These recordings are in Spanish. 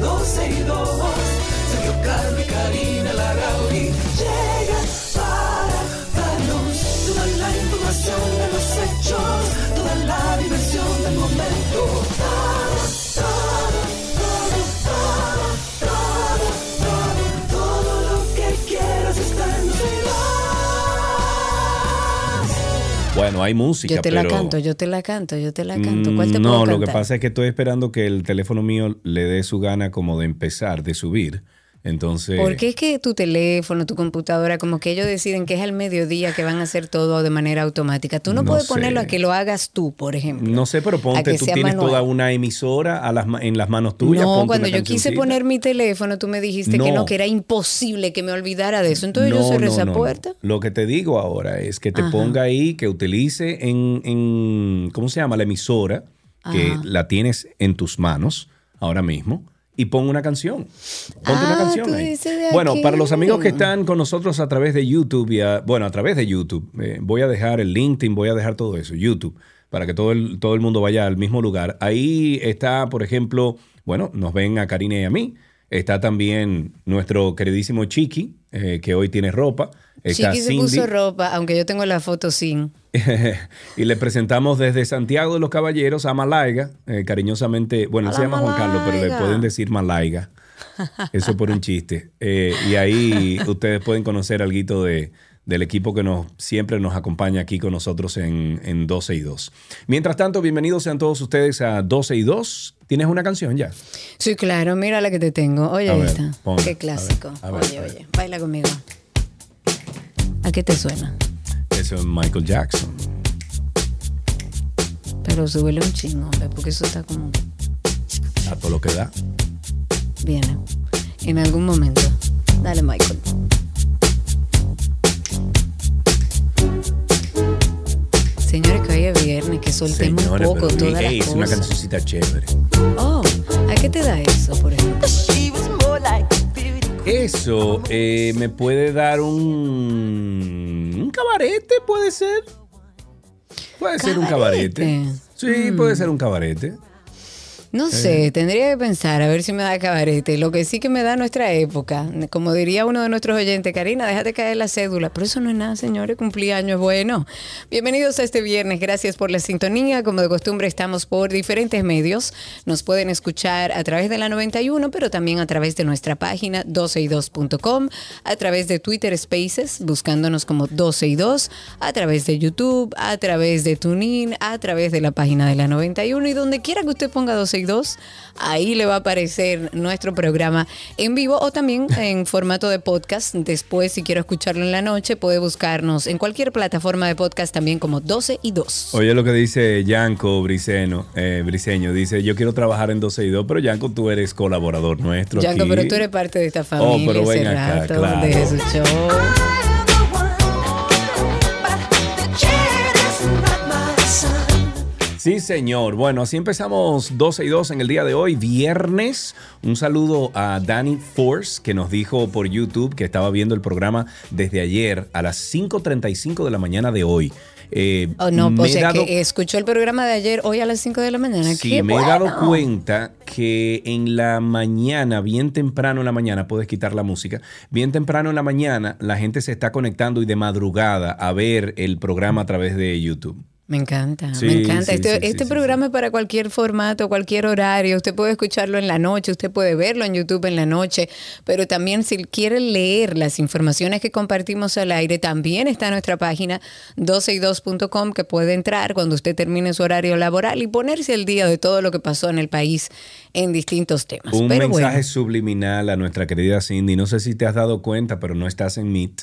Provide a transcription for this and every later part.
12, ya comienza 12 y 2. Sergio y Karina Larrauri llega para Bueno, hay música, Yo te la pero- canto, yo te la canto, yo te la canto. ¿Cuál te Mm, puedo No, lo que pasa es que estoy esperando que el teléfono mío le dé su gana como de empezar, de subir. Entonces, Porque es que tu teléfono, tu computadora, como que ellos deciden que es al mediodía que van a hacer todo de manera automática. Tú no, No puedes sé. ponerlo a que lo hagas tú, por ejemplo. no sé, pero ponte, tú tienes manual. toda una emisora a las ma- en las manos tuyas. no, ponte cuando yo quise poner mi teléfono, tú me dijiste que No. que era imposible que me olvidara de eso. Entonces yo cerré esa puerta. Lo que te digo ahora es que te ponga ahí, que utilice en, en- ¿cómo se llama? La emisora, que la tienes en tus manos ahora mismo. Y pon una canción. Ponte una Ah, canción ahí. Bueno, para los amigos que están con nosotros a través de YouTube, y a- bueno, a través de YouTube, eh, voy a dejar el LinkedIn, voy a dejar todo eso, YouTube, para que todo el, todo el mundo vaya al mismo lugar. Ahí está, por ejemplo, bueno, nos ven a Karina y a mí. Está también nuestro queridísimo Chiqui, eh, que hoy tiene ropa. Está Chiqui se Cindy. puso ropa, aunque yo tengo la foto sin. y le presentamos desde Santiago de los Caballeros a Malaiga, eh, cariñosamente, bueno, se llama Juan Carlos, pero le pueden decir Malaiga. Eso por un chiste. Eh, y ahí ustedes pueden conocer algo de, del equipo que nos, siempre nos acompaña aquí con nosotros en, en 12 y 2. Mientras tanto, bienvenidos sean todos ustedes a 12 y 2. ¿Tienes una canción ya? Sí, claro, mira la que te tengo. Oye, ver, esta. Qué clásico. A ver, a ver, oye, oye, baila conmigo. ¿A qué te suena? Eso es Michael Jackson. Pero súbele un chingo, porque eso está como. A todo lo que da. Viene. En algún momento. Dale, Michael. Señores, que hoy es viernes, que soltemos Señores, un poco pero, todas ey, las es una cancioncita chévere. Oh, ¿a qué te da eso, por ejemplo? Eso eh, me puede dar un, un cabarete, puede ser. Puede ser un cabarete. Sí, puede ser un cabarete. No sé, tendría que pensar a ver si me da cabarete. Lo que sí que me da nuestra época. Como diría uno de nuestros oyentes, Karina, déjate caer la cédula. Pero eso no es nada, señores. Cumpleaños bueno. Bienvenidos a este viernes. Gracias por la sintonía. Como de costumbre, estamos por diferentes medios. Nos pueden escuchar a través de la 91, pero también a través de nuestra página 12y2.com, a través de Twitter Spaces, buscándonos como 12 y 2, a través de YouTube, a través de TuneIn, a través de la página de la 91 y donde quiera que usted ponga 12 y 2, ahí le va a aparecer nuestro programa en vivo o también en formato de podcast. Después, si quiero escucharlo en la noche, puede buscarnos en cualquier plataforma de podcast también como 12 y 2. Oye lo que dice Yanko Briceno, eh, Briseño. Dice, yo quiero trabajar en 12 y 2, pero Yanko, tú eres colaborador nuestro Yanko, aquí. pero tú eres parte de esta familia. Oh, pero ven hace acá, rato, claro. de su show. Sí, señor. Bueno, así empezamos 12 y 2 en el día de hoy, viernes. Un saludo a Danny Force, que nos dijo por YouTube que estaba viendo el programa desde ayer a las 5.35 de la mañana de hoy. Eh, Oh, no, o sea dado- que escuchó el programa de ayer hoy a las 5 de la mañana. Sí, ¡Qué me he dado cuenta que en la mañana, bien temprano en la mañana, puedes quitar la música, bien temprano en la mañana la gente se está conectando y de madrugada a ver el programa a través de YouTube. Me encanta, Sí, me encanta. sí, este sí, este programa es para cualquier formato, cualquier horario. Usted puede escucharlo en la noche, usted puede verlo en YouTube en la noche, pero también si quiere leer las informaciones que compartimos al aire, también está en nuestra página 12y2.com que puede entrar cuando usted termine su horario laboral y ponerse al día de todo lo que pasó en el país en distintos temas. Un pero mensaje bueno. subliminal a nuestra querida Cindy. No sé si te has dado cuenta, pero no estás en Meet.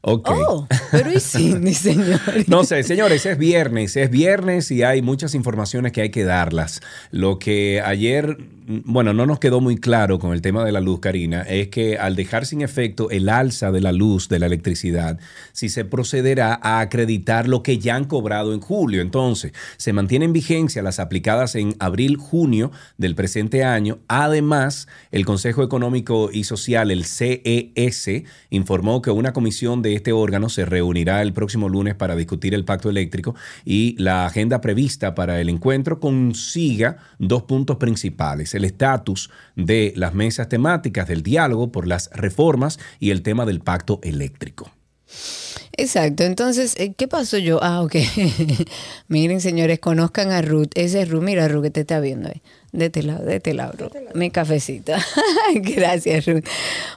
Ok. Oh, pero y Cindy, señor. No sé, señores, es viernes, es viernes y hay muchas informaciones que hay que darlas. Lo que ayer, bueno, no nos quedó muy claro con el tema de la luz, Karina, es que al dejar sin efecto el alza de la luz, de la electricidad, si se procederá a acreditar lo que ya han cobrado en julio. Entonces, se mantienen en vigencia las aplicadas en abril, junio del presente año. Además, el Consejo Económico y Social, el CES, informó que una comisión de este órgano se reunirá el próximo lunes para discutir el pacto eléctrico y la agenda prevista para el encuentro consiga dos puntos principales, el estatus de las mesas temáticas del diálogo por las reformas y el tema del pacto eléctrico. Exacto, entonces, eh, ¿qué pasó yo? Ah, ok. Miren, señores, conozcan a Ruth. Ese es Ruth, mira Ruth que te está viendo ahí. De lado, de. Mi cafecita. Gracias, Ruth.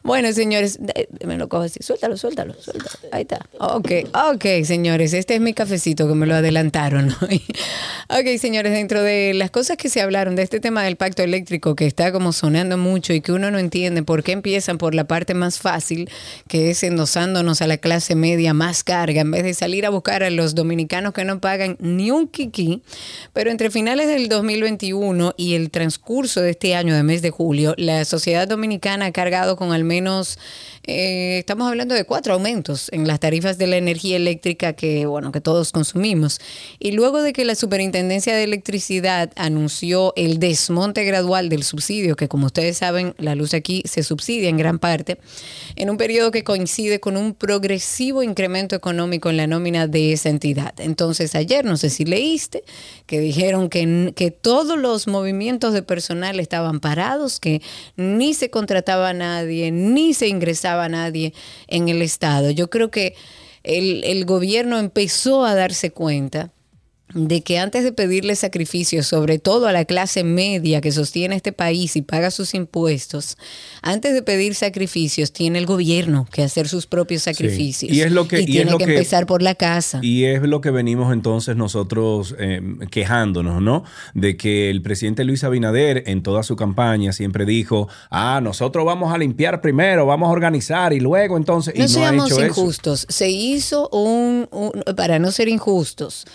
Bueno, señores, me lo cojo así. Suéltalo, suéltalo, suéltalo. Ahí está. Ok, ok, señores, este es mi cafecito que me lo adelantaron. ok, señores, dentro de las cosas que se hablaron de este tema del pacto eléctrico que está como sonando mucho y que uno no entiende por qué empiezan por la parte más fácil, que es endosándonos a la clase media más carga, en vez de salir a buscar a los dominicanos que no pagan ni un kiki. Pero entre finales del 2021 y el el transcurso de este año, de mes de julio, la sociedad dominicana ha cargado con al menos, eh, estamos hablando de cuatro aumentos en las tarifas de la energía eléctrica que, bueno, que todos consumimos. Y luego de que la Superintendencia de Electricidad anunció el desmonte gradual del subsidio, que como ustedes saben, la luz aquí se subsidia en gran parte, en un periodo que coincide con un progresivo incremento económico en la nómina de esa entidad. Entonces, ayer, no sé si leíste, que dijeron que, que todos los movimientos de personal estaban parados, que ni se contrataba a nadie, ni se ingresaba a nadie en el Estado. Yo creo que el, el gobierno empezó a darse cuenta de que antes de pedirle sacrificios, sobre todo a la clase media que sostiene este país y paga sus impuestos, antes de pedir sacrificios, tiene el gobierno que hacer sus propios sacrificios. Y es lo que tiene que, empezar por la casa. Y es lo que venimos entonces nosotros eh, quejándonos, ¿no? De que el presidente Luis Abinader en toda su campaña siempre dijo, ah, nosotros vamos a limpiar primero, vamos a organizar y luego entonces... No y no seamos ha hecho injustos. Se hizo un, para no ser injustos,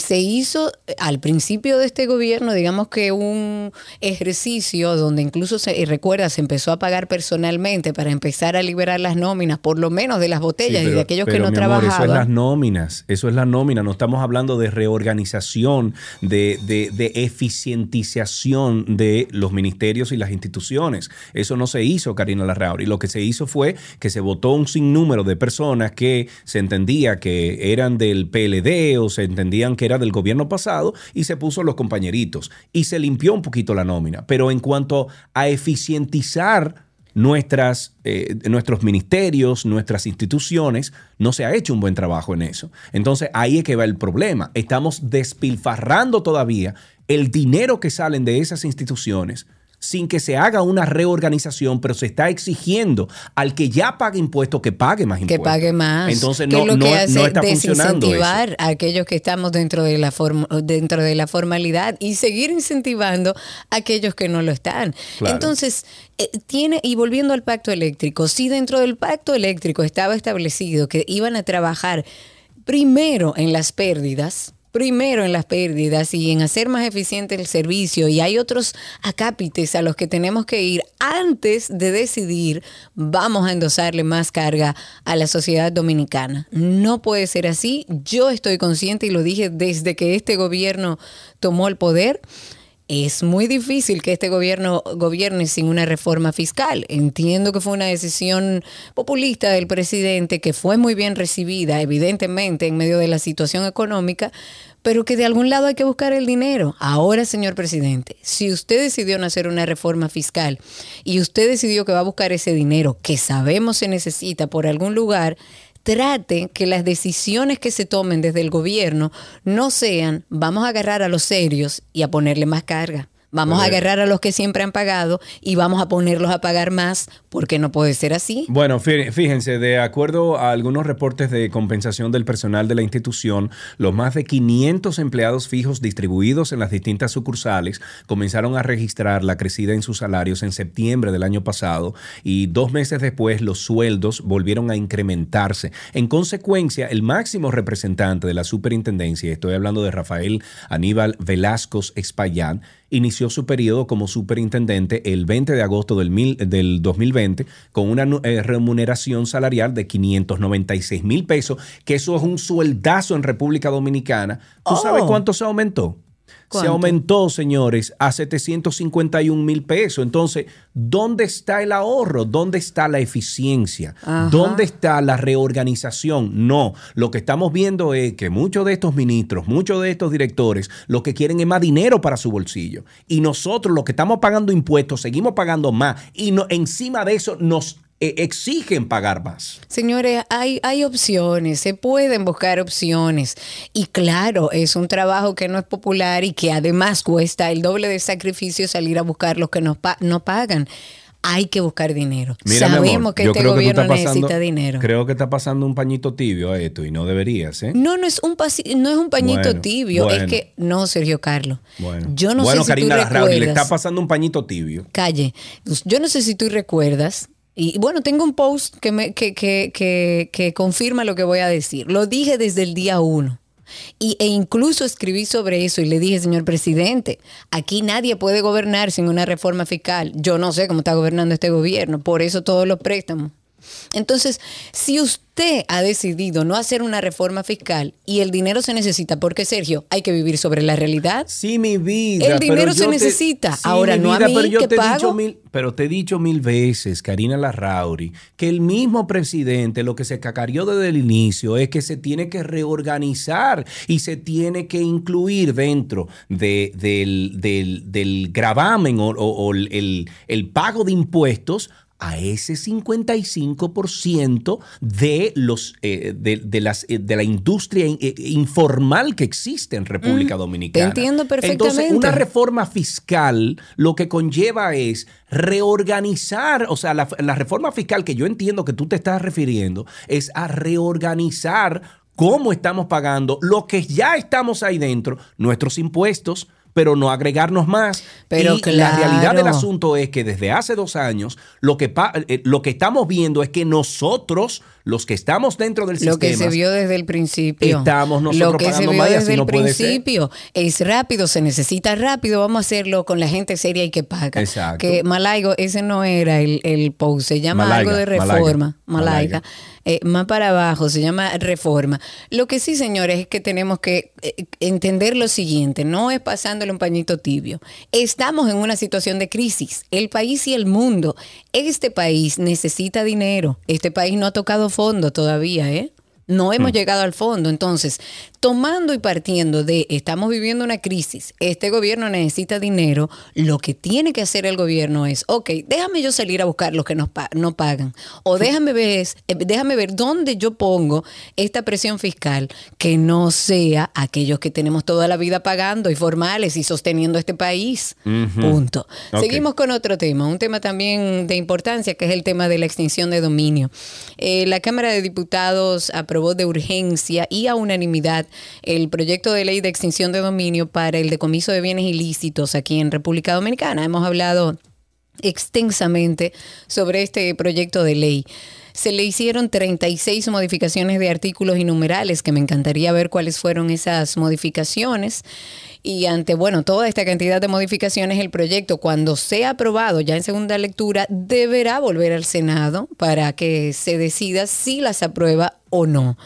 se hizo eh, al principio de este gobierno, digamos que un ejercicio donde incluso se recuerda, se empezó a pagar personalmente para empezar a liberar las nóminas, por lo menos de las botellas y de aquellos que no trabajaban. eso es las nóminas, eso es la nómina, no estamos hablando de reorganización, de, de, de eficientización de los ministerios y las instituciones. Eso no se hizo, Karina Larrauri. Lo que se hizo fue que se votó un sinnúmero de personas que se entendía que eran del PLD o se entendían que era del gobierno pasado y se puso los compañeritos y se limpió un poquito la nómina. Pero en cuanto a eficientizar nuestras, eh, nuestros ministerios, nuestras instituciones, no se ha hecho un buen trabajo en eso. Entonces ahí es que va el problema. Estamos despilfarrando todavía el dinero que salen de esas instituciones sin que se haga una reorganización, pero se está exigiendo al que ya paga impuestos que pague más impuestos. Que pague más. Entonces no, no, no está funcionando eso. a aquellos que estamos dentro de la dentro de la formalidad y seguir incentivando a aquellos que no lo están. Entonces, eh, tiene y volviendo al pacto eléctrico, si dentro del pacto eléctrico estaba establecido que iban a trabajar primero en las pérdidas, primero en las pérdidas y en hacer más eficiente el servicio y hay otros acápites a los que tenemos que ir antes de decidir vamos a endosarle más carga a la sociedad dominicana. No puede ser así. Yo estoy consciente y lo dije desde que este gobierno tomó el poder es muy difícil que este gobierno gobierne sin una reforma fiscal. Entiendo que fue una decisión populista del presidente que fue muy bien recibida, evidentemente, en medio de la situación económica, pero que de algún lado hay que buscar el dinero. Ahora, señor presidente, si usted decidió no hacer una reforma fiscal y usted decidió que va a buscar ese dinero que sabemos se necesita por algún lugar, trate que las decisiones que se tomen desde el gobierno no sean vamos a agarrar a los serios y a ponerle más carga. Vamos a agarrar a los que siempre han pagado y vamos a ponerlos a pagar más porque no puede ser así. Bueno, fíjense, de acuerdo a algunos reportes de compensación del personal de la institución, los más de 500 empleados fijos distribuidos en las distintas sucursales comenzaron a registrar la crecida en sus salarios en septiembre del año pasado y dos meses después los sueldos volvieron a incrementarse. En consecuencia, el máximo representante de la superintendencia, estoy hablando de Rafael Aníbal Velasco Espaillán, inició su periodo como superintendente el 20 de agosto del, mil, del 2020 con una eh, remuneración salarial de 596 mil pesos, que eso es un sueldazo en República Dominicana. ¿Tú sabes oh. cuánto se aumentó? Se aumentó, señores, a 751 mil pesos. Entonces, ¿dónde está el ahorro? ¿Dónde está la eficiencia? Ajá. ¿Dónde está la reorganización? No, lo que estamos viendo es que muchos de estos ministros, muchos de estos directores, lo que quieren es más dinero para su bolsillo. Y nosotros, los que estamos pagando impuestos, seguimos pagando más. Y no, encima de eso nos exigen pagar más. Señores, hay, hay opciones, se pueden buscar opciones. Y claro, es un trabajo que no es popular y que además cuesta el doble de sacrificio salir a buscar los que nos pa- no pagan. Hay que buscar dinero. Mira, mi Sabemos amor, que este que gobierno pasando- necesita dinero. Creo que está pasando un pañito tibio a esto y no deberías, ¿eh? No, no es un no es un pañito Bueno, tibio, bueno. es que no, Sergio Carlos. Bueno, Yo no bueno sé si Karina tú Larrauri, le recuerdas. está pasando un pañito tibio. Calle. Yo no sé si tú recuerdas. Y bueno, tengo un post que, me, que, que, que, que confirma lo que voy a decir. Lo dije desde el día uno. Y, e incluso escribí sobre eso y le dije, señor presidente, aquí nadie puede gobernar sin una reforma fiscal. Yo no sé cómo está gobernando este gobierno, por eso todos los préstamos. Entonces, si usted ha decidido no hacer una reforma fiscal y el dinero se necesita, porque Sergio, hay que vivir sobre la realidad. Sí, mi vida. El dinero se necesita. Ahora, no a vida, mí, pero yo que te pago. dicho mil, pero te he dicho mil veces, Karina Larrauri, que el mismo presidente lo que se cacarió desde el inicio es que se tiene que reorganizar y se tiene que incluir dentro de- del, del- del gravamen o, o- o el, el pago de impuestos a ese 55% de los eh, de, de las eh, de la industria eh, informal que existe en República Dominicana. Mm, te entiendo Entonces, perfectamente. una reforma fiscal lo que conlleva es reorganizar, o sea, la, la reforma fiscal que yo entiendo que tú te estás refiriendo es a reorganizar cómo estamos pagando lo que ya estamos ahí dentro, nuestros impuestos, pero no agregarnos más. Pero y la realidad del asunto es que desde hace dos años lo que, eh, lo que estamos viendo es que nosotros, los que estamos dentro del Lo que sistema, se vio desde el principio. Estamos nosotros Lo que se vio más desde el no principio es rápido, se necesita rápido. Vamos a hacerlo con la gente seria y que paga. Exacto. Que Malaigo, ese no era el, el post, se llama Malaiga, algo de Malaiga, reforma. Malaiga. Malaiga. Eh, más para abajo, se llama reforma. Lo que sí, señores, es que tenemos que eh, entender lo siguiente: no es pasándole un pañito tibio. Estamos en una situación de crisis. El país y el mundo. Este país necesita dinero. Este país no ha tocado fondo todavía, ¿eh? No hemos llegado al fondo. Entonces, tomando y partiendo de estamos viviendo una crisis, este gobierno necesita dinero, lo que tiene que hacer el gobierno es, ok, déjame yo salir a buscar los que nos pa- no pagan. O déjame ver, eh, déjame ver dónde yo pongo esta presión fiscal que no sea aquellos que tenemos toda la vida pagando y formales y sosteniendo este país. Punto. Seguimos con otro tema, un tema también de importancia, que es el tema de la extinción de dominio. Eh, la Cámara de Diputados aprobó de urgencia y a unanimidad el proyecto de ley de extinción de dominio para el decomiso de bienes ilícitos aquí en República Dominicana. Hemos hablado extensamente sobre este proyecto de ley. Se le hicieron 36 modificaciones de artículos y numerales, que me encantaría ver cuáles fueron esas modificaciones. Y ante, bueno, toda esta cantidad de modificaciones, el proyecto, cuando sea aprobado ya en segunda lectura, deberá volver al Senado para que se decida si las aprueba o no.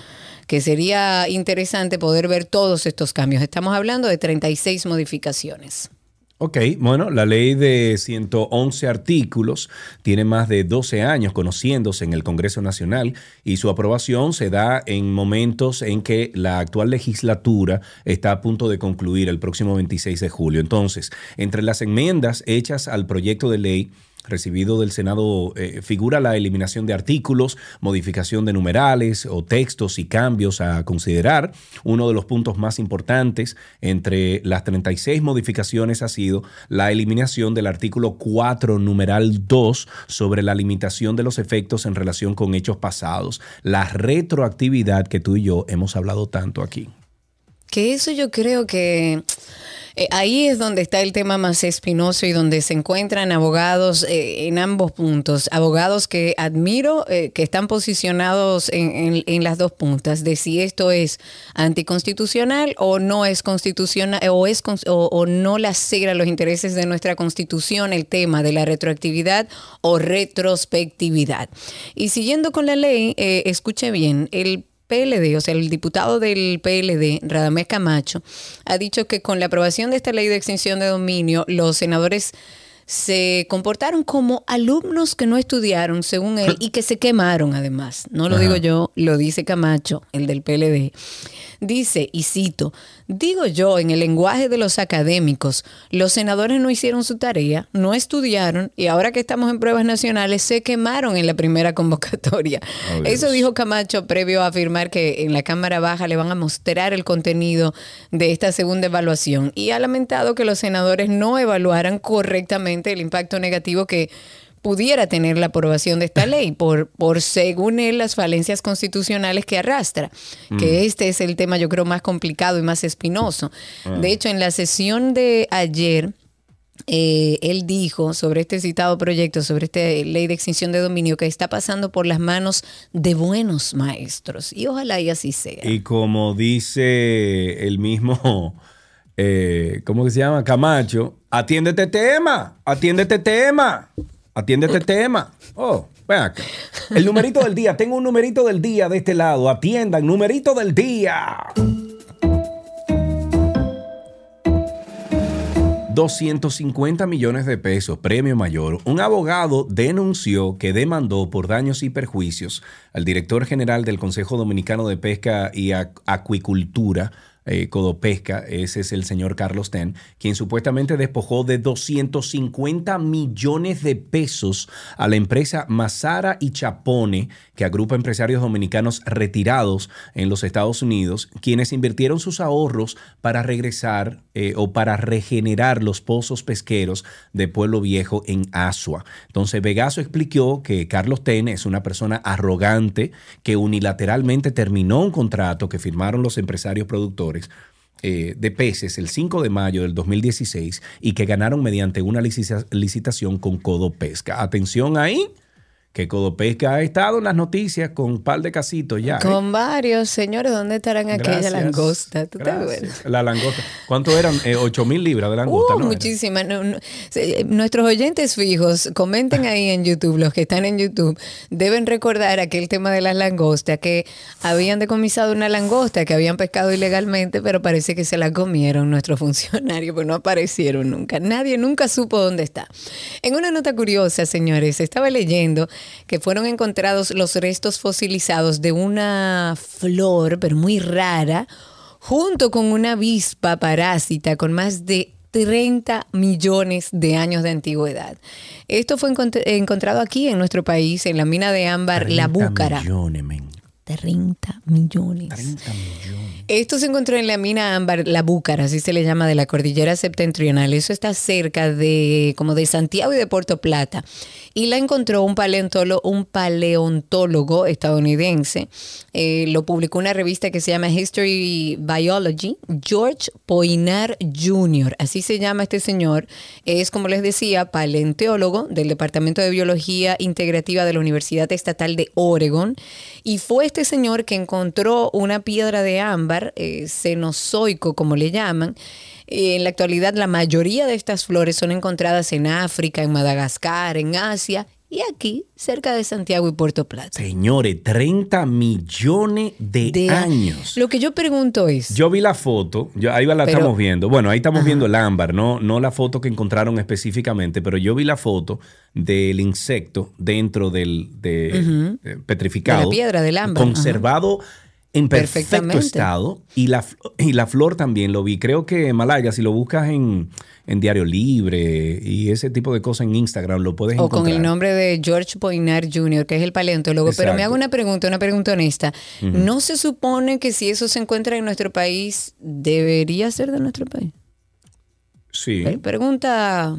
Que sería interesante poder ver todos estos cambios. Estamos hablando de 36 modificaciones. Ok, bueno, la ley de 111 artículos tiene más de 12 años conociéndose en el Congreso Nacional y su aprobación se da en momentos en que la actual legislatura está a punto de concluir el próximo 26 de julio. Entonces, entre las enmiendas hechas al proyecto de ley, recibido del Senado eh, figura la eliminación de artículos, modificación de numerales o textos y cambios a considerar. Uno de los puntos más importantes entre las 36 modificaciones ha sido la eliminación del artículo 4, numeral 2, sobre la limitación de los efectos en relación con hechos pasados. La retroactividad que tú y yo hemos hablado tanto aquí. Que eso yo creo que eh, ahí es donde está el tema más espinoso y donde se encuentran abogados eh, en ambos puntos. Abogados que admiro, eh, que están posicionados en, en- las dos puntas, de si esto es anticonstitucional o no es constitucional, o, es, o, o no lacera los intereses de nuestra constitución el tema de la retroactividad o retrospectividad. Y siguiendo con la ley, escuche bien, el PLD, o sea, el diputado del PLD, Radamés Camacho, ha dicho que con la aprobación de esta ley de extinción de dominio, los senadores se comportaron como alumnos que no estudiaron, según él, y que se quemaron además. No lo digo yo, lo dice Camacho, el del PLD. Dice, y cito, digo yo, en el lenguaje de los académicos, los senadores no hicieron su tarea, no estudiaron y ahora que estamos en pruebas nacionales se quemaron en la primera convocatoria. Oh, Eso dijo Camacho previo a afirmar que en la Cámara Baja le van a mostrar el contenido de esta segunda evaluación y ha lamentado que los senadores no evaluaran correctamente el impacto negativo que pudiera tener la aprobación de esta ley por, por según él, las falencias constitucionales que arrastra. Que este es el tema, yo creo, más complicado y más espinoso. De hecho, en la sesión de ayer, eh, él dijo sobre este citado proyecto, sobre esta ley de extinción de dominio, que está pasando por las manos de buenos maestros. Y ojalá y así sea. Y como dice el mismo, eh, ¿cómo que se llama? Camacho, atiende este tema, atiende este tema, atiende este tema. Oh, ven acá. El numerito del día, tengo un numerito del día de este lado, atiendan, numerito del día. 250 millones de pesos, premio mayor. Un abogado denunció que demandó por daños y perjuicios al director general del Consejo Dominicano de Pesca y Ac- Acuicultura, eh, Codopesca, ese es el señor Carlos Ten, quien supuestamente despojó de 250 millones de pesos a la empresa Mazara y Chapone, que agrupa empresarios dominicanos retirados en los Estados Unidos, quienes invirtieron sus ahorros para regresar eh, o para regenerar los pozos pesqueros de Pueblo Viejo en Asua. Entonces, Vegaso explicó que Carlos Ten es una persona arrogante que unilateralmente terminó un contrato que firmaron los empresarios productores eh, de peces el 5 de mayo del 2016 y que ganaron mediante una licita- licitación con Codo Pesca. Atención ahí, que Codo Pesca ha estado en las noticias con un par de casitos ya. ¿eh? Con varios señores, ¿dónde estarán aquella langosta? ¿Tú te? La langosta. ¿Cuánto eran? Eh, 8 mil libras de langosta, Uh, ¿no? muchísimas. No, no. Se- eh, Nuestros oyentes fijos, comenten ahí en YouTube, los que están en YouTube, deben recordar aquel tema de las langostas, que habían decomisado una langosta que habían pescado ilegalmente, pero parece que se la comieron nuestros funcionarios, pues no aparecieron nunca. Nadie nunca supo dónde está. En una nota curiosa, señores, estaba leyendo que fueron encontrados los restos fosilizados de una flor, pero muy rara, junto con una avispa parásita con más de 30 millones de años de antigüedad. Esto fue encont- encontrado aquí en nuestro país, en la mina de ámbar La 30 Búcara. millones, men. 30 millones. 30 millones. Esto se encontró en la mina ámbar La Búcara, así se le llama, de la cordillera septentrional. Eso está cerca de como de Santiago y de Puerto Plata. Y la encontró un paleontólogo, un paleontólogo estadounidense. Eh, lo publicó una revista que se llama History Biology. George Poinar Jr., así se llama este señor. Es, como les decía, paleontólogo del Departamento de Biología Integrativa de la Universidad Estatal de Oregon. Y fue este señor que encontró una piedra de ámbar, eh, cenozoico como le llaman. Eh, en la actualidad la mayoría de estas flores son encontradas en África, en Madagascar, en Asia y aquí, cerca de Santiago y Puerto Plata. Señores, 30 millones de, De- años. Lo que yo pregunto es, Yo vi la foto, yo, ahí la Pero- estamos viendo. Bueno, ahí estamos viendo el ámbar, no, no la foto que encontraron específicamente, pero yo vi la foto del insecto dentro del de, eh, petrificado. De la piedra, del ámbar, Conservado en perfecto estado. Y la, y la flor también lo vi. Creo que Malaya, si lo buscas en, en Diario Libre y ese tipo de cosas en Instagram, lo puedes o encontrar. con el nombre de George Poinar Jr., que es el paleontólogo, pero me hago una pregunta, una pregunta honesta. ¿No se supone que si eso se encuentra en nuestro país, debería ser de nuestro país? Sí. Pre- Pregunta...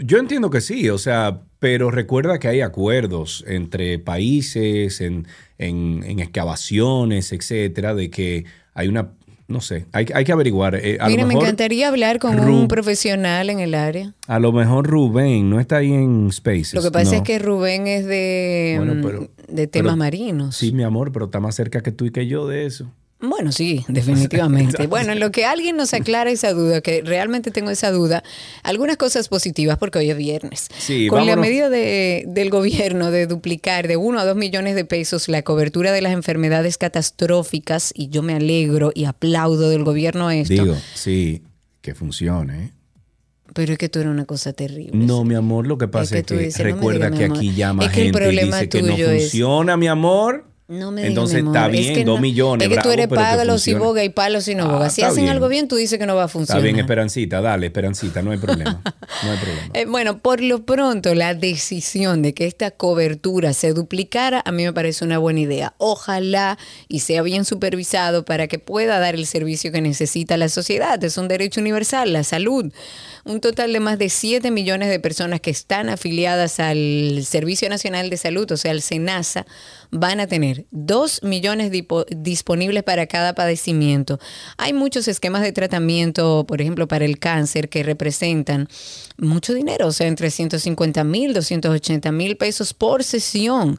Yo entiendo que sí, o sea, pero recuerda que hay acuerdos entre países, en, en- en excavaciones, etcétera, de que hay una, no sé, hay, hay que averiguar. eh, a, Mira, lo me mejor, encantaría hablar con Ru- un profesional en el área. a lo mejor Rubén no está ahí en Spaces. Lo que pasa no. es que Rubén es de, Bueno, pero- de temas pero- marinos. Sí, mi amor, pero está más cerca que tú y que yo de eso. Bueno, sí, definitivamente. bueno, en lo que alguien nos aclara esa duda, que realmente tengo esa duda, algunas cosas positivas porque hoy es viernes. Sí, Con la medida de- del gobierno de duplicar de 1 a 2 millones de pesos la cobertura de las enfermedades catastróficas, y yo me alegro y aplaudo del gobierno esto, Digo, sí, que funcione. ¿eh? pero es que tú eres una cosa terrible. No, mi amor, lo que pasa que es que, dices, no recuerda digas, mi que aquí llama Es que el gente y problema dice que no es- funciona, mi amor. No me Entonces está Es bien, que dos no- millones. Es que tú bravo, eres pero que págalo si boga y palo si no Ah, boga. Si está hacen bien. algo bien, tú dices que no va a Está funcionar. bien, Esperancita, dale, Esperancita, no hay problema. No hay problema. Eh, bueno, por lo pronto, la decisión de que esta cobertura se duplicara a mí me parece una buena idea. Ojalá y sea bien supervisado para que pueda dar el servicio que necesita la sociedad. Es un derecho universal, la salud. Un total de más de 7 millones de personas que están afiliadas al Servicio Nacional de Salud, o sea, al SENASA, van a tener 2 millones disponibles para cada padecimiento. Hay muchos esquemas de tratamiento, por ejemplo, para el cáncer, que representan mucho dinero, o sea, entre 150 mil, 280 mil pesos por sesión.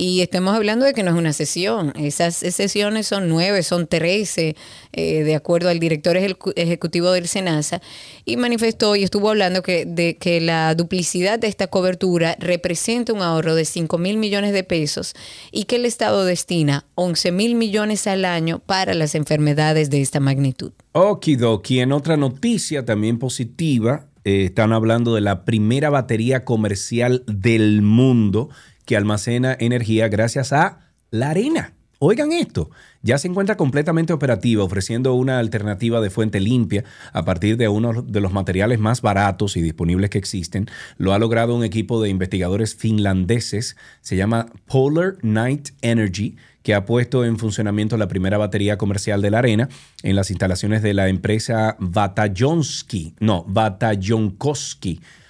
Y estamos hablando de que no es una sesión. Esas sesiones son nueve, son trece, eh, de acuerdo al director ejecu- ejecutivo del SENASA. Y manifestó y estuvo hablando que, de que la duplicidad de esta cobertura representa un ahorro de 5 mil millones de pesos y que el Estado destina 11 mil millones al año para las enfermedades de esta magnitud. Okidoki, en otra noticia también positiva, eh, están hablando de la primera batería comercial del mundo que almacena energía gracias a la arena. Oigan esto, ya se encuentra completamente operativa, ofreciendo una alternativa de fuente limpia a partir de uno de los materiales más baratos y disponibles que existen. Lo ha logrado un equipo de investigadores finlandeses, se llama Polar Night Energy, que ha puesto en funcionamiento la primera batería comercial de la arena en las instalaciones de la empresa Batajonsky, no,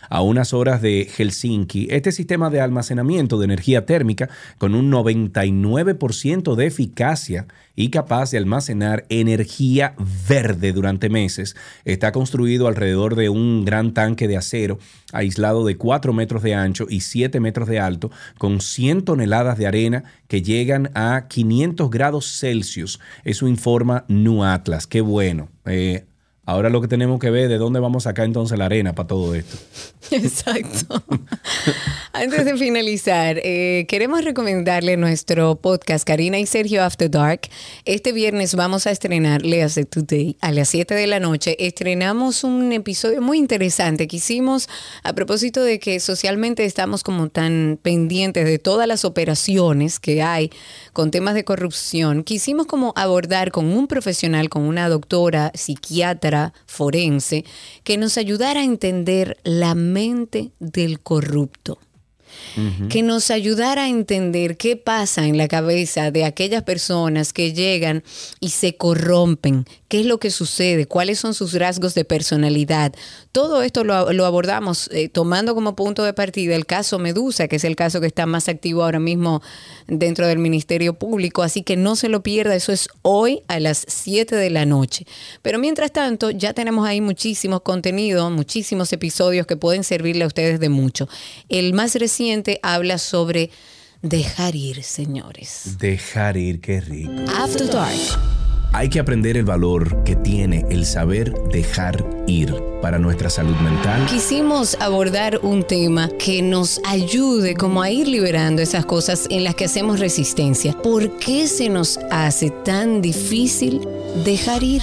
a unas horas de Helsinki. Este sistema de almacenamiento de energía térmica con un 99% de eficacia y capaz de almacenar energía verde durante meses está construido alrededor de un gran tanque de acero aislado de 4 metros de ancho y 7 metros de alto con 100 toneladas de arena que llegan a 500 grados Celsius. Eso informa New Atlas. Qué bueno. Eh, Ahora lo que tenemos que ver es de dónde vamos a sacar entonces la arena para todo esto. Exacto. Antes de finalizar, eh, queremos recomendarle nuestro podcast Karina y Sergio After Dark. Este viernes vamos a estrenar Léase Today a las 7 de la noche. Estrenamos un episodio muy interesante que hicimos a propósito de que socialmente estamos como tan pendientes de todas las operaciones que hay con temas de corrupción. Quisimos como abordar con un profesional, con una doctora, psiquiatra, forense, que nos ayudara a entender la mente del corrupto. Que nos ayudara a entender qué pasa en la cabeza de aquellas personas que llegan y se corrompen, qué es lo que sucede, cuáles son sus rasgos de personalidad. Todo esto lo, abordamos eh, tomando como punto de partida el caso Medusa, que es el caso que está más activo ahora mismo dentro del Ministerio Público. Así que no se lo pierda, eso es hoy a las 7 de la noche. Pero mientras tanto, ya tenemos ahí muchísimos contenidos, muchísimos episodios que pueden servirle a ustedes de mucho. El más reciente habla sobre dejar ir, señores. Dejar ir, qué rico. After Dark. Hay que aprender el valor que tiene el saber dejar ir para nuestra salud mental. Quisimos abordar un tema que nos ayude como a ir liberando esas cosas en las que hacemos resistencia. ¿Por qué se nos hace tan difícil dejar ir?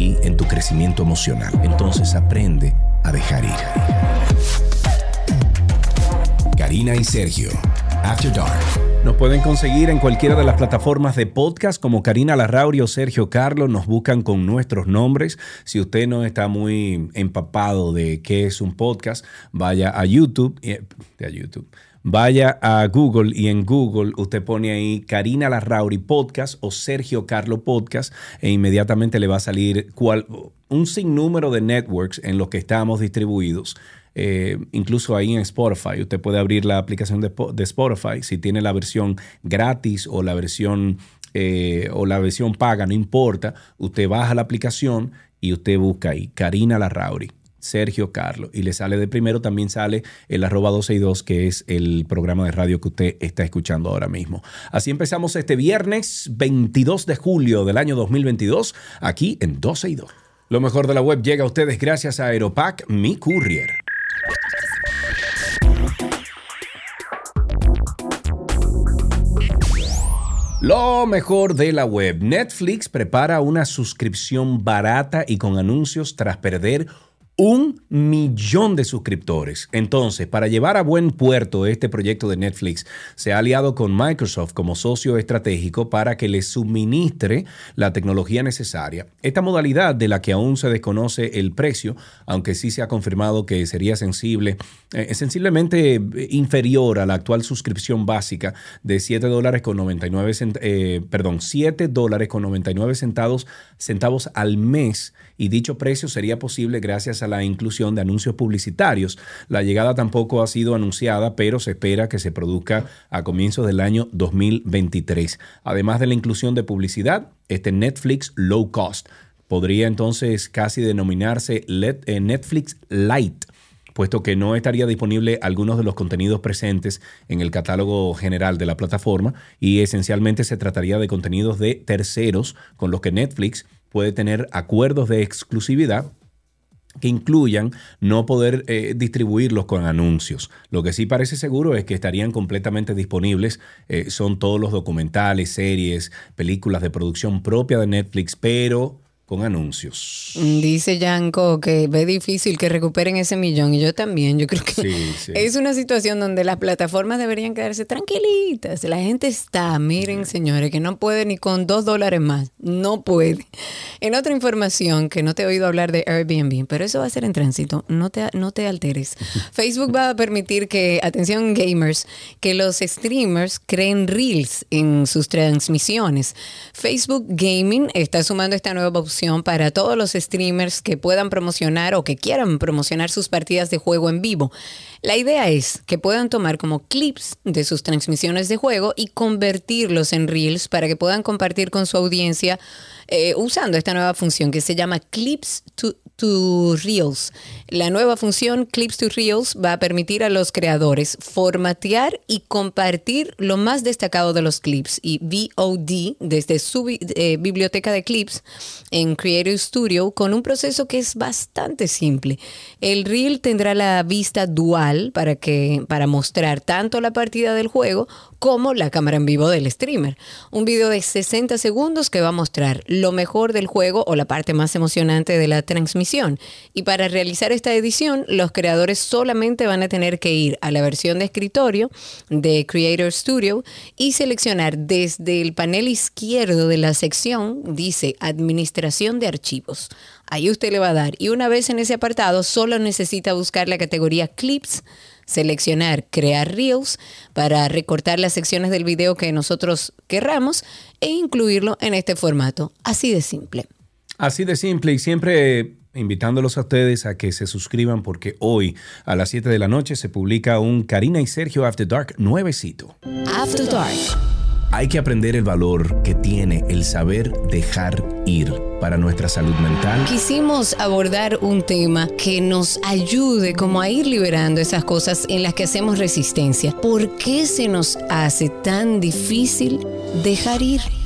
en tu crecimiento emocional. Entonces aprende a dejar ir. Karina y Sergio, After Dark. Nos pueden conseguir en cualquiera de las plataformas de podcast como Karina Larrauri o Sergio Carlos. Nos buscan con nuestros nombres. Si usted no está muy empapado de qué es un podcast, vaya a YouTube. eh, a YouTube. Vaya a Google y en Google usted pone ahí Karina Larrauri Podcast o Sergio Carlo Podcast e inmediatamente le va a salir un sinnúmero de networks en los que estamos distribuidos. Eh, incluso ahí en Spotify, usted puede abrir la aplicación de Spotify si tiene la versión gratis o la versión eh, o la versión paga, no importa. Usted baja la aplicación y usted busca ahí Karina Larrauri. Sergio Carlos y le sale de primero también sale el arroba 262 que es el programa de radio que usted está escuchando ahora mismo. Así empezamos este viernes 22 de julio del año 2022 aquí en 262. Lo mejor de la web llega a ustedes gracias a Aeropack, mi courier. Lo mejor de la web. Netflix prepara una suscripción barata y con anuncios tras perder un millón de suscriptores. Entonces, para llevar a buen puerto este proyecto de Netflix, se ha aliado con Microsoft como socio estratégico para que le suministre la tecnología necesaria. Esta modalidad de la que aún se desconoce el precio, aunque sí se ha confirmado que sería sensible, eh, sensiblemente inferior a la actual suscripción básica de 7 dólares con 99 cent- eh, perdón, 7 dólares con 99 centavos, centavos al mes y dicho precio sería posible gracias a la inclusión de anuncios publicitarios. La llegada tampoco ha sido anunciada, pero se espera que se produzca a comienzos del año 2023. Además de la inclusión de publicidad, este Netflix Low Cost podría entonces casi denominarse eh, Netflix Lite puesto que no estaría disponible algunos de los contenidos presentes en el catálogo general de la plataforma y esencialmente se trataría de contenidos de terceros con los que Netflix puede tener acuerdos de exclusividad que incluyan no poder eh, distribuirlos con anuncios. Lo que sí parece seguro es que estarían completamente disponibles. eh, son todos los documentales, series, películas de producción propia de Netflix, pero con anuncios. Dice Yanko que ve difícil que recuperen ese millón y yo también. Yo creo que Sí, sí. es una situación donde las plataformas deberían quedarse tranquilitas. La gente está, miren señores, que no puede ni con dos dólares más. No puede. En otra información que no te he oído hablar de Airbnb, pero eso va a ser en tránsito. No te, no te alteres. Facebook va a permitir que, atención gamers, que los streamers creen reels en sus transmisiones. Facebook Gaming está sumando esta nueva opción para todos los streamers que puedan promocionar o que quieran promocionar sus partidas de juego en vivo. La idea es que puedan tomar como clips de sus transmisiones de juego y convertirlos en reels para que puedan compartir con su audiencia eh, usando esta nueva función que se llama Clips to, to Reels. La nueva función Clips to Reels va a permitir a los creadores formatear y compartir lo más destacado de los clips y VOD desde su eh, biblioteca de clips en Creative Studio con un proceso que es bastante simple. El reel tendrá la vista dual para que para mostrar tanto la partida del juego como la cámara en vivo del streamer. Un video de 60 segundos que va a mostrar lo mejor del juego o la parte más emocionante de la transmisión. Y para realizar esta edición, los creadores solamente van a tener que ir a la versión de escritorio de Creator Studio y seleccionar desde el panel izquierdo de la sección, dice Administración de Archivos. Ahí usted le va a dar. Y una vez en ese apartado, solo necesita buscar la categoría Clips seleccionar crear reels para recortar las secciones del video que nosotros querramos e incluirlo en este formato. Así de simple. Así de simple y siempre invitándolos a ustedes a que se suscriban porque hoy a las 7 de la noche se publica un Karina y Sergio After Dark nuevecito. After Dark. Hay que aprender el valor que tiene el saber dejar ir para nuestra salud mental. Quisimos abordar un tema que nos ayude como a ir liberando esas cosas en las que hacemos resistencia. ¿Por qué se nos hace tan difícil dejar ir?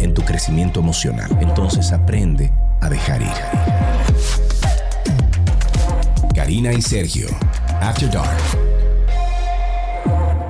en tu crecimiento emocional. Entonces aprende a dejar ir. Karina y Sergio, After Dark.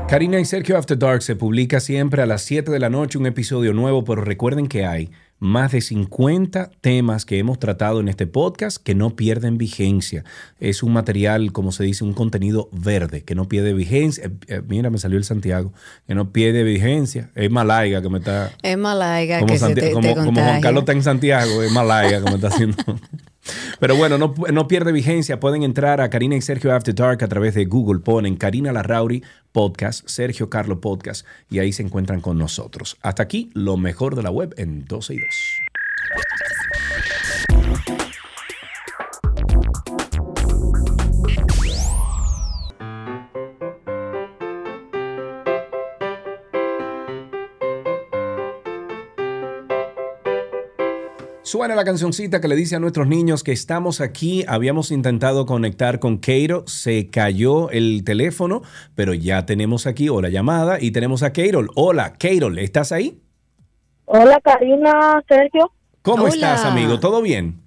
Karina y Sergio After Dark se publica siempre a las 7 de la noche un episodio nuevo, pero recuerden que hay más de 50 temas que hemos tratado en este podcast que no pierden vigencia. Es un material, como se dice, un contenido verde, que no pierde vigencia. Eh, eh, mira, me salió el Santiago, que no pierde vigencia. Es Malaiga que me está... Es Malaiga como, que se Santi- te, como, te como Juan. Carlos está en Santiago, es Malaiga que me está haciendo... Pero bueno, no, no pierde vigencia. Pueden entrar a Karina y Sergio After Dark a través de Google. Ponen Karina Larrauri Podcast, Sergio Carlo Podcast y ahí se encuentran con nosotros. Hasta aquí, lo mejor de la web en 12 y 2. Suena la cancioncita que le dice a nuestros niños que estamos aquí. Habíamos intentado conectar con Keiro, se cayó el teléfono, pero ya tenemos aquí o la llamada y tenemos a Keirol. Hola, Keirol, ¿estás ahí? Hola Karina, Sergio. ¿Cómo Hola. estás, amigo? ¿Todo bien?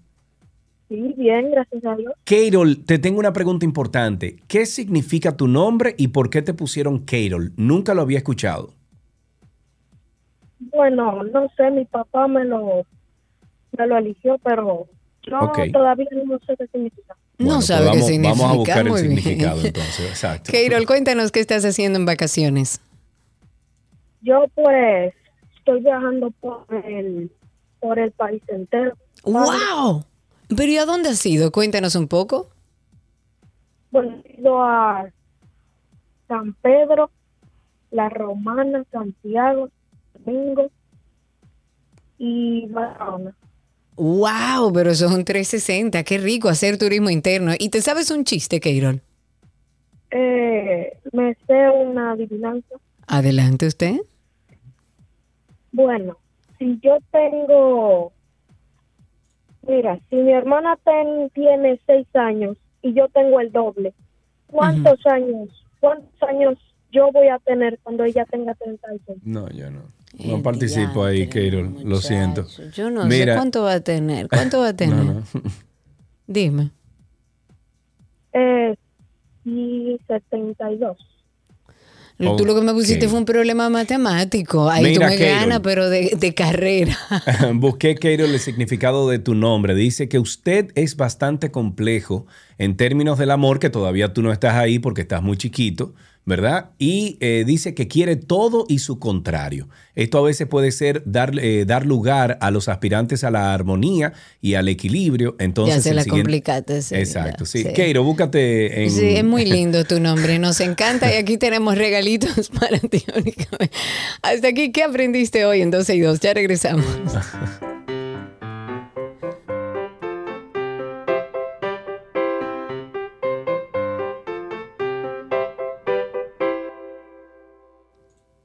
Sí, bien, gracias a Dios. Keirol, te tengo una pregunta importante. ¿Qué significa tu nombre y por qué te pusieron Keirol? Nunca lo había escuchado. Bueno, no sé, mi papá me lo, lo eligió, pero yo todavía no sé qué significa. No Bueno, sabe pues qué vamos, significa. Vamos a buscar Muy el bien. significado entonces. Exacto. Keirol, cuéntanos qué estás haciendo en vacaciones. Yo pues estoy viajando por el, por el país entero. ¡Wow! ¿Pero y a dónde has ido? Cuéntanos un poco. Bueno, he ido a San Pedro, La Romana, Santiago, Domingo y Barahona. ¡Wow! Pero un 360. Qué rico hacer turismo interno. ¿Y te sabes un chiste, Keirol? Eh, me sé una adivinanza. Adelante usted. Bueno, si yo tengo, mira, si mi hermana ten- tiene seis años y yo tengo el doble, ¿cuántos años, cuántos años yo voy a tener cuando ella tenga 36? No, yo no. No participo ahí, Keirol. Lo siento. Yo no Mira. sé cuánto va a tener. ¿Cuánto va a tener? No, no. Dime. Eh, y 72. Tú lo que me pusiste fue un problema matemático. Ahí Mira, tú me Keirol. ganas, pero de, de carrera. Busqué, Keirol, el significado de tu nombre. Dice que usted es bastante complejo en términos del amor, que todavía tú no estás ahí porque estás muy chiquito, ¿verdad? Y eh, dice que quiere todo y su contrario. Esto a veces puede ser dar, eh, dar lugar a los aspirantes a la armonía y al equilibrio. Entonces, ya se la siguiente- complicaste. sí, Exacto, sí. sí. Keiro, búscate en... Sí, es muy lindo tu nombre, nos encanta y aquí tenemos regalitos para ti. únicamente. Hasta aquí, ¿qué aprendiste hoy en 12 y 2? Ya regresamos.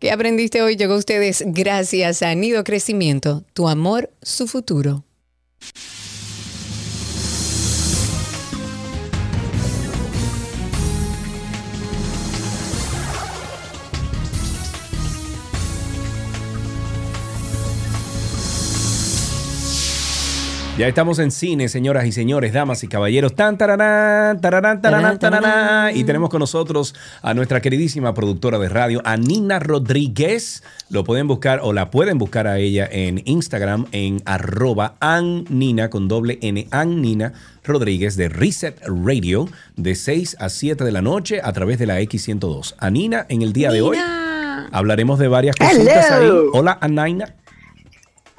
¿Qué aprendiste hoy? Llegó a ustedes gracias a Nido Crecimiento, tu amor, su futuro. Ya estamos en cine, señoras y señores, damas y caballeros. Tan, tararán, tararán, tararán, tararán. Y tenemos con nosotros a nuestra queridísima productora de radio, a Nina Rodríguez. Lo pueden buscar o la pueden buscar a ella en Instagram en arroba annina con doble N, Annina Rodríguez de Reset Radio de 6 a 7 de la noche a través de la X102. A Nina, en el día de hoy hablaremos de varias cositas ahí. Hello. Hola, Anaina.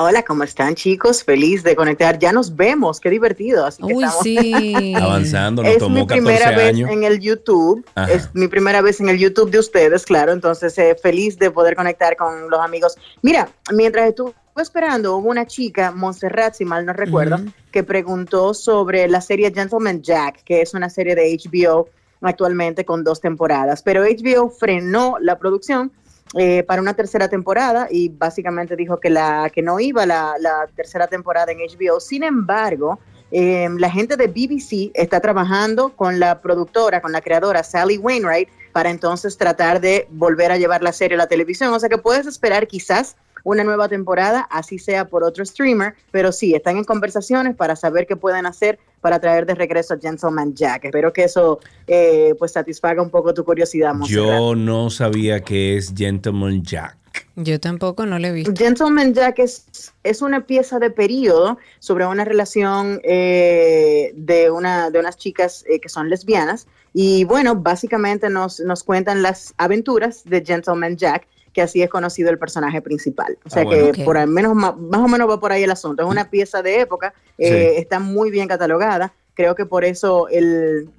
Hola, ¿cómo están chicos? Feliz de conectar. Ya nos vemos, qué divertido. Así que Uy, estamos- sí. Avanzando, nos es tomó mi primera 14 vez años. en el YouTube. Ajá. Es mi primera vez en el YouTube de ustedes, claro. Entonces, eh, feliz de poder conectar con los amigos. Mira, mientras estuve esperando, hubo una chica, Montserrat, si mal no recuerdo, que preguntó sobre la serie Gentleman Jack, que es una serie de HBO actualmente con dos temporadas. Pero HBO frenó la producción eh, para una tercera temporada y básicamente dijo que, la, que no iba la, la tercera temporada en HBO. Sin embargo, eh, la gente de BBC está trabajando con la productora, con la creadora Sally Wainwright, para entonces tratar de volver a llevar la serie a la televisión. O sea que puedes esperar quizás una nueva temporada, así sea por otro streamer, pero sí, están en conversaciones para saber qué pueden hacer para traer de regreso a Gentleman Jack. Espero que eso eh, pues satisfaga un poco tu curiosidad, Montserrat. Yo no sabía que es Gentleman Jack. Yo tampoco no le he visto. Gentleman Jack es, es una pieza de periodo sobre una relación eh, de, una, de unas chicas eh, que son lesbianas. Y bueno, básicamente nos, nos cuentan las aventuras de Gentleman Jack, que así es conocido el personaje principal. O sea Ah, bueno. que por al menos más, o menos va por ahí el asunto. Es una pieza de época, eh, está muy bien catalogada. Creo que por eso el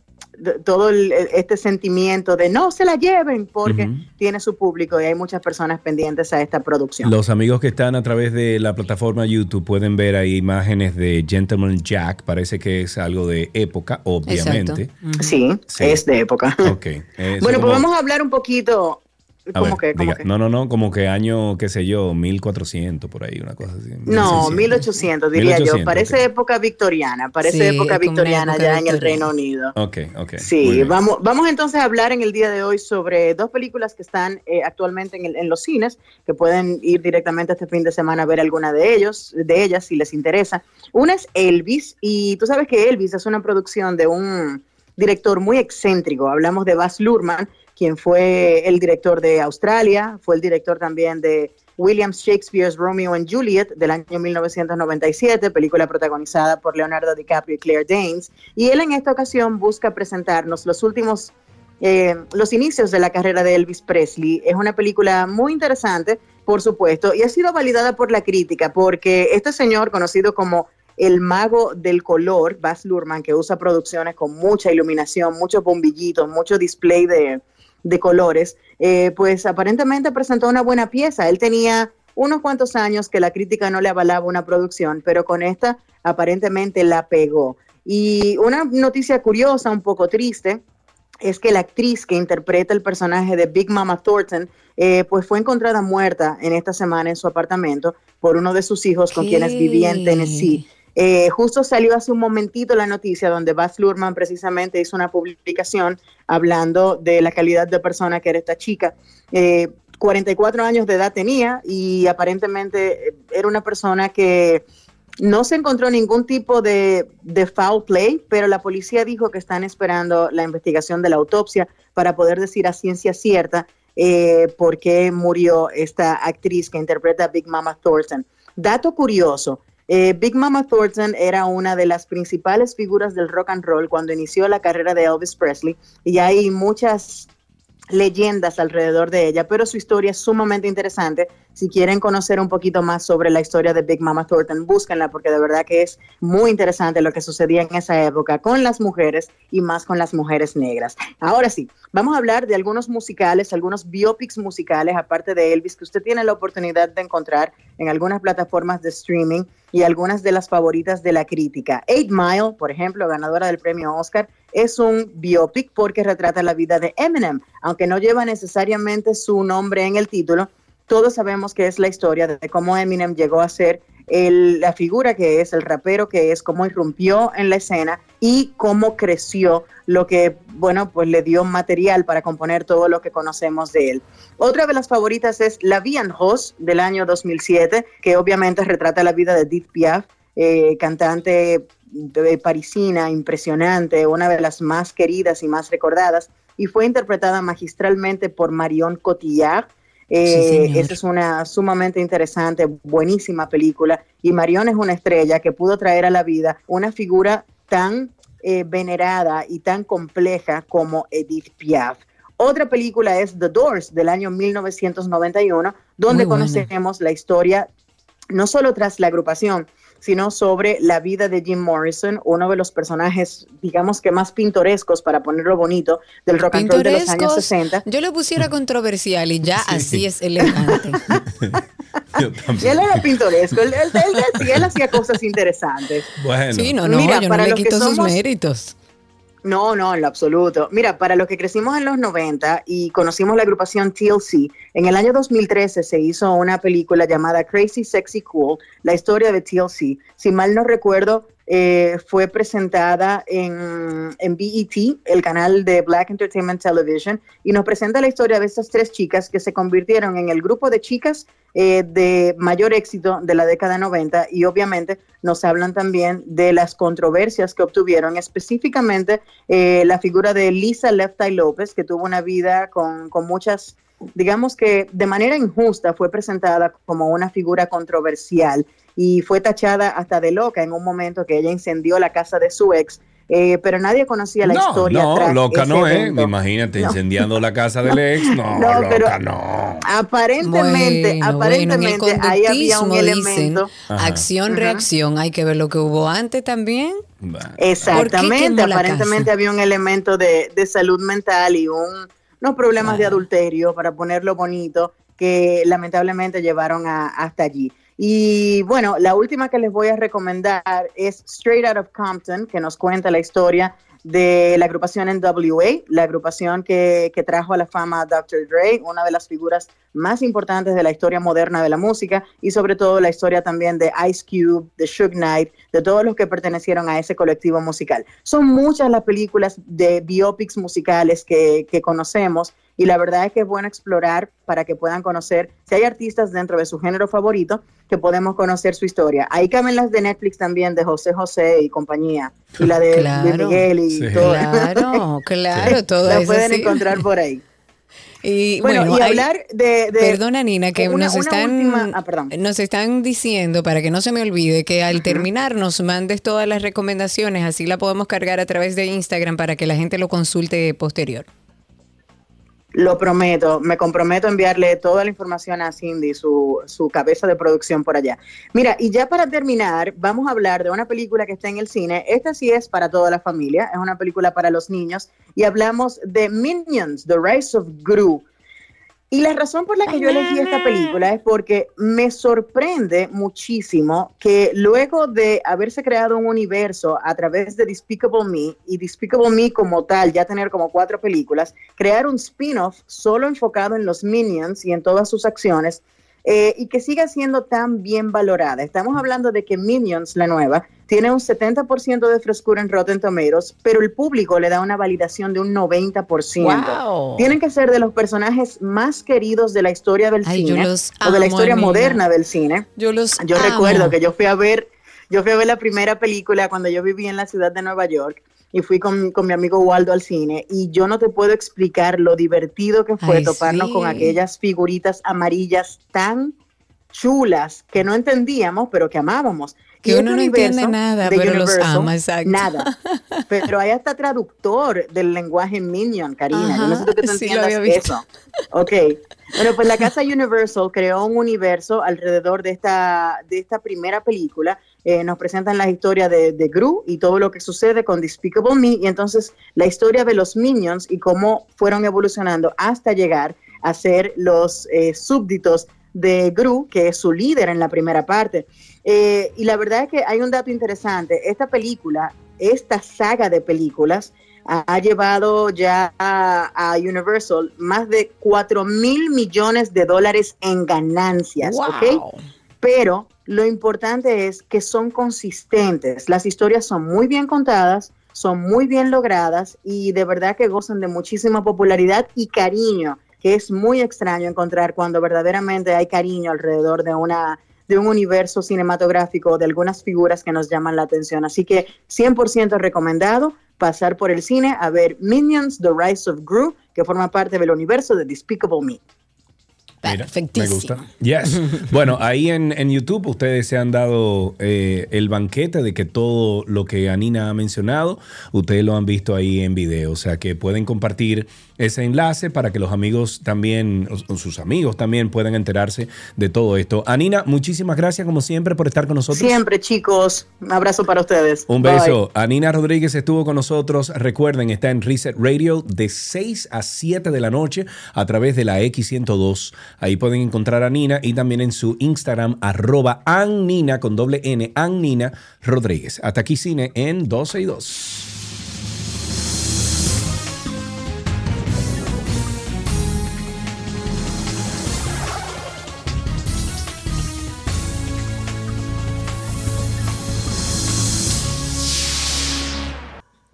todo el- este sentimiento de no se la lleven porque tiene su público y hay muchas personas pendientes a esta producción. Los amigos que están a través de la plataforma YouTube pueden ver ahí imágenes de Gentleman Jack. Parece que es algo de época, obviamente. Sí, Sí. es de época. Ok. Eso bueno, como- pues vamos a hablar un poquito. A ¿Cómo ver, que? ¿Cómo diga. que? No, no, no, como que año, qué sé yo, 1400 por ahí, una cosa así. No, 1600. 1800 diría yo. 1800, Parece época victoriana, parece Sí, época victoriana época ya en el. Reino Unido. Ok, ok. Sí, vamos, vamos entonces a hablar en el día de hoy sobre dos películas que están eh, actualmente en, el- en los cines, que pueden ir directamente este fin de semana a ver alguna de ellos, de ellas, si les interesa. Una es Elvis, y tú sabes que Elvis es una producción de un director muy excéntrico. Hablamos de Baz Luhrmann, quien fue el director de Australia, fue el director también de William Shakespeare's Romeo and Juliet del año 1997, película protagonizada por Leonardo DiCaprio y Claire Danes. Y él en esta ocasión busca presentarnos los últimos, eh, los inicios de la carrera de Elvis Presley. Es una película muy interesante, por supuesto, y ha sido validada por la crítica, porque este señor, conocido como el mago del color, Baz Luhrmann, que usa producciones con mucha iluminación, muchos bombillitos, mucho display de, de colores, eh, pues aparentemente presentó una buena pieza. Él tenía unos cuantos años que la crítica no le avalaba una producción, pero con esta aparentemente la pegó. Y una noticia curiosa, un poco triste, es que la actriz que interpreta el personaje de Big Mama Thornton, eh, pues fue encontrada muerta en esta semana en su apartamento por uno de sus hijos con quienes vivía en Tennessee. Eh, justo salió hace un momentito la noticia donde Baz Luhrmann precisamente hizo una publicación hablando de la calidad de persona que era esta chica. Eh, 44 años de edad tenía y aparentemente eh, era una persona que no se encontró ningún tipo de, foul play, pero la policía dijo que están esperando la investigación de la autopsia para poder decir a ciencia cierta eh, por qué murió esta actriz que interpreta a Big Mama Thornton. Dato curioso, eh, Big Mama Thornton era una de las principales figuras del rock and roll cuando inició la carrera de Elvis Presley y hay muchas leyendas alrededor de ella, pero su historia es sumamente interesante. Si quieren conocer un poquito más sobre la historia de Big Mama Thornton, búsquenla porque de verdad que es muy interesante lo que sucedía en esa época con las mujeres y más con las mujeres negras. Ahora sí, vamos a hablar de algunos musicales, algunos biopics musicales, aparte de Elvis, que usted tiene la oportunidad de encontrar en algunas plataformas de streaming y algunas de las favoritas de la crítica. Eight Mile, por ejemplo, ganadora del premio Oscar, es un biopic porque retrata la vida de Eminem, aunque no lleva necesariamente su nombre en el título. Todos sabemos que es la historia de cómo Eminem llegó a ser el- la figura que es, el rapero que es, cómo irrumpió en la escena y cómo creció, lo que, bueno, pues le dio material para componer todo lo que conocemos de él. Otra de las favoritas es La Vie en Rose del año 2007, que obviamente retrata la vida de Edith Piaf, eh, cantante parisina, impresionante, una de las más queridas y más recordadas, y fue interpretada magistralmente por Marion Cotillard. Eh, esa es una sumamente interesante, buenísima película, y Marion es una estrella que pudo traer a la vida una figura tan eh, venerada y tan compleja como Edith Piaf. Otra película es The Doors del año 1991, donde Muy buena. conocemos la historia no solo tras la agrupación, sino sobre la vida de Jim Morrison, uno de los personajes, digamos que más pintorescos, para ponerlo bonito, del rock and roll de los años 60. Yo le pusiera controversial y ya así es elegante. y él era pintoresco, él, él, hacía cosas interesantes. Bueno. Sí, no, no, Mira, yo no le quito sus méritos. No, no, en lo absoluto. Mira, para los que crecimos en los 90 y conocimos la agrupación TLC, en el año 2013 se hizo una película llamada Crazy Sexy Cool, la historia de TLC. Si mal no recuerdo, eh, fue presentada en, en, BET, el canal de Black Entertainment Television, y nos presenta la historia de estas tres chicas que se convirtieron en el grupo de chicas eh, de mayor éxito de la década 90 y obviamente nos hablan también de las controversias que obtuvieron, específicamente eh, la figura de Lisa Left López, que tuvo una vida con, con muchas digamos que de manera injusta fue presentada como una figura controversial y fue tachada hasta de loca en un momento que ella incendió la casa de su ex. Eh, pero nadie conocía la historia. No, loca no es. Imagínate incendiando la casa del ex. No, loca no. Aparentemente, aparentemente ahí había un elemento. Acción-reacción. Hay que ver lo que hubo antes también. Exactamente. Aparentemente había un elemento de, de salud mental y un, unos problemas de adulterio, para ponerlo bonito, que lamentablemente llevaron a, hasta allí. Y bueno, la última que les voy a recomendar es Straight Out of Compton, que nos cuenta la historia de la agrupación NWA, la agrupación que, que, trajo a la fama a Dr. Dre, una de las figuras más importantes de la historia moderna de la música y sobre todo la historia también de Ice Cube, de Suge Knight, de todos los que pertenecieron a ese colectivo musical. Son muchas las películas de biopics musicales que, que conocemos y la verdad es que es bueno explorar para que puedan conocer si hay artistas dentro de su género favorito que podemos conocer su historia. Ahí caben las de Netflix también de José José y compañía y la de, Miguel y todo. Claro, claro, todo La pueden encontrar por ahí. Y bueno, y hablar de, Perdona, Nina, que nos, están, ah, nos están diciendo, para que no se me olvide, que al terminar nos mandes todas las recomendaciones, así la podemos cargar a través de Instagram para que la gente lo consulte posterior. Lo prometo, me comprometo a enviarle toda la información a Cindy, su, su cabeza de producción por allá. Mira, y ya para terminar, vamos a hablar de una película que está en el cine. Esta sí es para toda la familia, es una película para los niños y hablamos de Minions, The Rise of Gru. Y la razón por la que yo elegí esta película es porque me sorprende muchísimo que luego de haberse creado un universo a través de Despicable Me y Despicable Me como tal, ya tener como cuatro películas, crear un spin-off solo enfocado en los Minions y en todas sus acciones, eh, y que siga siendo tan bien valorada. Estamos hablando de que Minions, la nueva, tiene un 70% de frescura en Rotten Tomatoes, pero el público le da una validación de un 90%. Tienen que ser de los personajes más queridos de la historia del cine o de la historia moderna del cine. Yo los Yo recuerdo que yo fui a ver yo fui a ver la primera película cuando yo vivía en la ciudad de Nueva York y fui con, mi amigo Waldo al cine y yo no te puedo explicar lo divertido que fue toparnos con aquellas figuritas amarillas tan chulas que no entendíamos, pero que amábamos. Que uno no entiende nada, pero los ama, exacto. Nada. Pero hay hasta traductor del lenguaje Minion, Karina. Yo no sé que tú entiendas eso. Ok. Bueno, pues la casa Universal creó un universo alrededor de esta, de esta primera película eh, nos presentan la historia de, de, Gru y todo lo que sucede con Despicable Me y entonces la historia de los Minions y cómo fueron evolucionando hasta llegar a ser los eh, súbditos de Gru, que es su líder en la primera parte. Eh, y la verdad es que hay un dato interesante, esta película, esta saga de películas, ha, llevado ya a, Universal más de 4 mil millones de dólares en ganancias. Pero lo importante es que son consistentes. Las historias son muy bien contadas, son muy bien logradas y de verdad que gozan de muchísima popularidad y cariño, que es muy extraño encontrar cuando verdaderamente hay cariño alrededor de una de un universo cinematográfico, de algunas figuras que nos llaman la atención. Así que 100% recomendado pasar por el cine a ver Minions, The Rise of Gru, que forma parte del universo de Despicable Me. Perfectísimo. Me gusta. Yes. Bueno, ahí en, en YouTube ustedes se han dado eh, el banquete de que todo lo que Anina ha mencionado, ustedes lo han visto ahí en video. O sea que pueden compartir ese enlace para que los amigos también, o, sus amigos también puedan enterarse de todo esto. Anina, muchísimas gracias como siempre por estar con nosotros. Siempre, chicos. Un abrazo para ustedes. Un Bye. beso. Anina Rodríguez estuvo con nosotros. Recuerden, está en Reset Radio de 6 a 7 de la noche a través de la X102. Ahí pueden encontrar a Nina y también en su Instagram, arroba Annina con doble N, Annina Rodríguez. Hasta aquí cine en 12 y 2.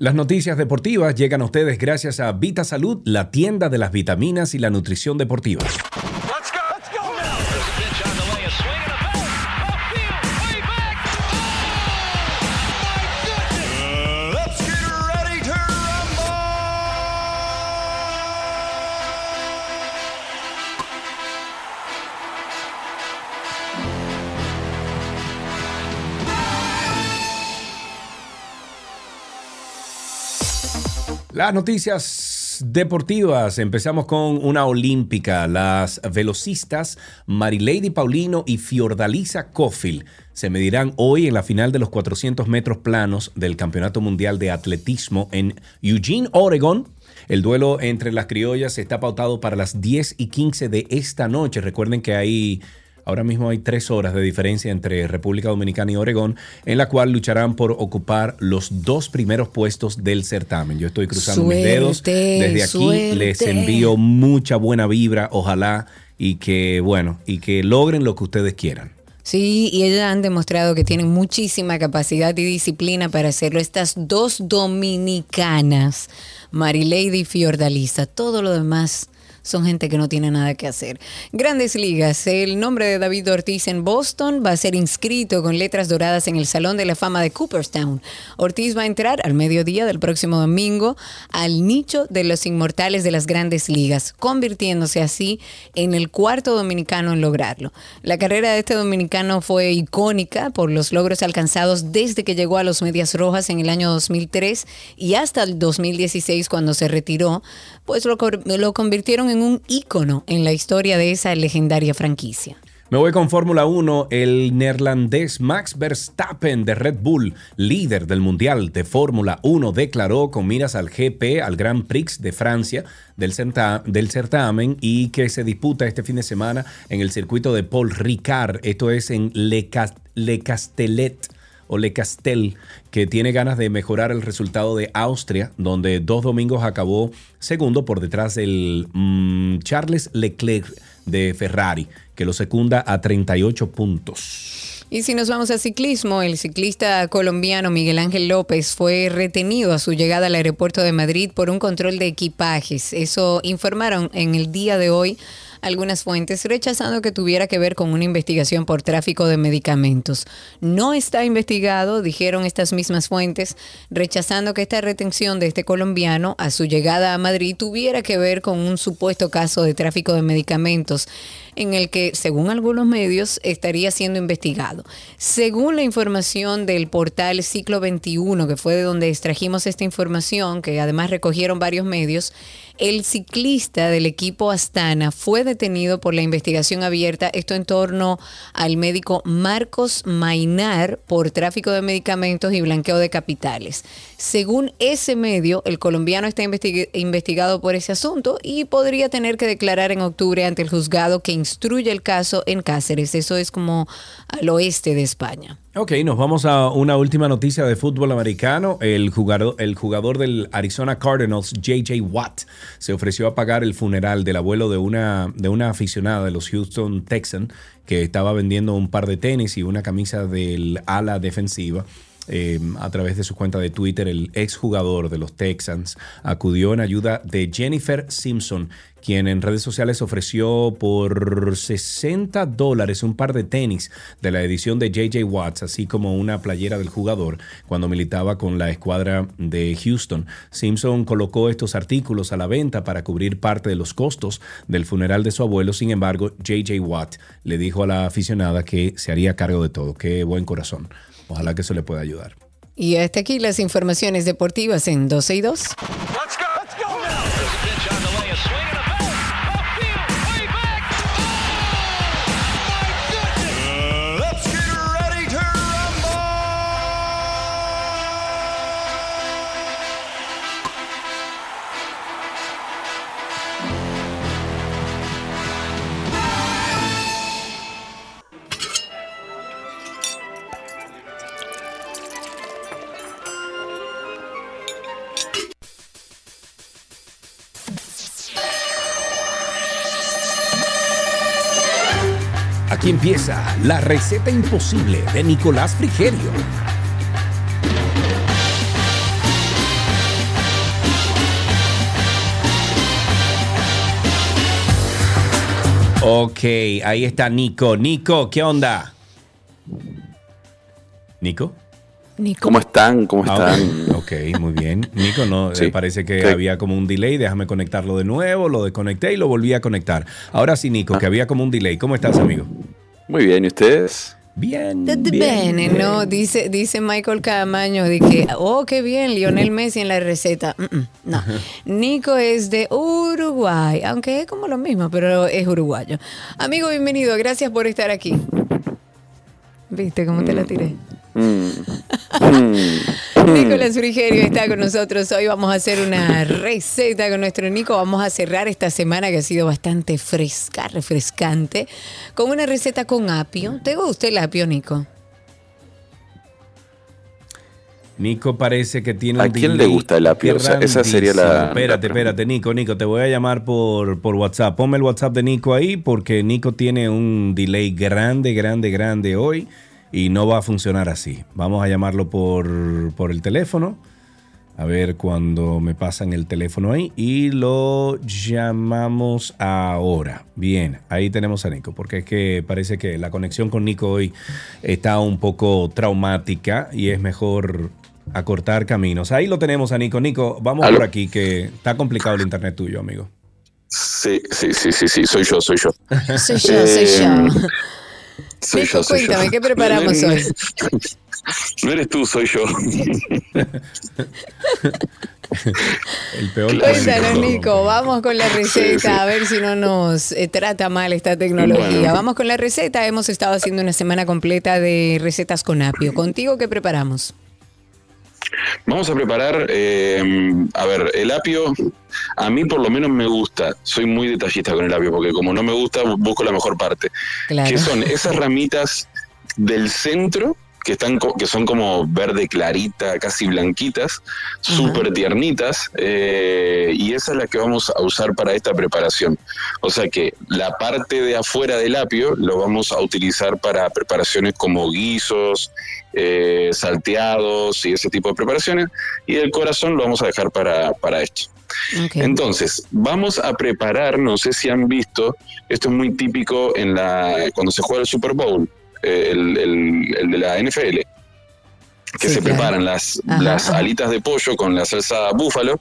Las noticias deportivas llegan a ustedes gracias a Vita Salud, la tienda de las vitaminas y la nutrición deportiva. Las noticias deportivas. Empezamos con una olímpica. Las velocistas Marilady Paulino y Fiordalisa Cofield se medirán hoy en la final de los 400 metros planos del Campeonato Mundial de Atletismo en Eugene, Oregon. El duelo entre las criollas está pautado para las 10 y 15 de esta noche. Recuerden que hay Ahora mismo hay tres horas de diferencia entre República Dominicana y Oregón, en la cual lucharán por ocupar los dos primeros puestos del certamen. Yo estoy cruzando mis dedos. Desde aquí suerte. les envío mucha buena vibra, ojalá, y que, bueno, y que logren lo que ustedes quieran. Sí, y ellas han demostrado que tienen muchísima capacidad y disciplina para hacerlo. Estas dos dominicanas, Marilady y Fiordalisa, todo lo demás son gente que no tiene nada que hacer. Grandes ligas, el nombre de David Ortiz en Boston va a ser inscrito con letras doradas en el Salón de la Fama de Cooperstown. Ortiz va a entrar al mediodía del próximo domingo al nicho de los inmortales de las grandes ligas, convirtiéndose así en el cuarto dominicano en lograrlo. La carrera de este dominicano fue icónica por los logros alcanzados desde que llegó a los Medias Rojas en el año 2003 y hasta el 2016 cuando se retiró, pues lo, lo convirtieron en un ícono en la historia de esa legendaria franquicia. Me voy con Fórmula 1. El neerlandés Max Verstappen de Red Bull, líder del Mundial de Fórmula 1, declaró con miras al GP, al Grand Prix de Francia del, certa- del certamen y que se disputa este fin de semana en el circuito de Paul Ricard. Esto es en Le, Cas- Le Castellet o Le Castel, que tiene ganas de mejorar el resultado de Austria, donde dos domingos acabó segundo por detrás del mm, Charles Leclerc de Ferrari, que lo secunda a 38 puntos. Y si nos vamos a ciclismo, el ciclista colombiano Miguel Ángel López fue retenido a su llegada al aeropuerto de Madrid por un control de equipajes. Eso informaron en el día de hoy algunas fuentes rechazando que tuviera que ver con una investigación por tráfico de medicamentos. No está investigado, dijeron estas mismas fuentes, rechazando que esta retención de este colombiano a su llegada a Madrid tuviera que ver con un supuesto caso de tráfico de medicamentos en el que, según algunos medios, estaría siendo investigado. Según la información del portal Ciclo 21, que fue de donde extrajimos esta información, que además recogieron varios medios, el ciclista del equipo Astana fue detenido por la investigación abierta, esto en torno al médico Marcos Mainar por tráfico de medicamentos y blanqueo de capitales. Según ese medio, el colombiano está investig- investigado por ese asunto y podría tener que declarar en octubre ante el juzgado que instruye el caso en Cáceres. Eso es como al oeste de España. Ok, nos vamos a una última noticia de fútbol americano. El jugador, el jugador del Arizona Cardinals, JJ Watt, se ofreció a pagar el funeral del abuelo de una, de una aficionada de los Houston Texans que estaba vendiendo un par de tenis y una camisa del ala defensiva. Eh, a través de su cuenta de Twitter, el exjugador de los Texans acudió en ayuda de Jennifer Simpson, quien en redes sociales ofreció por 60 dólares un par de tenis de la edición de JJ Watts, así como una playera del jugador cuando militaba con la escuadra de Houston. Simpson colocó estos artículos a la venta para cubrir parte de los costos del funeral de su abuelo. Sin embargo, JJ Watt le dijo a la aficionada que se haría cargo de todo. Qué buen corazón. Ojalá que eso le pueda ayudar. Y hasta aquí las informaciones deportivas en 12 y 2. Aquí empieza la receta imposible de Nicolás Frigerio. Ok, ahí está Nico. Nico, ¿qué onda? ¿Nico? Nico. ¿Cómo están? ¿Cómo Ah, están? ok, muy bien. Nico, no, Sí. eh, parece que Sí. había como un delay. Déjame conectarlo de nuevo. Lo desconecté y lo volví a conectar. Ahora sí, Nico, Ah. que había como un delay. ¿Cómo estás, amigo? Muy bien, ¿y ustedes? Bien. Bien, bien. no, dice, dice Michael Camaño de que, oh, qué bien, Lionel Messi en la receta. Mm, mm, no, Nico es de Uruguay, aunque es como lo mismo, pero es uruguayo. Amigo, bienvenido, gracias por estar aquí. ¿Viste cómo te la tiré? Mm. Mm. Nicolás Frigerio está con nosotros. Hoy vamos a hacer una receta con nuestro Nico. Vamos a cerrar esta semana que ha sido bastante fresca, refrescante, con una receta con apio. ¿Te gusta el apio, Nico? Nico parece que tiene un ¿A quién le gusta el apio? O sea, esa sería la-. Espérate, espérate, Nico, Nico, te voy a llamar por, por WhatsApp. Ponme el WhatsApp de Nico ahí porque Nico tiene un delay grande, grande, grande hoy y no va a funcionar así. Vamos a llamarlo por, por el teléfono. A ver cuando me pasan el teléfono ahí y lo llamamos ahora. Bien, ahí tenemos a Nico, porque es que parece que la conexión con Nico hoy está un poco traumática y es mejor acortar caminos. Ahí lo tenemos a Nico. Nico, vamos ¿Aló? por aquí que está complicado el internet tuyo, amigo. Sí, sí, sí, sí, sí, soy yo, soy yo. Soy yo, soy Eh, yo. Soy Nico, yo, soy yo. cuéntame, ¿qué preparamos No, no, hoy? No eres tú, soy yo. El peor Cuéntanos. Nico, vamos con la receta, sí. a ver si no nos eh, trata mal esta tecnología. Bueno. Vamos con la receta, hemos estado haciendo una semana completa de recetas con apio. ¿Contigo qué preparamos? Vamos a preparar, eh, a ver, el apio, a mí por lo menos me gusta, soy muy detallista con el apio, porque como no me gusta, busco la mejor parte. Claro. que son esas ramitas del centro que están co- que son como verde clarita, casi blanquitas, súper tiernitas, eh, y esa es la que vamos a usar para esta preparación. O sea que la parte de afuera del apio lo vamos a utilizar para preparaciones como guisos, eh, salteados y ese tipo de preparaciones, y el corazón lo vamos a dejar para, para esto. Entonces, vamos a preparar, no sé si han visto, esto es muy típico en la cuando se juega el Super Bowl, el, el- el de la NFL, que Sí, se claro. preparan las, Ajá, las ajá. alitas de pollo con la salsa búfalo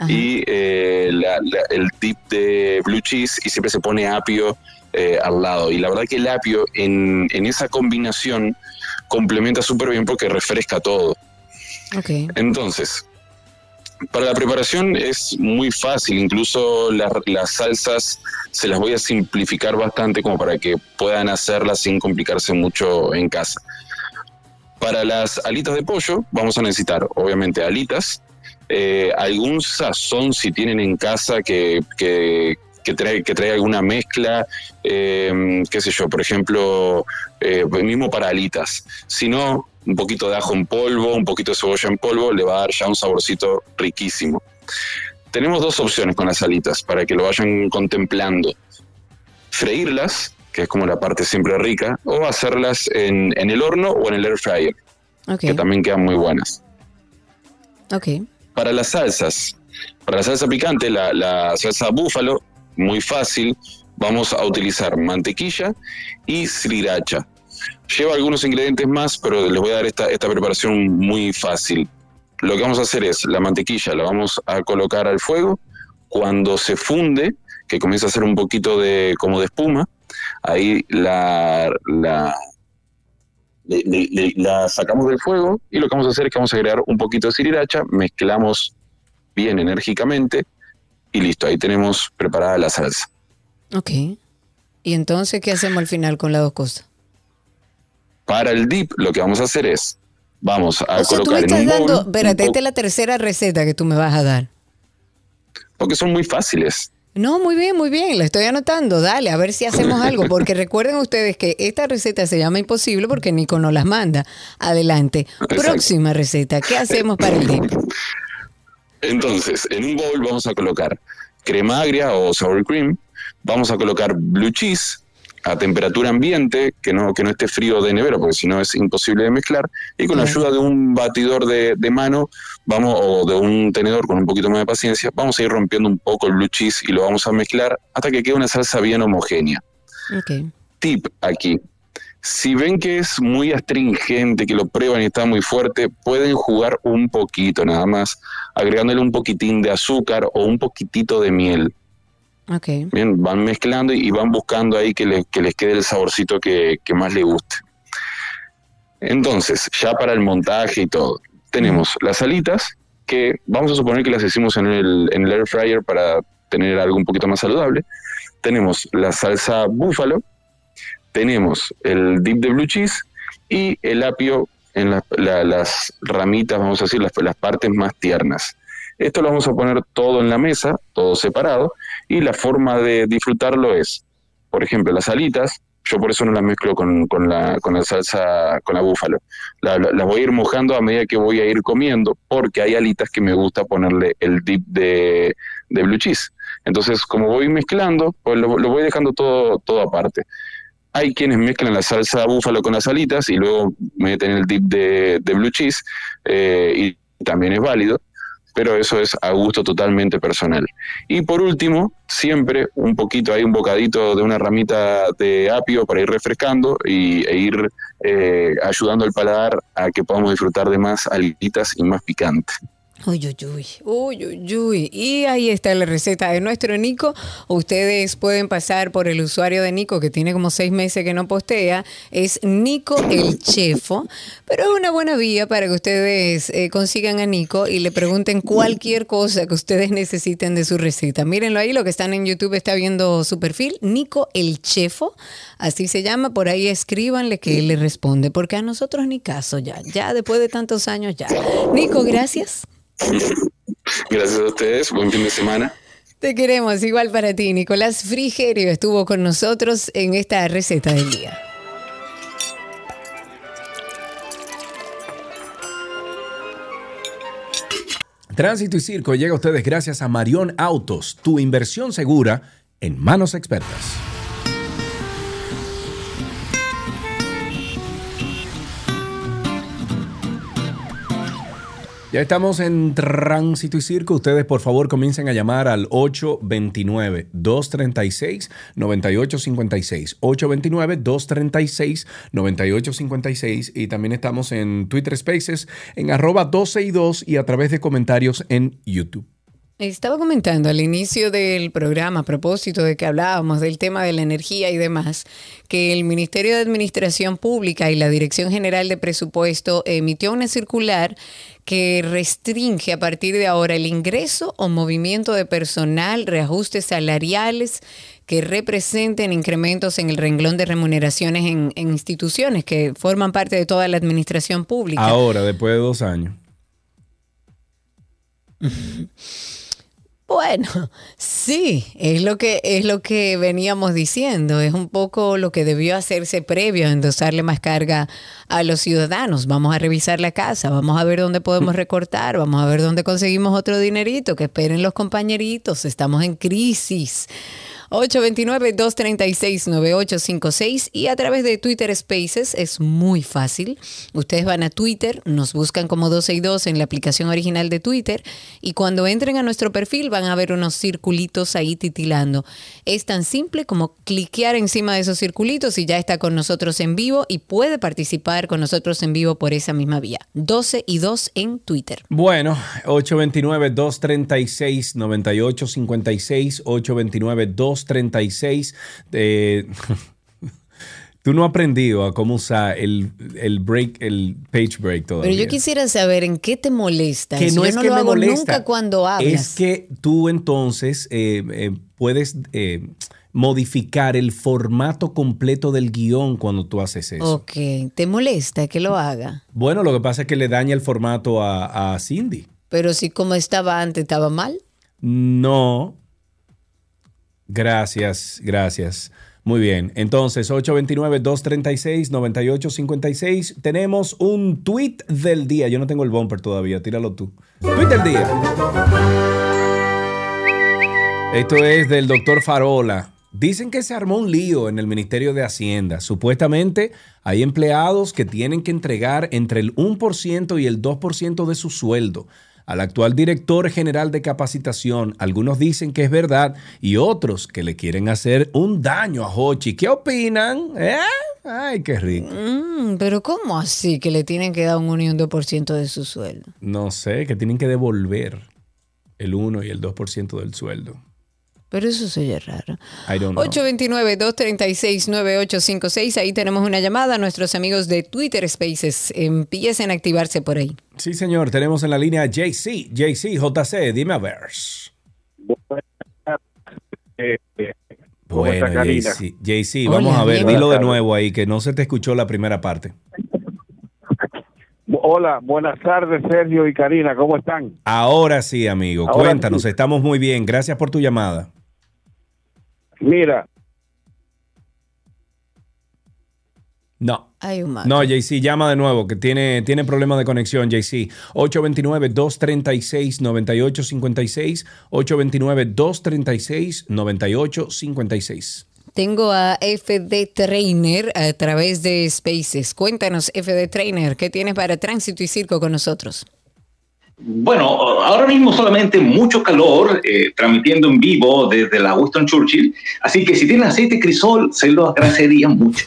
Ajá. y eh, la- la- el dip de blue cheese y siempre se pone apio eh, al lado. Y la verdad que el apio en, en esa combinación complementa súper bien porque refresca todo. Ok. Entonces, para la preparación es muy fácil, incluso la- las salsas se las voy a simplificar bastante como para que puedan hacerlas sin complicarse mucho en casa. Para las alitas de pollo vamos a necesitar obviamente alitas, eh, algún sazón si tienen en casa que, que, que trae, que trae alguna mezcla, eh, qué sé yo, por ejemplo, eh, mismo para alitas. Si no, un poquito de ajo en polvo, un poquito de cebolla en polvo, le va a dar ya un saborcito riquísimo. Tenemos dos opciones con las alitas para que lo vayan contemplando. Freírlas, que es como la parte siempre rica, o hacerlas en, en el horno o en el air fryer. Que también quedan muy buenas. Para las salsas, para la salsa picante, la, la salsa búfalo, muy fácil, vamos a utilizar mantequilla y sriracha. Lleva algunos ingredientes más, pero les voy a dar esta, esta preparación muy fácil. Lo que vamos a hacer es la mantequilla la vamos a colocar al fuego. Cuando se funde, que comienza a hacer un poquito de como de espuma, ahí la, la, la sacamos del fuego y lo que vamos a hacer es que vamos a agregar un poquito de sriracha, mezclamos bien enérgicamente y listo, ahí tenemos preparada la salsa. Ok. ¿Y entonces qué hacemos al final con las dos cosas? Para el dip lo que vamos a hacer es, vamos a o sea, tú me en estás un dando, bowl, espérate, esta es la tercera receta que tú me vas a dar. po- porque son muy fáciles. No, muy bien, muy bien, la estoy anotando. Dale, a ver si hacemos algo, porque recuerden ustedes que esta receta se llama imposible porque Nico no las manda. Adelante. Exacto. Próxima receta, ¿qué hacemos para el dip? Entonces, en un bowl vamos a colocar crema agria o sour cream, vamos a colocar blue cheese a temperatura ambiente, que no, que no esté frío de nevera, porque si no es imposible de mezclar, y con la ayuda de un batidor de, de mano, vamos, o de un tenedor con un poquito más de paciencia, vamos a ir rompiendo un poco el blue cheese y lo vamos a mezclar hasta que quede una salsa bien homogénea. Tip aquí. Si ven que es muy astringente, que lo prueban y está muy fuerte, pueden jugar un poquito nada más, agregándole un poquitín de azúcar o un poquitito de miel. Ok. Bien, van mezclando y van buscando ahí que, le- que les quede el saborcito que, que más les guste. Entonces, ya para el montaje y todo, tenemos las alitas que vamos a suponer que las hicimos en el, en el air fryer para tener algo un poquito más saludable. Tenemos la salsa búfalo, tenemos el dip de blue cheese y el apio en la- la- las ramitas, vamos a decir, las, las partes más tiernas. Esto lo vamos a poner todo en la mesa, todo separado, y la forma de disfrutarlo es, por ejemplo, las alitas, yo por eso no las mezclo con, con la, con la salsa, con la búfalo. La- la- las voy a ir mojando a medida que voy a ir comiendo, porque hay alitas que me gusta ponerle el dip de, de blue cheese. Entonces, como voy mezclando, pues lo, lo voy dejando todo, todo aparte. Hay quienes mezclan la salsa búfalo con las alitas y luego meten el dip de, blue cheese eh, y también es válido, pero eso es a gusto totalmente personal. Y por último, siempre un poquito, hay un bocadito de una ramita de apio para ir refrescando y, e ir eh, ayudando al paladar a que podamos disfrutar de más alitas y más picante. Uy, uy, uy, uy, uy. Y ahí está la receta de nuestro Nico. Ustedes pueden pasar por el usuario de Nico, que tiene como seis meses que no postea. Es Nico el Chefo. Pero es una buena vía para que ustedes eh, consigan a Nico y le pregunten cualquier cosa que ustedes necesiten de su receta. Mírenlo ahí, lo que están en YouTube está viendo su perfil. Nico el Chefo, así se llama. Por ahí escríbanle que él le responde. Porque a nosotros ni caso ya. Ya después de tantos años ya. Nico, gracias. Gracias a ustedes, buen fin de semana. Te queremos, igual para ti. Nicolás Frigerio estuvo con nosotros en esta receta del día. Tránsito y Circo llega a ustedes gracias a Marión Autos, tu inversión segura en manos expertas. Ya estamos en Tránsito y Circo. Ustedes, por favor, comiencen a llamar al 829-236-9856. 829-236-9856. Y también estamos en Twitter Spaces, en arroba 12 y 2 y a través de comentarios en YouTube. Estaba comentando al inicio del programa, a propósito de que hablábamos del tema de la energía y demás, que el Ministerio de Administración Pública y la Dirección General de Presupuesto emitió una circular que restringe a partir de ahora el ingreso o movimiento de personal, reajustes salariales que representen incrementos en el renglón de remuneraciones en, en instituciones que forman parte de toda la administración pública. Ahora, después de dos años. Bueno, sí, es lo que es lo que veníamos diciendo, es un poco lo que debió hacerse previo a endosarle más carga a los ciudadanos. Vamos a revisar la casa, vamos a ver dónde podemos recortar, vamos a ver dónde conseguimos otro dinerito, que esperen los compañeritos, estamos en crisis. 829-236-9856 y a través de Twitter Spaces es muy fácil. Ustedes van a Twitter, nos buscan como 12 y 2 en la aplicación original de Twitter y cuando entren a nuestro perfil van a ver unos circulitos ahí titilando. Es tan simple como cliquear encima de esos circulitos y ya está con nosotros en vivo y puede participar con nosotros en vivo por esa misma vía. 12 y 2 en Twitter. Bueno, 829-236-9856, 829-236. eh, Tú no has aprendido a cómo usar el, el break, el page break todavía. Pero yo quisiera saber en qué te molesta. que no yo es no que lo me hago molesta. nunca cuando hablas. Es que tú entonces eh, eh, puedes eh, modificar el formato completo del guion cuando tú haces eso. Ok, ¿te molesta que lo haga? Bueno, lo que pasa es que le daña el formato a, a Cindy. Pero si como estaba antes estaba mal. No. Gracias, gracias. Muy bien. Entonces, 829-236-9856. Tenemos un tweet del día. Yo no tengo el bumper todavía. Tíralo tú. Tweet del día. Esto es del doctor Farola. Dicen que se armó un lío en el Ministerio de Hacienda. Supuestamente hay empleados que tienen que entregar entre el 1% y el 2% de su sueldo al actual director general de capacitación. Algunos dicen que es verdad y otros que le quieren hacer un daño a Hochi. ¿Qué opinan? ¿Eh? Ay, qué rico. Mm, pero ¿cómo así que le tienen que dar un 1 y un 2% de su sueldo? No sé, que tienen que devolver el 1 y el 2% del sueldo. Pero eso se oye raro. I don't know. 829-236-9856. Ahí tenemos una llamada. Nuestros amigos de Twitter Spaces empiecen a activarse por ahí. Sí, señor. Tenemos en la línea JC. JC, JC, dime a ver. ¿Cómo Bueno? JC, JC, Hola, vamos a ver, bien. dilo de nuevo ahí, que no se te escuchó la primera parte. Hola, buenas tardes, Sergio y Karina, ¿cómo están? Ahora sí, amigo, Ahora cuéntanos, sí. estamos muy bien. Gracias por tu llamada. Mira, No. Hay un No, JC, llama de nuevo, que tiene, tiene problemas de conexión, JC. 829-236-9856. 829-236-9856. Tengo a FD Trainer a través de Spaces. Cuéntanos, FD Trainer, ¿qué tienes para tránsito y circo con nosotros? Bueno, ahora mismo solamente mucho calor, eh, transmitiendo en vivo desde la Winston Churchill, así que si tienen aceite crisol, se lo agradecería mucho.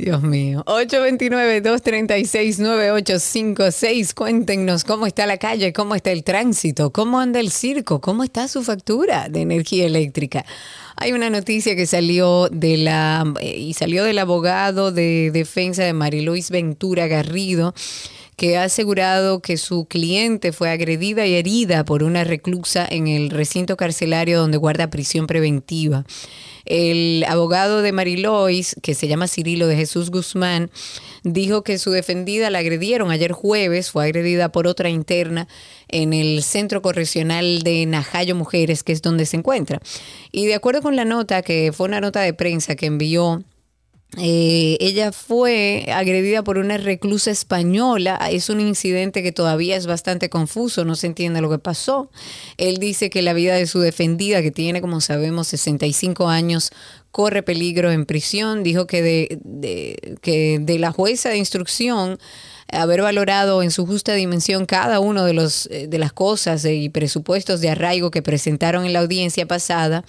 Dios mío. 829-236-9856. Cuéntenos cómo está la calle, cómo está el tránsito, cómo anda el circo, cómo está su factura de energía eléctrica. Hay una noticia que salió de la eh, y salió del abogado de defensa de Mariluis Ventura Garrido que ha asegurado que su cliente fue agredida y herida por una reclusa en el recinto carcelario donde guarda prisión preventiva. El abogado de Marilois, que se llama Cirilo de Jesús Guzmán, dijo que su defendida la agredieron ayer jueves, fue agredida por otra interna en el Centro Correccional de Najayo Mujeres, que es donde se encuentra. Y de acuerdo con la nota, que fue una nota de prensa que envió eh, ella fue agredida por una reclusa española. Es un incidente que todavía es bastante confuso, no se entiende lo que pasó. Él dice que la vida de su defendida, que tiene, como sabemos, 65 años, corre peligro en prisión. Dijo que de, de- que de la jueza de instrucción haber valorado en su justa dimensión cada uno de los eh, de las cosas y presupuestos de arraigo que presentaron en la audiencia pasada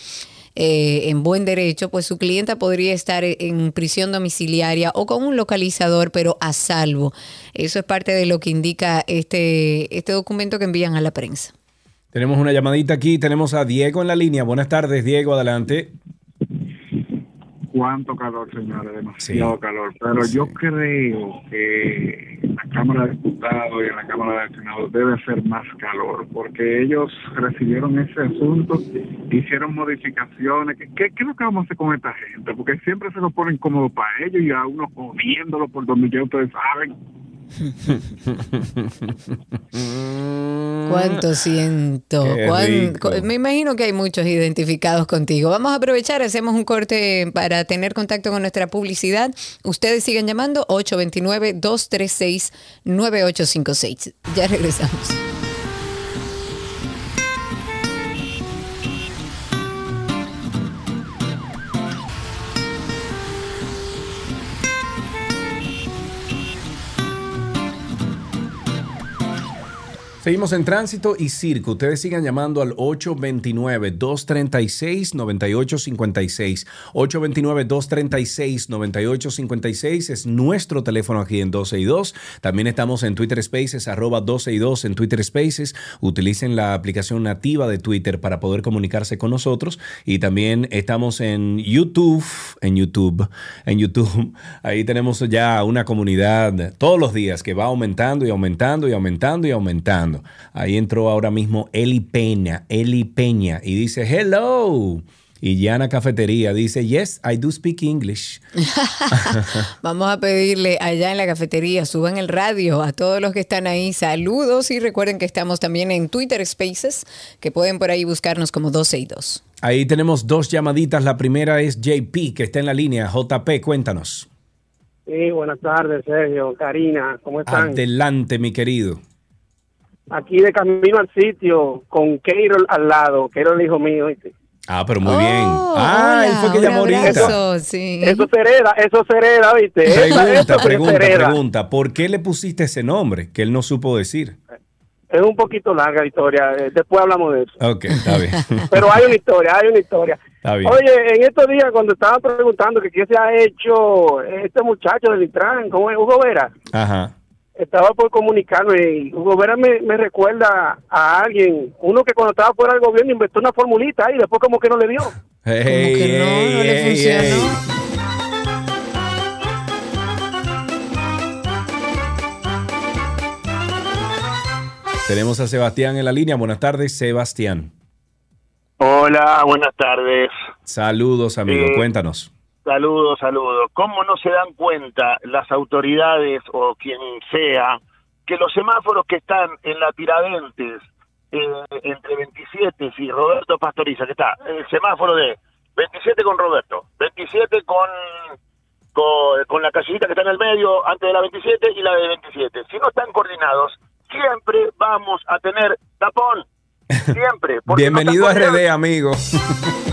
eh, en buen derecho, pues su clienta podría estar en prisión domiciliaria o con un localizador, pero a salvo. Eso es parte de lo que indica este, este documento que envían a la prensa. Tenemos una llamadita aquí, tenemos a Diego en la línea. Buenas tardes, Diego, adelante. Cuánto calor, señores, demasiado Sí. calor. Pero yo creo que en la Cámara de Diputados y en la Cámara de Senado debe ser más calor, porque ellos recibieron ese asunto, hicieron modificaciones. ¿Qué, qué, qué es lo que vamos a hacer con esta gente? Porque siempre se lo ponen cómodo para ellos y a uno jodiéndolo por donde ya ustedes saben. Cuánto siento. Cuán- me imagino que hay muchos identificados contigo. Vamos a aprovechar, hacemos un corte para tener contacto con nuestra publicidad. Ustedes siguen llamando 829-236-9856. Ya regresamos. Seguimos en tránsito y circo. Ustedes sigan llamando al 829-236-9856. 829-236-9856 es nuestro teléfono aquí en 12 y 2. También estamos en Twitter Spaces, arroba 12 y 2 en Twitter Spaces. Utilicen la aplicación nativa de Twitter para poder comunicarse con nosotros. Y también estamos en YouTube, en YouTube, en YouTube. Ahí tenemos ya una comunidad todos los días que va aumentando y aumentando y aumentando y aumentando. Ahí entró ahora mismo Eli Peña, Eli Peña, y dice, hello. Y Yana Cafetería dice, yes, I do speak English. Vamos a pedirle allá en la cafetería, suban el radio a todos los que están ahí. Saludos y recuerden que estamos también en Twitter Spaces, que pueden por ahí buscarnos como 12 y 2. Ahí tenemos dos llamaditas. La primera es JP, que está en la línea. JP, cuéntanos. Sí, buenas tardes, Sergio, Karina, ¿cómo están? Adelante, mi querido. Aquí de camino al sitio con Keirol al lado, Keirol hijo mío. ¿oíste? Ah, pero muy bien. Ah, él fue que llamó ahorita. Eso, sí. Eso se hereda, eso se hereda, ¿viste? Pregunta, eso pregunta, pregunta. ¿Por qué le pusiste ese nombre que él no supo decir? Es un poquito larga la historia, eh, después hablamos de eso. Ok, está bien. Pero hay una historia, hay una historia. Está bien. Oye, en estos días cuando estaba preguntando que qué se ha hecho este muchacho del Intran, ¿cómo es? Hugo Vera, Ajá. Estaba por comunicarme y Hugo Vera me, me recuerda a alguien, uno que cuando estaba fuera del gobierno inventó una formulita y después como que no le dio. Hey, que no? hey, ¿No le hey, funcionó? hey. Tenemos a Sebastián en la línea. Buenas tardes, Sebastián. Hola, buenas tardes. Saludos, amigo. Eh, Cuéntanos. Saludos, saludos. ¿Cómo no se dan cuenta las autoridades o quien sea que los semáforos que están en la Tiradentes eh, entre 27 y Roberto Pastoriza, que está el semáforo de 27 con Roberto, 27 con, con, con la casillita que está en el medio antes de la 27 y la de 27. Si no están coordinados, siempre vamos a tener tapón. Siempre. no Bienvenido a. RD, amigo.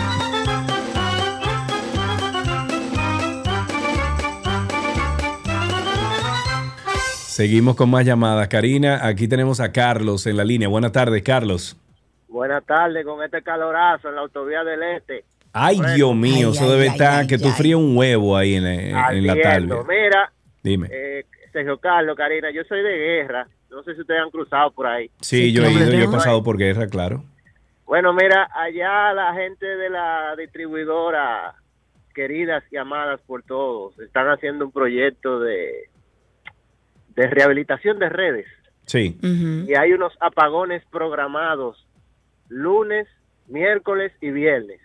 Seguimos con más llamadas. Karina, aquí tenemos a Carlos en la línea. Buenas tardes, Carlos. Buenas tardes, con este calorazo en la autovía del Este. Ay, Bueno. Dios mío, Ay, eso ay, debe ay, estar ay, que tú fríes un huevo ahí en, en la tarde. Mira, Dime. eh, Sergio Carlos, Karina, yo soy de guerra. No sé si ustedes han cruzado por ahí. Sí, yo he ido, yo he pasado por guerra, claro. Bueno, mira, allá la gente de la distribuidora, queridas y amadas por todos, están haciendo un proyecto de, de rehabilitación de redes. Sí. Y hay unos apagones programados lunes, miércoles y viernes,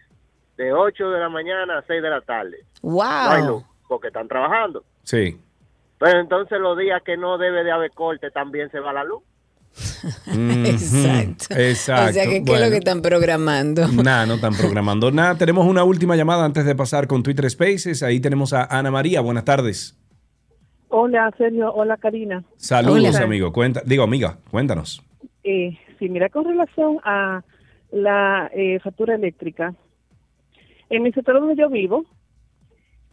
de 8 de la mañana a 6 de la tarde. ¡Wow! No hay luz, porque están trabajando. Sí. Pero entonces los días que no debe de haber corte también se va la luz. Exacto. Exacto. O sea, que ¿qué es lo que están programando? Nada, no están programando nada. Tenemos una última llamada antes de pasar con Twitter Spaces. Ahí tenemos a Ana María. Buenas tardes. Hola, Sergio. Hola, Karina. Saludos, Hola. amigo. Cuenta, digo, amiga, cuéntanos. Eh, sí, mira, con relación a la eh, factura eléctrica, en el sector donde yo vivo,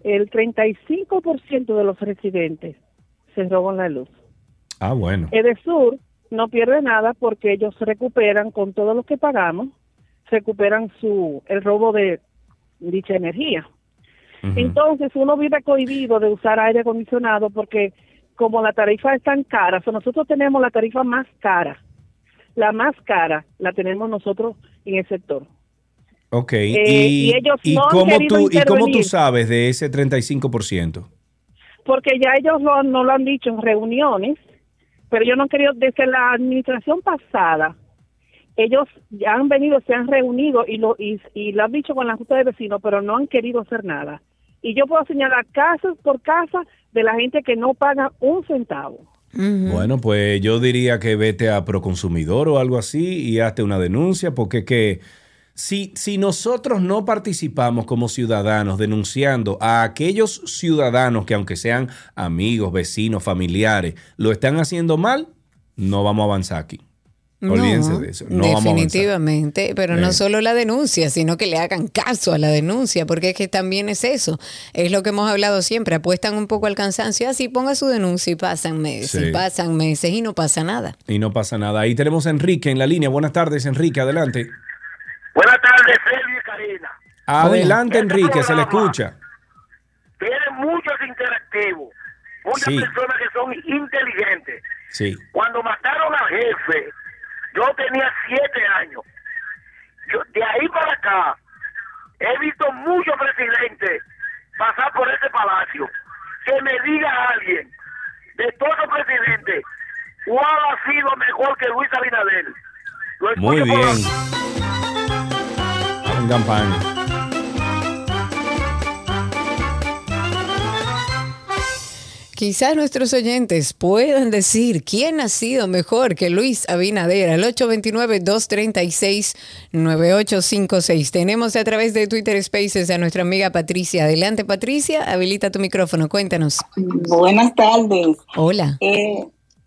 el 35% de los residentes se roban la luz. Ah, bueno. Edesur no pierde nada porque ellos recuperan con todo lo que pagamos, recuperan su el robo de dicha energía. Entonces uno vive cohibido de usar aire acondicionado porque como la tarifa es tan cara, o sea, nosotros tenemos la tarifa más cara. La más cara la tenemos nosotros en el sector. Ok. Eh, y, y ellos y no han cómo querido tú, ¿Y cómo tú sabes de ese 35%? porque ya ellos lo, no lo han dicho en reuniones, pero yo no quería, desde la administración pasada, ellos ya han venido, se han reunido y lo, y, y lo han dicho con la Junta de Vecinos, pero no han querido hacer nada. Y yo puedo señalar casas por casa de la gente que no paga un centavo. Bueno, pues yo diría que vete a Proconsumidor o algo así y hazte una denuncia, porque que si, si nosotros no participamos como ciudadanos denunciando a aquellos ciudadanos que aunque sean amigos, vecinos, familiares, lo están haciendo mal, no vamos a avanzar aquí. Olvídense de eso. No vamos a avanzar. definitivamente, pero no Eh. solo la denuncia, sino que le hagan caso a la denuncia, porque es que también es eso. Es lo que hemos hablado siempre, apuestan un poco al cansancio, así ponga su denuncia y pasan meses, Sí. y pasan meses y no pasa nada. Y no pasa nada. Ahí tenemos a Enrique en la línea. Buenas tardes, Enrique, adelante. Buenas tardes, Sergio y Karina. Adelante, Este Enrique, se le escucha. Tiene muchos interactivos, muchas Sí. personas que son inteligentes. Sí. Cuando mataron al jefe, yo tenía siete años. Yo, de ahí para acá, he visto muchos presidentes pasar por ese palacio. Que me diga alguien, de todos los presidentes, cuál ha sido mejor que Luis Abinader. Muy por bien. En campaña. Quizás nuestros oyentes puedan decir quién ha sido mejor que Luis Abinader al 829-236-9856. Tenemos a través de Twitter Spaces a nuestra amiga Patricia. Adelante, Patricia, habilita tu micrófono, cuéntanos. Buenas tardes. Hola. Eh,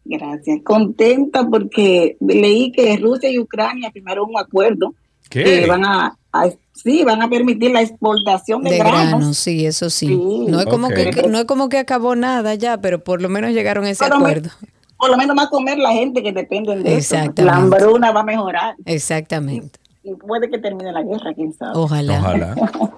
gracias. Contenta porque leí que Rusia y Ucrania firmaron un acuerdo ¿Qué? que van a, a- sí, van a permitir la exportación de, De granos. granos, sí, eso sí. Sí. No, es como que, no es como que acabó nada ya, pero por lo menos llegaron a ese Por acuerdo. Por lo menos va a comer la gente que depende de eso. Exactamente. La hambruna va a mejorar. Exactamente. Y puede que termine la guerra, quién sabe. Ojalá. Ojalá.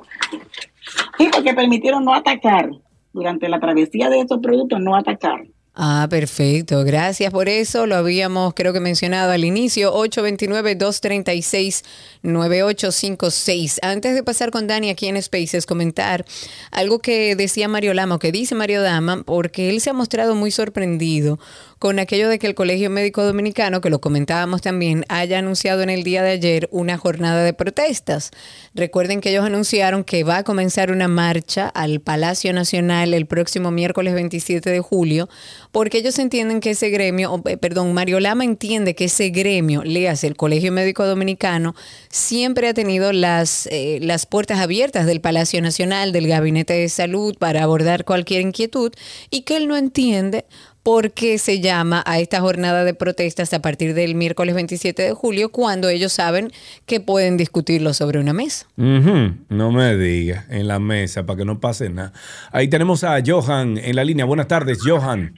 Sí, porque permitieron no atacar. Durante la travesía de esos productos, no atacar. Ah, perfecto. Gracias por eso. Lo habíamos, creo que mencionado al inicio, 829-236-9856. Antes de pasar con Dani aquí en Spaces, comentar algo que decía Mario Lama, que dice Mario Dama, porque él se ha mostrado muy sorprendido con aquello de que el Colegio Médico Dominicano, que lo comentábamos también, haya anunciado en el día de ayer una jornada de protestas. Recuerden que ellos anunciaron que va a comenzar una marcha al Palacio Nacional el próximo miércoles 27 de julio, porque ellos entienden que ese gremio, eh, perdón, Mario Lama entiende que ese gremio, le hace el Colegio Médico Dominicano, siempre ha tenido las, eh, las puertas abiertas del Palacio Nacional, del Gabinete de Salud, para abordar cualquier inquietud, y que él no entiende por qué se llama a esta jornada de protestas a partir del miércoles 27 de julio, cuando ellos saben que pueden discutirlo sobre una mesa. No me diga, en la mesa, para que no pase nada. Ahí tenemos a Johan en la línea. Buenas tardes, Johan.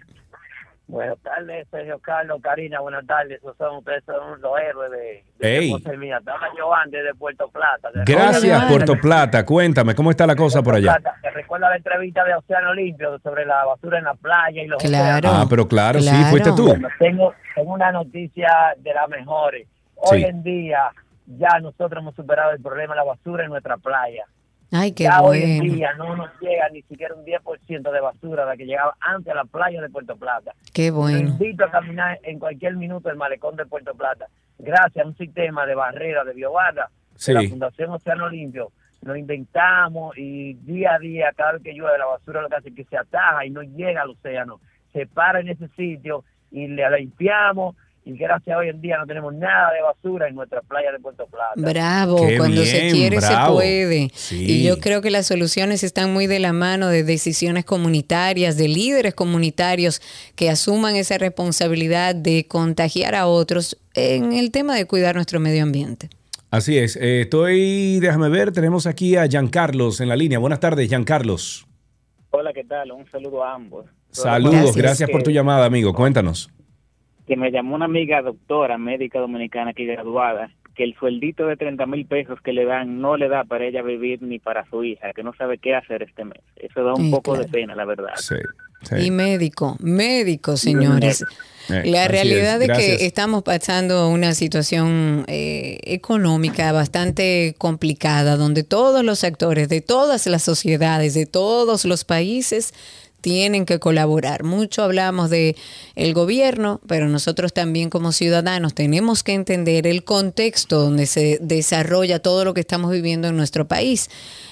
Buenas tardes, Sergio Carlos, Karina, buenas tardes. Esos son, ustedes son los héroes de, Ey. de José Mía. Te habla Joan desde Puerto Plata. de- Gracias, Puerto Plata. Cuéntame, ¿cómo está la cosa por allá? Plata. ¿Te recuerda la entrevista de Océano Limpio sobre la basura en la playa y los Claro. Ah, pero claro, sí, fuiste tú. Bueno, tengo, tengo una noticia de las mejores. Hoy Sí. en día ya nosotros hemos superado el problema de la basura en nuestra playa. Ay, qué ya hoy en bueno. día no nos llega ni siquiera un 10% de basura de la que llegaba antes a la playa de Puerto Plata. Qué bueno. invito a caminar en cualquier minuto el malecón de Puerto Plata. Gracias a un sistema de barrera de biobarra Sí. de la Fundación Océano Limpio. Lo inventamos y día a día, cada vez que llueve, la basura lo que hace es que se ataja y no llega al océano. Se para en ese sitio y le limpiamos. Y gracias a hoy en día no tenemos nada de basura en nuestra playa de Puerto Plata. Bravo, Qué cuando se quiere bravo. se puede. Sí. Y yo creo que las soluciones están muy de la mano de decisiones comunitarias, de líderes comunitarios que asuman esa responsabilidad de contagiar a otros en el tema de cuidar nuestro medio ambiente. Así es. eh, estoy, déjame ver, tenemos aquí a Giancarlos en la línea. Buenas tardes, Giancarlos. Hola, ¿qué tal? Un saludo a ambos. Saludos, gracias, por tu llamada, amigo. Cuéntanos. Que me llamó una amiga doctora médica dominicana que graduada, que el sueldito de 30 mil pesos que le dan no le da para ella vivir ni para su hija, que no sabe qué hacer este mes. Eso da un Sí, poco de pena, la verdad. Sí. Y médico, médico, señores. Eh, La realidad es, es, que estamos pasando una situación eh, económica bastante complicada, donde todos los actores de todas las sociedades, de todos los países, tienen que colaborar. Mucho hablamos de el gobierno, pero nosotros también como ciudadanos tenemos que entender el contexto donde se desarrolla todo lo que estamos viviendo en nuestro país.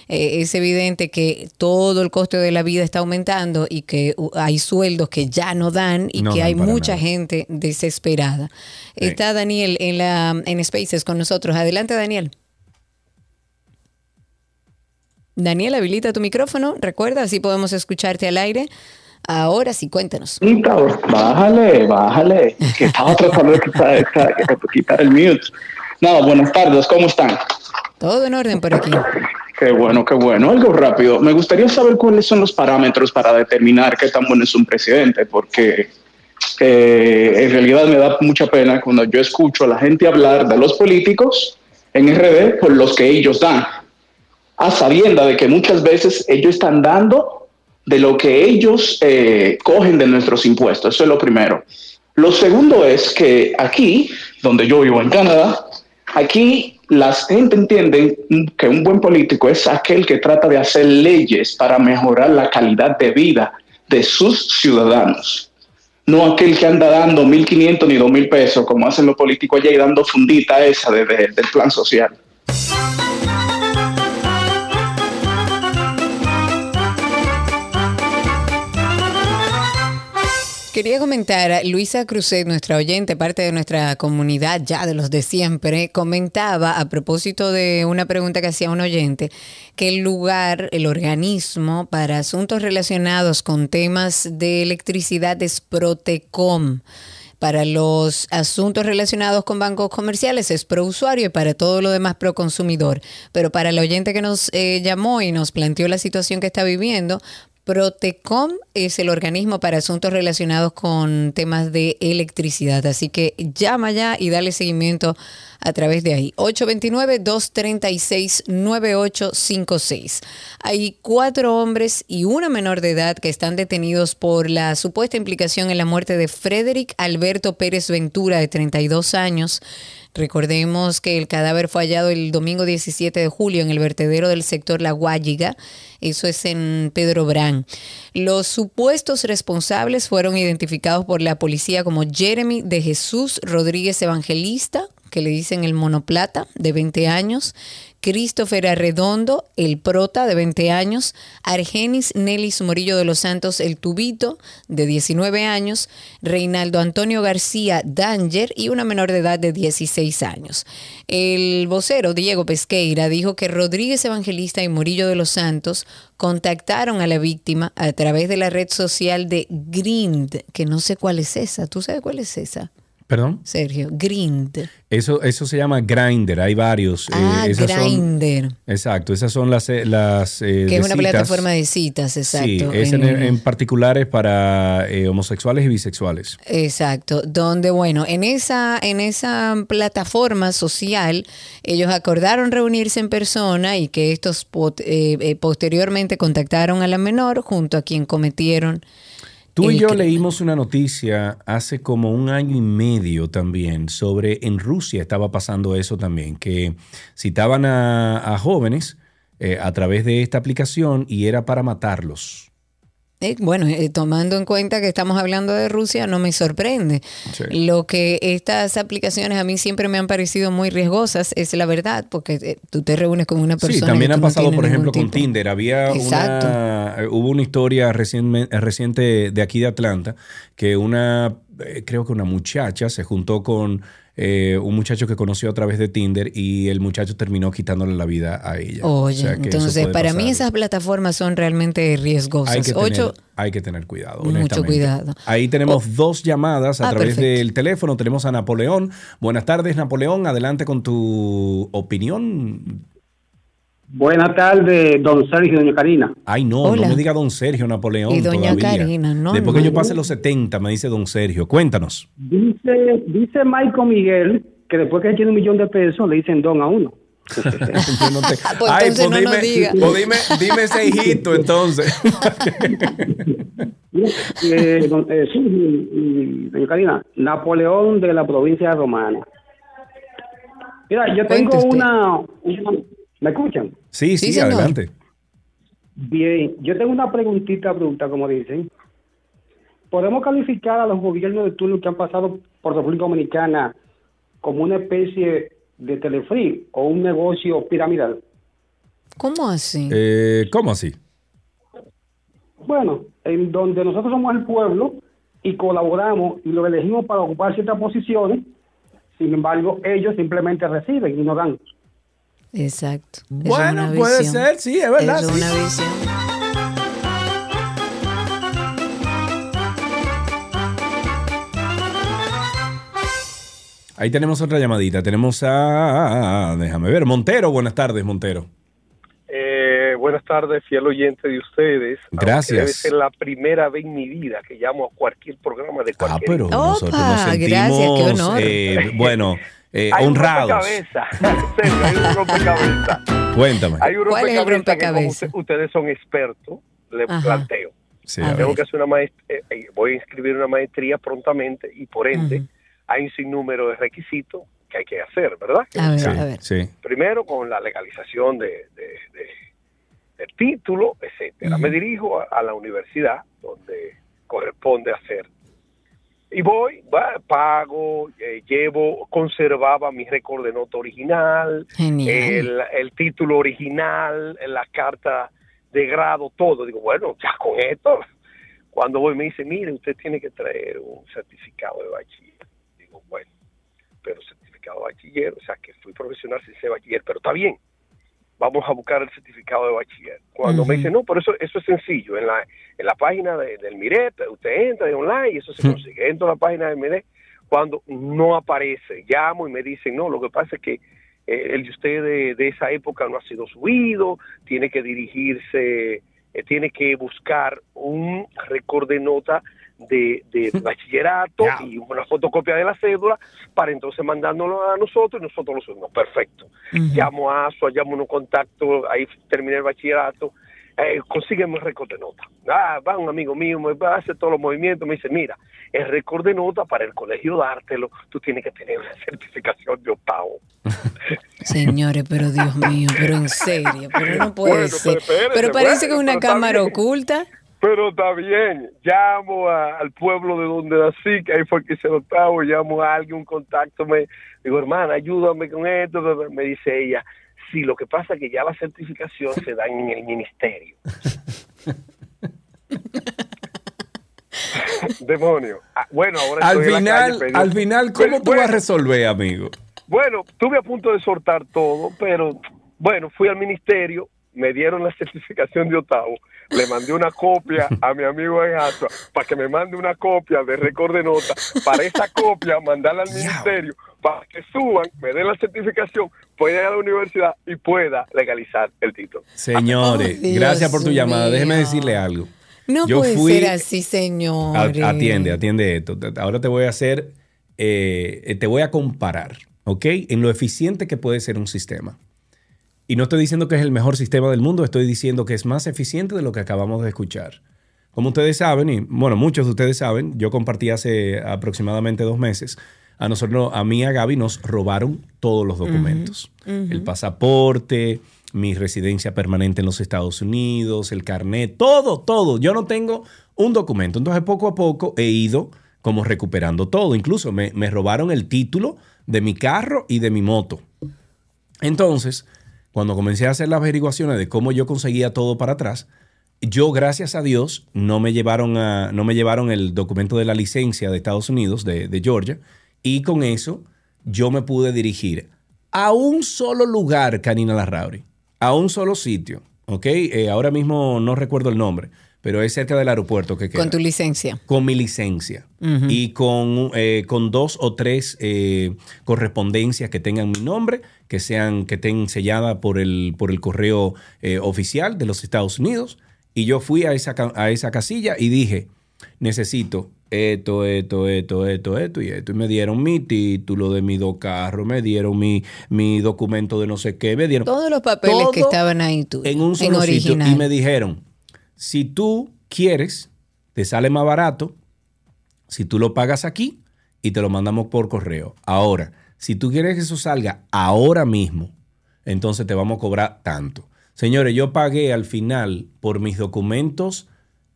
Eh, es evidente que todo el costo de la vida está aumentando y que uh, hay sueldos que ya no dan y No que hay mucha nada. gente desesperada. Está Daniel en la en Spaces con nosotros. Adelante, Daniel. Daniel, habilita tu micrófono. Recuerda, así podemos escucharte al aire. Ahora sí, cuéntanos. Bájale, bájale, que estaba tratando de quitar, el mute. No, buenas tardes, ¿cómo están? Todo en orden por aquí. Qué bueno, qué bueno. Algo rápido. Me gustaría saber cuáles son los parámetros para determinar qué tan bueno es un presidente, porque eh, en realidad me da mucha pena cuando yo escucho a la gente hablar de los políticos en RD por los que ellos dan, a sabienda de que muchas veces ellos están dando de lo que ellos eh, cogen de nuestros impuestos. Eso es lo primero. Lo segundo es que aquí, donde yo vivo en Canadá, aquí la gente entiende que un buen político es aquel que trata de hacer leyes para mejorar la calidad de vida de sus ciudadanos. No aquel que anda dando 1.500 ni 2.000 pesos, como hacen los políticos allá y dando fundita esa de- de- del plan social. Quería comentar, Luisa Cruzet, nuestra oyente, parte de nuestra comunidad ya de los de siempre, comentaba a propósito de una pregunta que hacía un oyente, que el lugar, el organismo para asuntos relacionados con temas de electricidad es Protecom. Para los asuntos relacionados con bancos comerciales es pro usuario y para todo lo demás pro consumidor. Pero para el oyente que nos eh, llamó y nos planteó la situación que está viviendo, Protecom es el organismo para asuntos relacionados con temas de electricidad. Así que llama ya y dale seguimiento a través de ahí. 829-236-9856. Hay cuatro hombres y una menor de edad que están detenidos por la supuesta implicación en la muerte de Frederick Alberto Pérez Ventura, de 32 años. Recordemos que el cadáver fue hallado el domingo 17 de julio en el vertedero del sector La Guayiga. Eso es en Pedro Brán. Los supuestos responsables fueron identificados por la policía como Jeremy de Jesús Rodríguez Evangelista, que le dicen el monoplata, de 20 años, Christopher Arredondo, el prota, de 20 años, Argenis Nelis Morillo de los Santos, el tubito, de 19 años, Reinaldo Antonio García Danger y una menor de edad de 16 años. El vocero Diego Pesqueira dijo que Rodríguez Evangelista y Morillo de los Santos contactaron a la víctima a través de la red social de Grind, que no sé cuál es esa. ¿Tú sabes cuál es esa? Perdón. Sergio, Grind. Eso, eso se llama Grinder, hay varios. eh, Ah, Grinder. exacto, esas son las, eh, las eh, Que es una citas. plataforma de citas, exacto. Sí, es en, en- en particular es para eh, homosexuales y bisexuales. Exacto, donde bueno, en esa, en esa plataforma social, ellos acordaron reunirse en persona y que estos pot- posteriormente contactaron a la menor junto a quien cometieron. Tú y yo crimen. leímos una noticia hace como un año y medio también sobre en Rusia estaba pasando eso también, que citaban a, a jóvenes eh, a través de esta aplicación y era para matarlos. Eh, bueno, eh, tomando en cuenta que estamos hablando de Rusia, no me sorprende. Lo que estas aplicaciones a mí siempre me han parecido muy riesgosas es la verdad, porque eh, tú te reúnes con una persona. Sí, también ha no pasado, por ejemplo, con Tinder. Había una, hubo una historia recien- reciente de aquí de Atlanta que una, creo que una muchacha se juntó con eh, un muchacho que conoció a través de Tinder y el muchacho terminó quitándole la vida a ella. O Oye, sea entonces para pasar. mí esas plataformas son realmente riesgosas. hay que, Ocho, tener, hay que tener cuidado. Mucho cuidado. Ahí tenemos dos llamadas a Ah, través perfecto. del teléfono. Tenemos a Napoleón. Buenas tardes, Napoleón. Adelante con tu opinión. Buenas tardes, don Sergio y doña Karina. Ay, no, Hola. no me diga don Sergio Napoleón. Y doña todavía. Karina, no, Después no. que yo pase los 70, me dice don Sergio. Cuéntanos. Dice, dice Michael Miguel que después que tiene un millón de pesos le dicen don a uno. No te- Pues Ay, no nos dime, diga. pues dime, dime ese hijito entonces. Eh, don- eh, sí, y- y, doña Karina, Napoleón de la provincia romana. Mira, yo tengo una- ¿Me escuchan? Sí, sí, adelante. Bien, yo tengo una preguntita bruta, como dicen. ¿Podemos calificar a los gobiernos de turno que han pasado por República Dominicana como una especie de telefree o un negocio piramidal? ¿Cómo así? Eh, ¿Cómo así? Bueno, en donde nosotros somos el pueblo y colaboramos y lo elegimos para ocupar ciertas posiciones, sin embargo, ellos simplemente reciben y no dan. Exacto. Bueno, puede visión. ser, sí, es verdad, Esa sí. Es una visión. Ahí tenemos otra llamadita. Tenemos a. Déjame ver. Montero, buenas tardes, Montero. Eh, buenas tardes, fiel oyente de ustedes. Gracias. Debe ser la primera vez en mi vida que llamo a cualquier programa de Ah, cualquier. pero nosotros nos Opa, sentimos, gracias, qué honor. eh, bueno, eh, Hay un honrados. rompecabezas, en serio, hay un rompecabezas. Cuéntame. Hay un ¿Cuál es el rompecabezas que como ustedes son expertos, le Ajá. planteo. Sí, Tengo que hacer una maestría, voy a inscribir una maestría prontamente y por ende hay un sinnúmero de requisitos que hay que hacer, ¿verdad? A ver, Sí, a ver. sí. Primero con la legalización de, de- de- del título, etcétera. Me dirijo a, a la universidad donde corresponde hacer. Y voy, va, pago, eh, llevo, conservaba mi récord de nota original, el, el título original, la carta de grado, todo. Digo, bueno, ya con esto. Cuando voy me dice, mire, usted tiene que traer un certificado de bachiller. Digo, bueno, pero certificado de bachiller, o sea que fui profesional sin ser bachiller, pero está bien. Vamos a buscar el certificado de bachiller. Cuando me Ujú. dice, no, pero eso, eso es sencillo. En la, en la página de- del MIREP, usted entra de online y eso se consigue. Entro a la página del MIREP. Cuando no aparece, llamo y me dicen, no, lo que pasa es que eh, el de usted de, de esa época no ha sido subido, tiene que dirigirse, eh, tiene que buscar un récord de nota de, de bachillerato y una fotocopia de la cédula para entonces mandándolo a nosotros y nosotros lo subimos. Perfecto. Llamo a ASUA, llamo a un contacto, ahí terminé el bachillerato, eh, consígueme el récord de nota. Ah, va un amigo mío, me va a hacer todos los movimientos, me dice, mira, el récord de nota para el colegio dártelo, tú tienes que tener una certificación de octavo. Señores, pero Dios mío, pero en serio, pero no puede Bueno, ser. pero espérese, Pero parece que es una cámara oculta. Pero está bien, llamo a- al pueblo de donde nací, que ahí fue que se octavo, llamo a alguien, un contacto, me digo, hermana, ayúdame con esto, me dice ella, sí, lo que pasa es que ya la certificación se da en el ministerio. Demonio. Ah, bueno, ahora Al estoy en la final, calle, al final, ¿cómo Pero, tú vas a bueno, resolver, amigo? bueno, estuve a punto de soltar todo, pero bueno, fui al ministerio, me dieron la certificación de octavo, le mandé una copia a mi amigo en Asua para que me mande una copia de récord de nota, para esa copia mandarla al ministerio, para que suban, me den la certificación, pueda ir a la universidad y pueda legalizar el título. Señores, Oh, gracias por tu llamada. Déjeme decirle algo. No Yo puede fui- ser así, señor. Atiende, atiende esto. Ahora te voy a hacer, eh, te voy a comparar, ¿ok? En lo eficiente que puede ser un sistema. Y no estoy diciendo que es el mejor sistema del mundo, estoy diciendo que es más eficiente de lo que acabamos de escuchar. Como ustedes saben, y bueno, muchos de ustedes saben, yo compartí hace aproximadamente dos meses, a nosotros, a mí y a Gaby nos robaron todos los documentos. El pasaporte, mi residencia permanente en los Estados Unidos, el carnet, todo, todo. Yo no tengo un documento. Entonces, poco a poco he ido como recuperando todo. Incluso me, me robaron el título de mi carro y de mi moto. Entonces, cuando comencé a hacer las averiguaciones de cómo yo conseguía todo para atrás, yo, gracias a Dios, no me llevaron, no me llevaron el documento de la licencia de Estados Unidos, de, Georgia, y con eso yo me pude dirigir a un solo lugar, Karina Larrauri, a un solo sitio, ¿ok? Eh, ahora mismo no recuerdo el nombre, pero es cerca del aeropuerto que queda. Con tu licencia. Con mi licencia y con, eh, con dos o tres eh, correspondencias que tengan mi nombre, que sean que estén selladas por el, por el correo eh, oficial de los Estados Unidos. Y yo fui a esa, a esa casilla y dije, necesito esto, esto, esto, esto, esto y esto. Y me dieron mi título de mi dos carros, me dieron mi, mi documento de no sé qué, me dieron Todos los papeles que estaban ahí tú. en un solo sitio y me dijeron, si tú quieres, te sale más barato si tú lo pagas aquí y te lo mandamos por correo. Ahora, si tú quieres que eso salga ahora mismo, entonces te vamos a cobrar tanto. Señores, yo pagué al final por mis documentos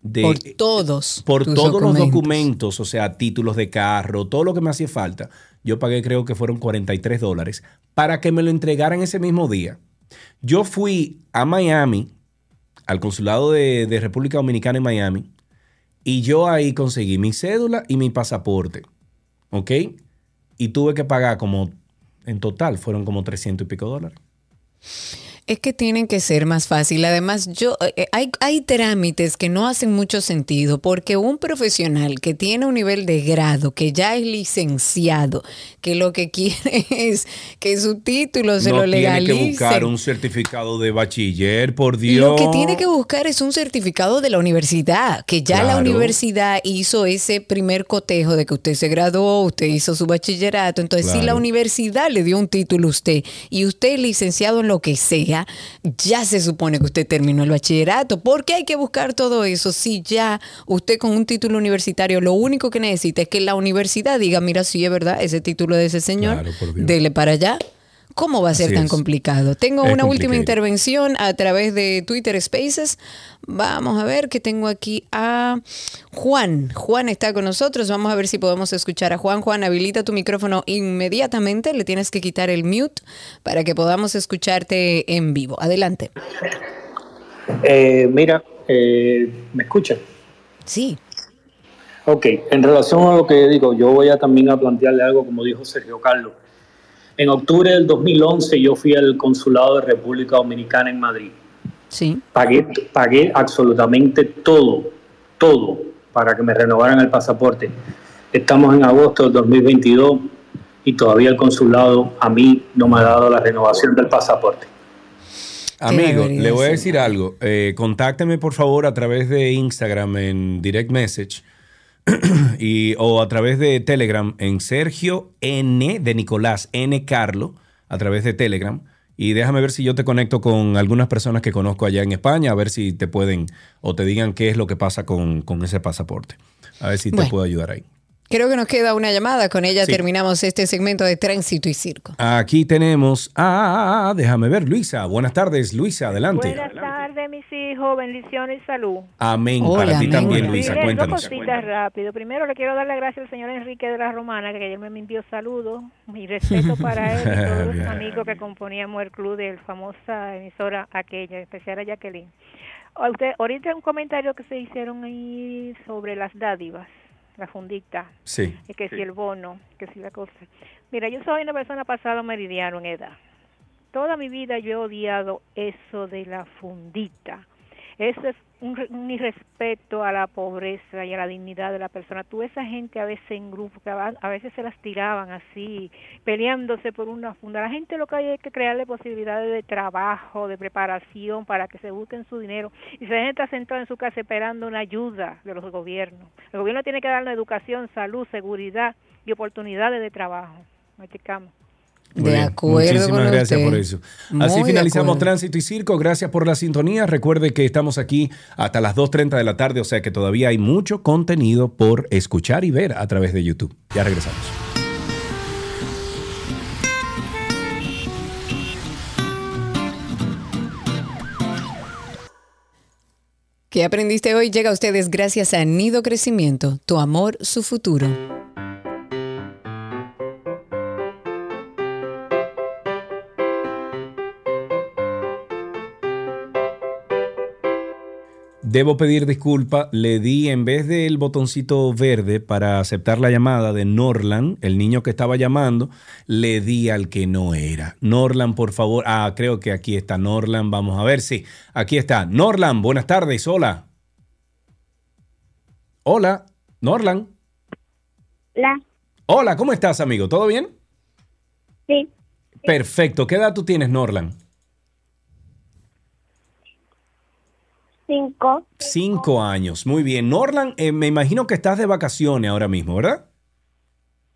de... Por todos. por tus todos los documentos. documentos, o sea, títulos de carro, todo lo que me hacía falta. Yo pagué creo que fueron 43 dólares para que me lo entregaran ese mismo día. Yo fui a Miami, al consulado de, República Dominicana en Miami, y yo ahí conseguí mi cédula y mi pasaporte. ¿Ok? Y tuve que pagar como, en total, fueron como 300 y pico dólares. Es que tienen que ser más fácil. Además, yo eh, hay, hay trámites que no hacen mucho sentido porque un profesional que tiene un nivel de grado, que ya es licenciado, que lo que quiere es que su título se no lo tiene legalice. que buscar un certificado de bachiller, por Dios. Lo que tiene que buscar es un certificado de la universidad, que ya la Claro. universidad hizo ese primer cotejo de que usted se graduó, usted hizo su bachillerato. Entonces, si la Claro. universidad le dio un título a usted y usted es licenciado en lo que sea, ya se supone que usted terminó el bachillerato. ¿Por qué hay que buscar todo eso si ya usted con un título universitario lo único que necesita es que la universidad diga, mira, sí es verdad, ese título de ese señor, dele para allá? ¿Cómo va a ser Así tan es. complicado? Tengo Es una última intervención a través de Twitter Spaces. Vamos a ver que tengo aquí a Juan. Juan está con nosotros. Vamos a ver si podemos escuchar a Juan. Juan, habilita tu micrófono inmediatamente. Le tienes que quitar el mute para que podamos escucharte en vivo. Adelante. Eh, mira, eh, ¿me escucha? Sí. Ok, en relación a lo que digo, yo voy a también a plantearle algo como dijo Sergio Carlos. En octubre del 2011 yo fui al consulado de República Dominicana en Madrid. Sí. Pagué, pagué absolutamente todo, todo para que me renovaran el pasaporte. Estamos en agosto del 2022 y todavía el consulado a mí no me ha dado la renovación del pasaporte. Amigo, le voy a decir algo. Eh, contácteme por favor a través de Instagram en direct message y, o a través de Telegram en Sergio N de Nicolás N Carlo a través de Telegram. Y déjame ver si yo te conecto con algunas personas que conozco allá en España, a ver si te pueden o te digan qué es lo que pasa con, con ese pasaporte. A ver si te Bueno. puedo ayudar ahí. Creo que nos queda una llamada. Con ella Sí. terminamos este segmento de tránsito y circo. Aquí tenemos. Ah, déjame ver, Luisa. Buenas tardes, Luisa, adelante. Buenas tardes, mis hijos. Bendiciones y salud. Amén. Hola, Para ti también, Mire, Luisa. dos Cuéntanos. cositas rápido. Primero le quiero dar las gracias al señor Enrique de la Romana, que ayer me envió saludos. Mi respeto para él y todos los amigos que componíamos el club de la famosa emisora aquella, en especial a Jacqueline. A usted, ahorita un comentario que se hicieron ahí sobre las dádivas, la fundita, Sí. y que si el bono, que si la cosa. Mira, yo soy una persona pasada meridiano en edad. Toda mi vida yo he odiado eso de la fundita. Eso es un, re- un irrespeto a la pobreza y a la dignidad de la persona. Tú esa gente a veces en grupo, que a, a veces se las tiraban así, peleándose por una funda. La gente lo que hay es que crearle posibilidades de trabajo, de preparación para que se busquen su dinero. Y la gente está sentada en su casa esperando una ayuda de los gobiernos. El gobierno tiene que darle educación, salud, seguridad y oportunidades de trabajo. Machicamos. Muy De bien. acuerdo Muchísimas con gracias usted. por eso. Muy Así finalizamos. Tránsito y Circo. Gracias por la sintonía. Recuerde que estamos aquí hasta las 2.30 de la tarde, o sea que todavía hay mucho contenido por escuchar y ver a través de YouTube. Ya regresamos. ¿Qué aprendiste hoy? Llega a ustedes gracias a Nido Crecimiento, tu amor, su futuro. Debo pedir disculpa, le di en vez del botoncito verde para aceptar la llamada de Norland, el niño que estaba llamando, le di al que no era. Norland, por favor. Ah, creo que aquí está Norland. Vamos a ver si. aquí está. Norland, buenas tardes. Hola. Hola, Norland. La, Hola, ¿cómo estás, amigo? ¿Todo bien? sí, Perfecto. ¿Qué edad tú tienes, Norland? Cinco, Cinco años. Muy bien. Norland, eh, me imagino que estás de vacaciones ahora mismo, ¿verdad?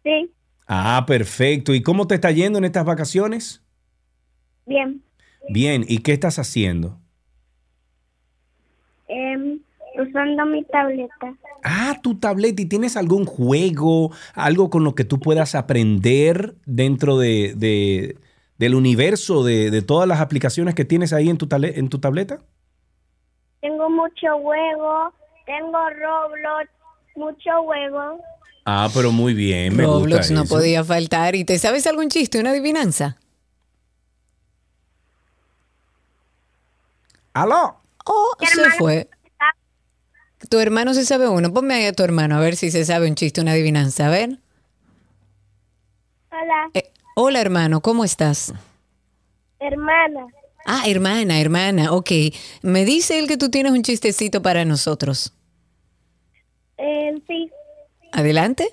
sí, Ah, perfecto. ¿Y cómo te está yendo en estas vacaciones? bien. Bien. ¿Y qué estás haciendo? Em, usando mi tableta. Ah, tu tableta. ¿Y tienes algún juego, algo con lo que tú puedas aprender dentro de, de- del universo de, de todas las aplicaciones que tienes ahí en tu, en tu tableta? Tengo mucho huevo, tengo Roblox, mucho huevo. Ah, pero muy bien, me Roblox gusta no eso. podía faltar. ¿Y te sabes algún chiste, una adivinanza? ¡Aló! Oh, se fue. Tu hermano se sabe uno. Ponme ahí a tu hermano a ver si se sabe un chiste, una adivinanza. A ver. Hola, Eh, hola, hermano, ¿cómo estás? hermana. Ah, hermana, hermana. Ok. Me dice él que tú tienes un chistecito para nosotros. Eh, sí, Adelante.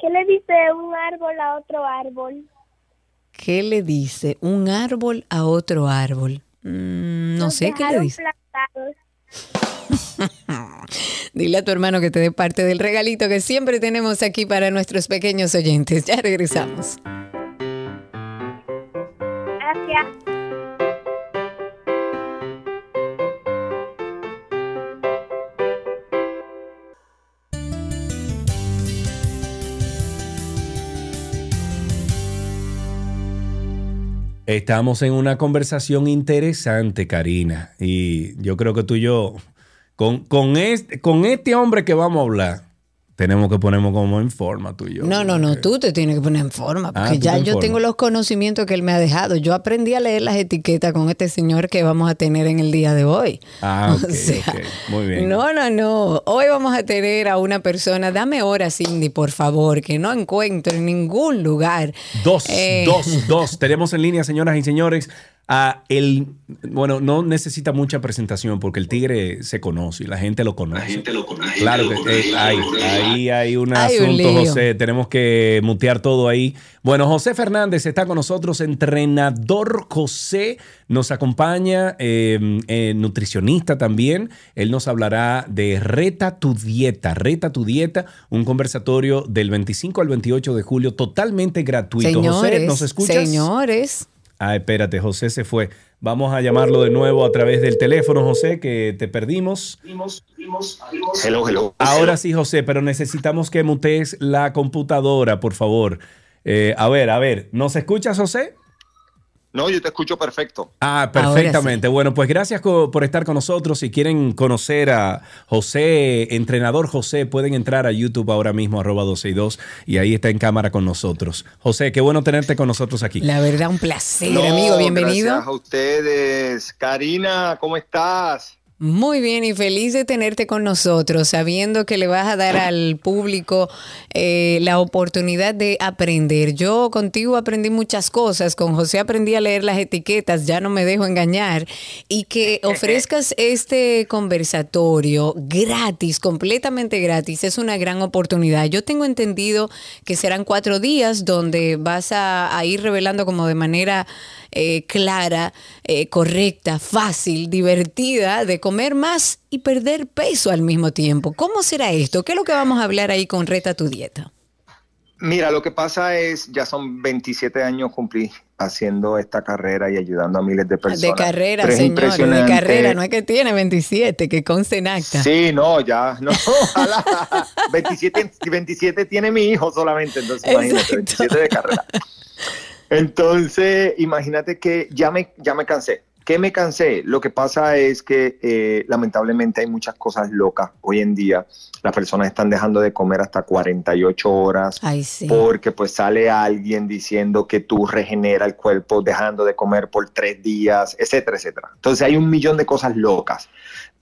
¿qué le dice un árbol a otro árbol? ¿Qué le dice un árbol a otro árbol? Mm, no Nos sé qué le dice. plantados. Dile a tu hermano que te dé parte del regalito que siempre tenemos aquí para nuestros pequeños oyentes. Ya regresamos. Estamos en una conversación interesante, Karina. Y yo creo que tú y yo, con, con, este, con este hombre que vamos a hablar, tenemos que ponernos como en forma tú y yo. No, no, no, tú te tienes que poner en forma, Ah, porque tú ya te yo tengo los conocimientos que él me ha dejado. Yo aprendí a leer las etiquetas con este señor que vamos a tener en el día de hoy. Ah, ok, O sea, ok. Muy bien. No, no, no. Hoy vamos a tener a una persona. Dame hora, Cindy, por favor, que no encuentro en ningún lugar. Dos, Eh, dos, dos. Tenemos en línea, señoras y señores, a el. Bueno, no necesita mucha presentación porque el tigre se conoce y la gente lo conoce. La gente lo conoce. Claro que eh, hay, ahí hay un Hay asunto. José. Tenemos que mutear todo ahí. Bueno, José Fernández está con nosotros, entrenador José. Nos acompaña, eh, eh, nutricionista también. Él nos hablará de Reta tu Dieta. Reta tu Dieta, un conversatorio del 25 al 28 de julio totalmente gratuito. José, señores, ¿nos escuchas? señores. Ah, espérate, José se fue. Vamos a llamarlo de nuevo a través del teléfono, José, que te perdimos. Hello, hello. Ahora sí, José, pero necesitamos que mutees la computadora, por favor. Eh, a ver, a ver, ¿nos escuchas, José? No, yo te escucho perfecto. Ah, perfectamente. Bueno, pues gracias co- por estar con nosotros. Si quieren conocer a José, entrenador José, pueden entrar a YouTube ahora mismo, arroba 262, y ahí está en cámara con nosotros. José, qué bueno tenerte con nosotros aquí. La verdad, un placer, No, amigo. Bienvenido. Gracias a ustedes. Karina, ¿cómo estás? Muy bien y feliz de tenerte con nosotros, sabiendo que le vas a dar al público eh, la oportunidad de aprender. Yo contigo aprendí muchas cosas, con José aprendí a leer las etiquetas, ya no me dejo engañar, y que ofrezcas este conversatorio gratis, completamente gratis, es una gran oportunidad. Yo tengo entendido que serán cuatro días donde vas a, a ir revelando como de manera eh, clara, eh, correcta, fácil, divertida, de comer más y perder peso al mismo tiempo. ¿Cómo será esto? ¿Qué es lo que vamos a hablar ahí con Reta tu Dieta? Mira, lo que pasa es, ya son 27 años cumplí haciendo esta carrera y ayudando a miles de personas. De carrera, Pero es señores, de carrera, no es que tiene 27, que conste en acta. Sí, no, ya, no, ojalá. 27, 27 tiene mi hijo solamente, entonces imagínate, 27 de carrera. Entonces, imagínate que ya me, ya me cansé. ¿Qué me cansé? Lo que pasa es que eh, lamentablemente hay muchas cosas locas hoy en día. Las personas están dejando de comer hasta 48 horas Ay, sí. porque pues sale alguien diciendo que tú regenera el cuerpo dejando de comer por tres días, etcétera, etcétera. Entonces hay un millón de cosas locas.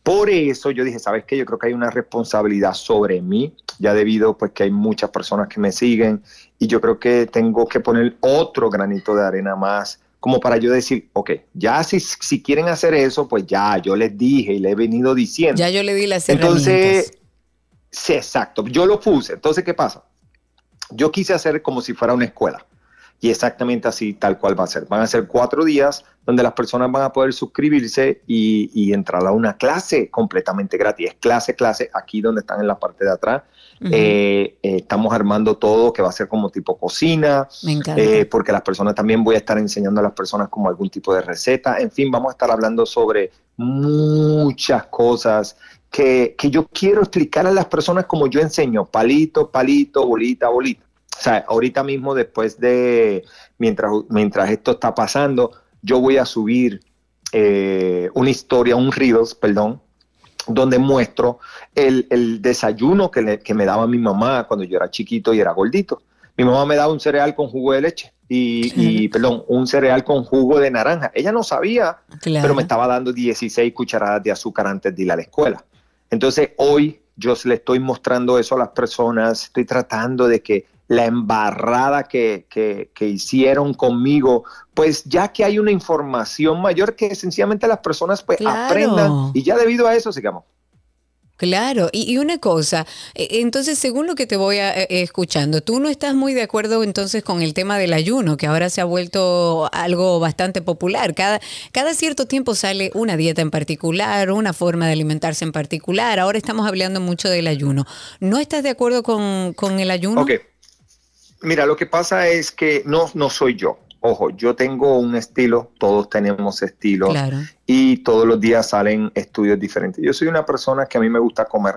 Por eso yo dije, ¿sabes qué? Yo creo que hay una responsabilidad sobre mí, ya debido pues que hay muchas personas que me siguen y yo creo que tengo que poner otro granito de arena más como para yo decir, ok, ya si, si quieren hacer eso, pues ya, yo les dije y les he venido diciendo. Ya yo le di las herramientas. Entonces, sí, exacto, yo lo puse. Entonces, ¿qué pasa? Yo quise hacer como si fuera una escuela. Y exactamente así, tal cual va a ser. Van a ser cuatro días donde las personas van a poder suscribirse y, y entrar a una clase completamente gratis. Es clase, clase, aquí donde están en la parte de atrás. Eh, eh, estamos armando todo que va a ser como tipo cocina, Me encanta. eh, porque las personas también voy a estar enseñando a las personas como algún tipo de receta. En fin, vamos a estar hablando sobre muchas cosas que, que yo quiero explicar a las personas como yo enseño, palito, palito, bolita, bolita. O sea, ahorita mismo, después de, mientras, mientras esto está pasando, yo voy a subir eh, una historia, un Reels, perdón, donde muestro el, el desayuno que, le- que me daba mi mamá cuando yo era chiquito y era gordito. Mi mamá me daba un cereal con jugo de leche y, y, perdón, un cereal con jugo de naranja. Ella no sabía, Claro. pero me estaba dando 16 cucharadas de azúcar antes de ir a la escuela. Entonces hoy yo le estoy mostrando eso a las personas, estoy tratando de que la embarrada que, que- que hicieron conmigo, pues ya que hay una información mayor que sencillamente las personas pues Claro. aprendan y ya debido a eso sigamos. Claro, y, y una cosa, eh, entonces según lo que te voy a, eh, escuchando, tú no estás muy de acuerdo entonces con el tema del ayuno, que ahora se ha vuelto algo bastante popular. Cada, cada cierto tiempo sale una dieta en particular, una forma de alimentarse en particular. Ahora estamos hablando mucho del ayuno. ¿No estás de acuerdo con, con el ayuno? Mira, lo que pasa es que no, no soy yo. Ojo, yo tengo un estilo, todos tenemos estilos Claro. y todos los días salen estudios diferentes. Yo soy una persona que a mí me gusta comer.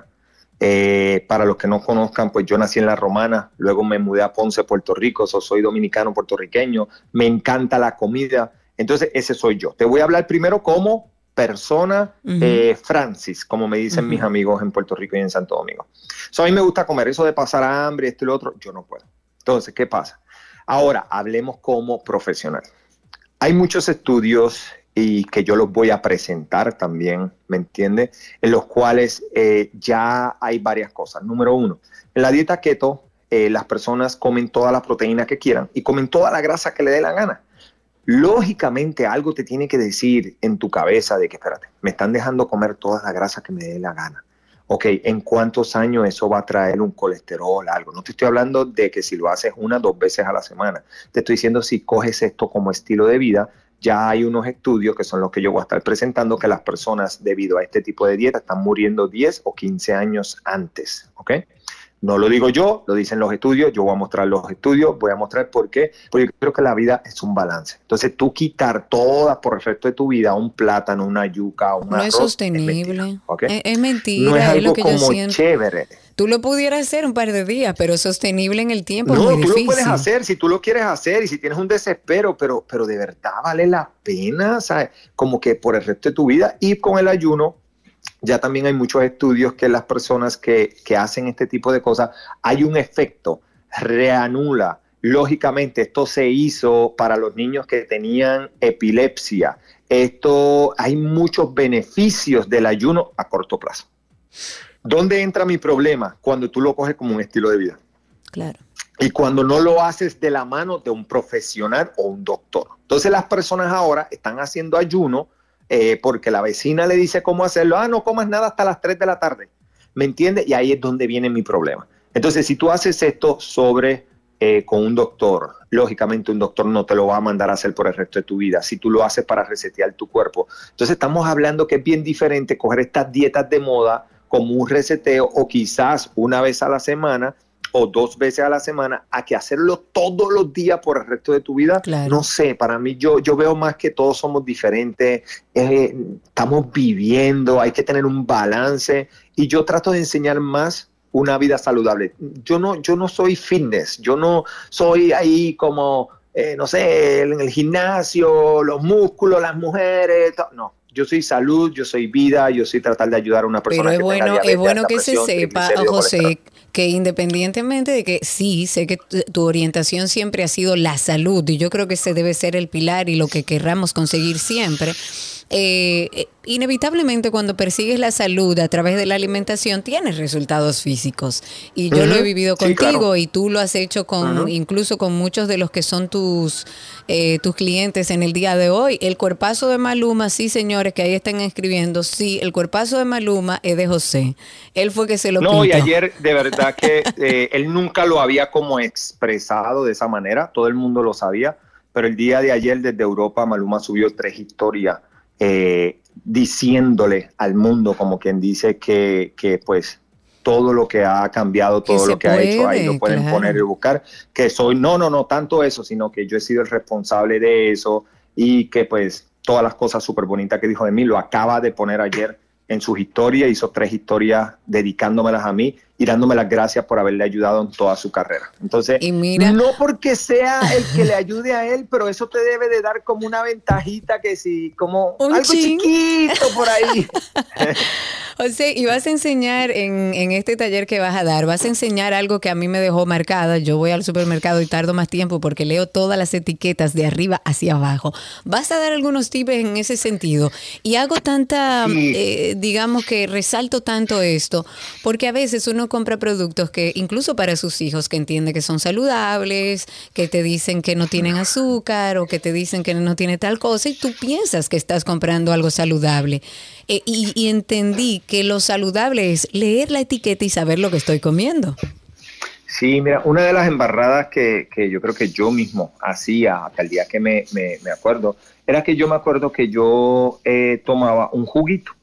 Eh, para los que no conozcan, pues yo nací en La Romana, luego me mudé a Ponce, Puerto Rico, so soy dominicano puertorriqueño, me encanta la comida, entonces ese soy yo. Te voy a hablar primero como persona eh, Francis, como me dicen mis amigos en Puerto Rico y en Santo Domingo. So, a mí me gusta comer, eso de pasar hambre, esto y lo otro, yo no puedo. Entonces, ¿qué pasa? Ahora, hablemos como profesional. Hay muchos estudios y que yo los voy a presentar también, ¿me entiende? En los cuales eh, ya hay varias cosas. Número uno, en la dieta keto, eh, las personas comen toda la proteína que quieran y comen toda la grasa que le dé la gana. Lógicamente algo te tiene que decir en tu cabeza de que, espérate, me están dejando comer toda la grasa que me dé la gana. Ok, ¿en cuántos años eso va a traer un colesterol, algo? No te estoy hablando de que si lo haces una, dos veces a la semana. Te estoy diciendo si coges esto como estilo de vida, ya hay unos estudios que son los que yo voy a estar presentando que las personas debido a este tipo de dieta están muriendo 10 o 15 años antes, ¿ok? No lo digo yo, lo dicen los estudios, yo voy a mostrar los estudios, voy a mostrar por qué, porque yo creo que la vida es un balance. Entonces tú quitar toda por el resto de tu vida un plátano, una yuca, un No es sostenible. Es, es mentira, no es es algo lo que yo como siento. chévere. Tú lo pudieras hacer un par de días, pero sostenible en el tiempo No, es muy tú difícil. lo puedes hacer si tú lo quieres hacer y si tienes un desespero, pero, pero de verdad vale la pena, ¿sabes? Como que por el resto de tu vida y con el ayuno, ya también hay muchos estudios que las personas que, que hacen este tipo de cosas, hay un efecto, reanula. Lógicamente, esto se hizo para los niños que tenían epilepsia. Esto, hay muchos beneficios del ayuno a corto plazo. ¿Dónde entra mi problema? Cuando tú lo coges como un estilo de vida. Claro. Y cuando no lo haces de la mano de un profesional o un doctor. Entonces las personas ahora están haciendo ayuno eh, porque la vecina le dice cómo hacerlo. Ah, no comas nada hasta las 3 de la tarde. ¿Me entiendes? Y ahí es donde viene mi problema. Entonces, si tú haces esto sobre eh, con un doctor, lógicamente un doctor no te lo va a mandar a hacer por el resto de tu vida. Si tú lo haces para resetear tu cuerpo. Entonces, estamos hablando que es bien diferente coger estas dietas de moda como un reseteo o quizás una vez a la semana o dos veces a la semana a que hacerlo todos los días por el resto de tu vida. No sé, para mí yo, yo veo más que todos somos diferentes, eh, estamos viviendo, hay que tener un balance y yo trato de enseñar más una vida saludable. Yo no, yo no soy fitness, yo no soy ahí como, eh, no sé, en el gimnasio, los músculos, las mujeres, no. Yo soy salud, yo soy vida, yo soy tratar de ayudar a una persona Pero es que tenga bueno, diabetes, es bueno alta que se sepa. José, que independientemente de que sí, sé que tu, orientación siempre ha sido la salud y yo creo que ese debe ser el pilar y lo que querramos conseguir siempre. Eh, inevitablemente cuando persigues la salud a través de la alimentación tienes resultados físicos y yo lo he vivido Sí, contigo claro. y tú lo has hecho con incluso con muchos de los que son tus eh, tus clientes en el día de hoy. El cuerpazo de Maluma, sí señores que ahí están escribiendo, sí, el cuerpazo de Maluma es de José. Él fue que se lo No, y ayer de verdad que eh, él nunca lo había como expresado de esa manera, todo el mundo lo sabía, pero el día de ayer desde Europa Maluma subió tres historias eh, diciéndole al mundo, como quien dice que, que pues todo lo que ha cambiado, todo lo que ha hecho, ahí lo pueden claro. poner y buscar, que soy, no, no, no tanto eso, sino que yo he sido el responsable de eso y que pues todas las cosas súper bonitas que dijo de mí lo acaba de poner ayer en sus historias, hizo tres historias dedicándomelas a mí y dándome las gracias por haberle ayudado en toda su carrera. Entonces, no porque sea el que le ayude a él, pero eso te debe de dar como una ventajita que si, como algo chiquito por ahí. José, y vas a enseñar en, en, este taller que vas a dar, vas a enseñar algo que a mí me dejó marcada. Yo voy al supermercado y tardo más tiempo porque leo todas las etiquetas de arriba hacia abajo. Vas a dar algunos tips en ese sentido. Y hago tanta, eh, digamos que resalto tanto esto, porque a veces uno compra productos que incluso para sus hijos que entiende que son saludables, que te dicen que no tienen azúcar o que te dicen que no tiene tal cosa y tú piensas que estás comprando algo saludable. Eh, y, y entendí que lo saludable es leer la etiqueta y saber lo que estoy comiendo. Sí, mira, una de las embarradas que, que yo creo que yo mismo hacía hasta el día que me, me, me acuerdo, era que yo me acuerdo que yo eh, tomaba un juguito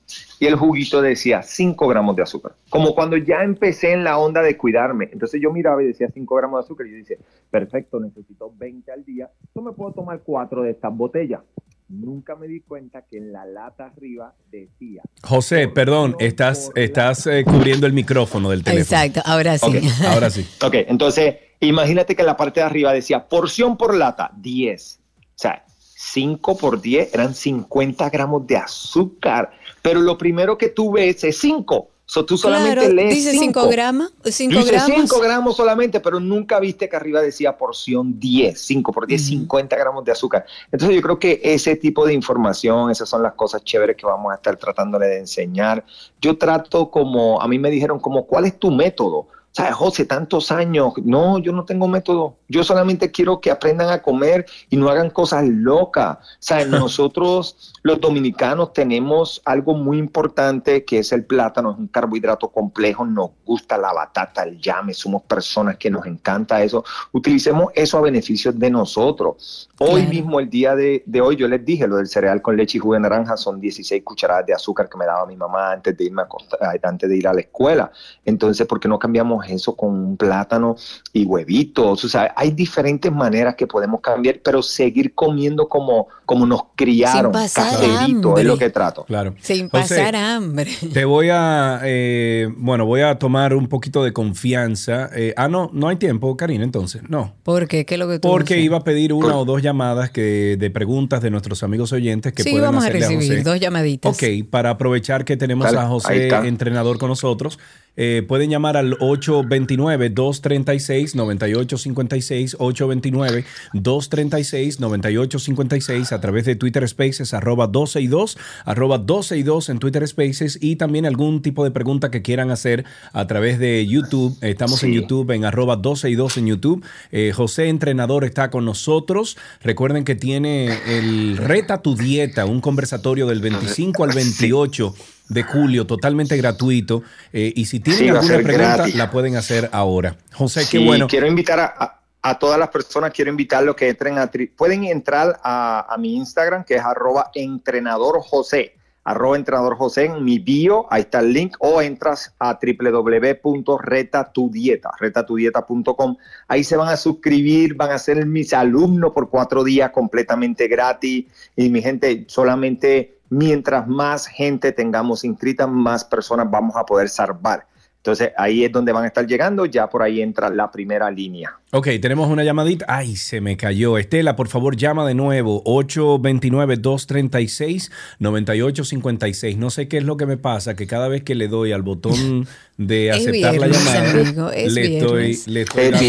y el juguito decía 5 gramos de azúcar. Como cuando ya empecé en la onda de cuidarme. Entonces yo miraba y decía 5 gramos de azúcar y yo decía, perfecto, necesito 20 al día, yo me puedo tomar 4 de estas botellas nunca me di cuenta que en la lata arriba decía. José, perdón, estás, estás eh, cubriendo el micrófono del teléfono. Exacto, ahora sí. Okay. Ahora sí. Ok, entonces imagínate que en la parte de arriba decía porción por lata, 10. O sea, 5 por 10 eran 50 gramos de azúcar. Pero lo primero que tú ves es 5. So, tú solamente claro, lees dice 5 cinco. gramos, 5 Dice gramos. 5 gramos solamente, pero nunca viste que arriba decía porción 10, 5 por 10, 50 gramos de azúcar. Entonces yo creo que ese tipo de información, esas son las cosas chéveres que vamos a estar tratándole de enseñar. Yo trato como, a mí me dijeron como, ¿cuál es tu método? O sea, José, tantos años. No, yo no tengo método. Yo solamente quiero que aprendan a comer y no hagan cosas locas. O sea, nosotros los dominicanos tenemos algo muy importante que es el plátano, es un carbohidrato complejo, nos gusta la batata, el llame, somos personas que nos encanta eso. Utilicemos eso a beneficio de nosotros. Hoy mismo, el día de, de hoy, yo les dije lo del cereal con leche y jugo de naranja, son 16 cucharadas de azúcar que me daba mi mamá antes de irme a acostar- antes de ir a la escuela. Entonces, ¿por qué no cambiamos eso con un plátano y huevitos? O sea, hay diferentes maneras que podemos cambiar, pero seguir comiendo como, como nos criaron, pasar caserito, hambre. es lo que trato. Claro. Sin José, pasar hambre. Te voy a, eh, bueno, voy a tomar un poquito de confianza. Eh, ah, no, no hay tiempo, Karina, entonces, no. ¿Por qué? ¿Qué es lo que tú Porque dices? iba a pedir una o dos llamadas que, de preguntas de nuestros amigos oyentes que Sí, pueden vamos a recibir José. dos llamaditas. Ok, para aprovechar que tenemos Dale, a José, entrenador con nosotros, eh, pueden llamar al 829-236-9856, 829-236-9856 a través de Twitter Spaces, arroba 12 y 2, arroba 12 y 2 en Twitter Spaces y también algún tipo de pregunta que quieran hacer a través de YouTube. Estamos en. YouTube, en arroba 12 y 2 en YouTube. Eh, José, entrenador, está con nosotros. Recuerden que tiene el Reta tu Dieta, un conversatorio del 25 al 28 de julio, totalmente gratuito. Eh, y si tienen Sí, alguna pregunta, gratis. la pueden hacer ahora. José, Sí, qué bueno. Quiero invitar a, a- a todas las personas, quiero invitarlos que entren a... Pueden entrar a, a mi Instagram, que es arroba entrenador José, arroba entrenador José en mi bio, ahí está el link, o entras a www.retatudieta, retatudieta.com. Ahí se van a suscribir, van a ser mis alumnos por cuatro días completamente gratis. Y mi gente, solamente mientras más gente tengamos inscrita, más personas vamos a poder salvar. Entonces ahí es donde van a estar llegando, ya por ahí entra la primera línea. Ok, tenemos una llamadita. Ay, se me cayó. Estela, por favor, llama de nuevo. 829-236-9856. No sé qué es lo que me pasa, que cada vez que le doy al botón de aceptar la llamada, amigo, es le, estoy, le estoy es.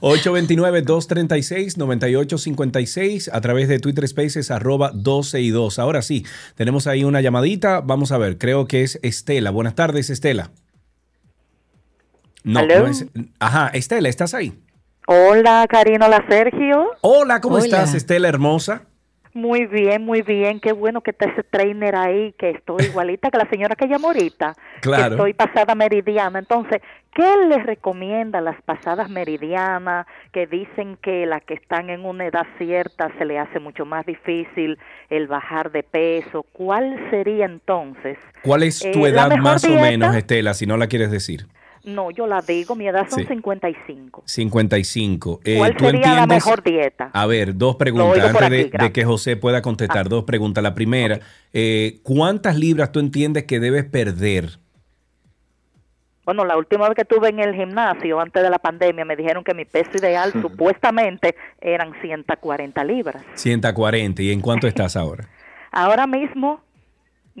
829-236-9856 a través de Twitter Spaces arroba 12 y 2. Ahora sí, tenemos ahí una llamadita. Vamos a ver, creo que es Estela. Buenas tardes, Estela. No, ¿Aló? no es. Ajá, Estela, ¿estás ahí? Hola, Karina, hola, Sergio. Hola, ¿cómo Hola. estás, Estela hermosa? Muy bien, muy bien. Qué bueno que está ese trainer ahí, que estoy igualita que la señora que llamó ahorita. Claro. Que estoy pasada meridiana. Entonces, ¿qué les recomienda a las pasadas meridianas que dicen que las que están en una edad cierta se le hace mucho más difícil el bajar de peso? ¿Cuál sería entonces? ¿Cuál es tu Eh, edad más o menos, Estela, si no la quieres decir? No, yo la digo, mi edad son Sí. 55. 55. Eh, ¿Cuál ¿tú sería la entiendes- mejor dieta? A ver, dos preguntas antes de, aquí, de gracias. Ah. que José pueda contestar. Dos preguntas. La primera, eh, ¿cuántas libras tú entiendes que debes perder? Bueno, la última vez que estuve en el gimnasio, antes de la pandemia, me dijeron que mi peso ideal supuestamente eran 140 libras. 140. ¿Y en cuánto estás ahora? Ahora mismo,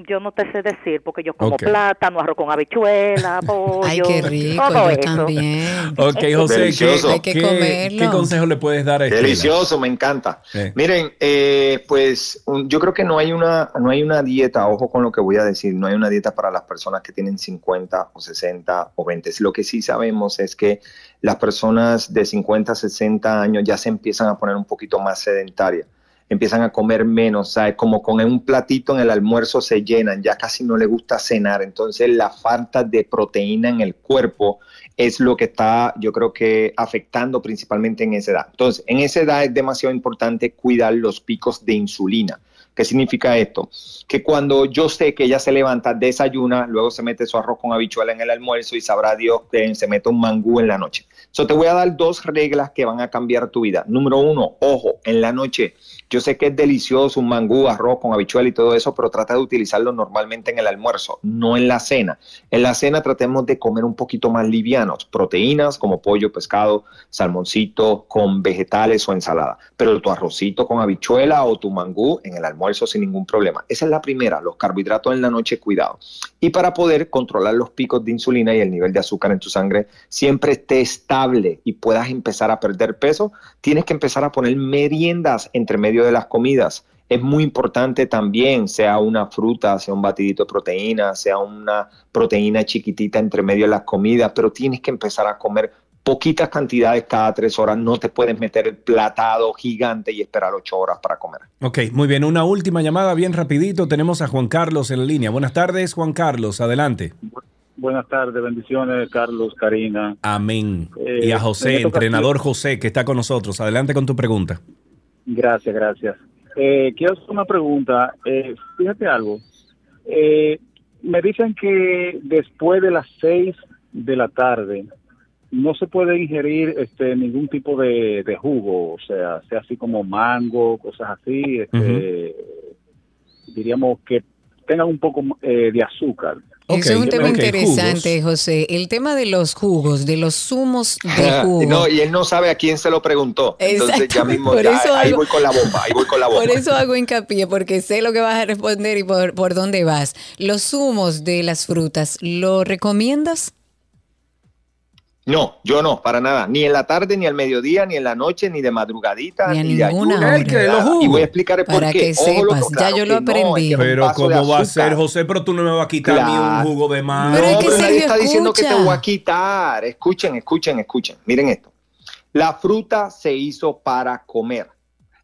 yo no te sé decir, porque yo como Ok. plátano, arroz con habichuela, pollo, Ay, qué rico, todo yo eso. también. Ok, José, ¿qué. Hay que qué- qué consejo le puedes dar a Estela? Delicioso, me encanta. Eh. Miren, eh, pues un- yo creo que no hay una no hay una dieta, ojo con lo que voy a decir, no hay una dieta para las personas que tienen 50 o 60 o 20. Lo que sí sabemos es que las personas de 50, 60 años ya se empiezan a poner un poquito más sedentarias, empiezan a comer menos, ¿sabes? Como con un platito en el almuerzo se llenan, ya casi no les gusta cenar, entonces la falta de proteína en el cuerpo es lo que está, yo creo que afectando principalmente en esa edad. Entonces, en esa edad es demasiado importante cuidar los picos de insulina. ¿Qué significa esto? Que cuando yo sé que ella se levanta, desayuna, luego se mete su arroz con habichuela en el almuerzo y sabrá Dios que se mete un mangú en la noche. So, te voy a dar dos reglas que van a cambiar tu vida. Número uno, ojo, en la noche. Yo sé que es delicioso un mangú, arroz con habichuela y todo eso, pero trata de utilizarlo normalmente en el almuerzo, no en la cena. En la cena tratemos de comer un poquito más livianos, proteínas como pollo, pescado, salmoncito con vegetales o ensalada, pero tu arrocito con habichuela o tu mangú en el almuerzo sin ningún problema. Esa es la primera, los carbohidratos en la noche, cuidado. Y para poder controlar los picos de insulina y el nivel de azúcar en tu sangre siempre esté estable y puedas empezar a perder peso, tienes que empezar a poner meriendas entre medio de las comidas. Es muy importante también, sea una fruta, sea un batidito de proteína, sea una proteína chiquitita entre medio de las comidas, pero tienes que empezar a comer poquitas cantidades cada tres horas. No te puedes meter el platado gigante y esperar ocho horas para comer. Ok, muy bien. Una última llamada bien rapidito. Tenemos a Juan Carlos en la línea. Buenas tardes, Juan Carlos. Adelante. Buenas tardes, bendiciones, Carlos, Karina. Amén. Eh, y a José, entrenador José, que está con nosotros. Adelante con tu pregunta. Gracias, gracias. Eh, quiero hacer una pregunta. Eh, fíjate algo. Eh, me dicen que después de las seis de la tarde no se puede ingerir este ningún tipo de, de jugo, o sea, sea así como mango, cosas así, este, diríamos que tengan un poco eh, de azúcar. Eso es un tema interesante, José. El tema de los jugos, de los zumos de jugo. No, y él no sabe a quién se lo preguntó. Entonces ya mismo, Por ya, eso ahí hago- voy con la bomba, ahí voy con la bomba. Por eso hago hincapié, porque sé lo que vas a responder y por, por dónde vas. Los zumos de las frutas, ¿lo recomiendas? No, yo no, para nada. Ni en la tarde, ni al mediodía, ni en la noche, ni de madrugadita, Ni a ni, de ninguna ayuno, El que de. Y voy a explicar por Para qué. que Ojo, loco, sepas, ya yo lo que no, aprendí. es que es Pero ¿cómo va a ser, José? Pero tú no me vas a quitar ni un jugo de mango. No, pero nadie está diciendo que te voy a quitar. Escuchen, escuchen, escuchen. Miren esto. La fruta se hizo para comer.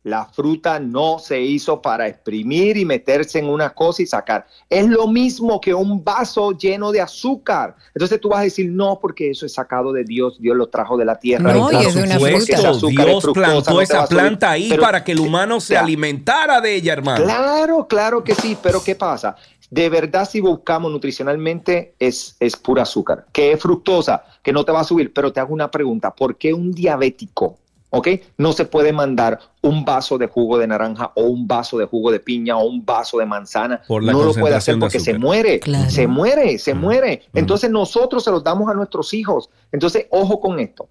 La fruta no se hizo para exprimir y meterse en una cosa y sacar. Es lo mismo que un vaso lleno de azúcar. Entonces tú vas a decir, no, porque eso es sacado de Dios, Dios lo trajo de la tierra. No, y es de una fruta. Dios fructosa, plantó no esa planta ahí Pero- para que el humano se Ya. alimentara de ella, hermano. Claro, claro que sí, pero ¿qué pasa? De verdad, si buscamos nutricionalmente, es, es pura azúcar, que es fructosa, que no te va a subir. Pero te hago una pregunta: ¿por qué un diabético, ok, no se puede mandar un vaso de jugo de naranja o un vaso de jugo de piña o un vaso de manzana? Por la no lo puede hacer porque se muere, Claro. se muere, se muere. Entonces nosotros se los damos a nuestros hijos. Entonces, ojo con esto.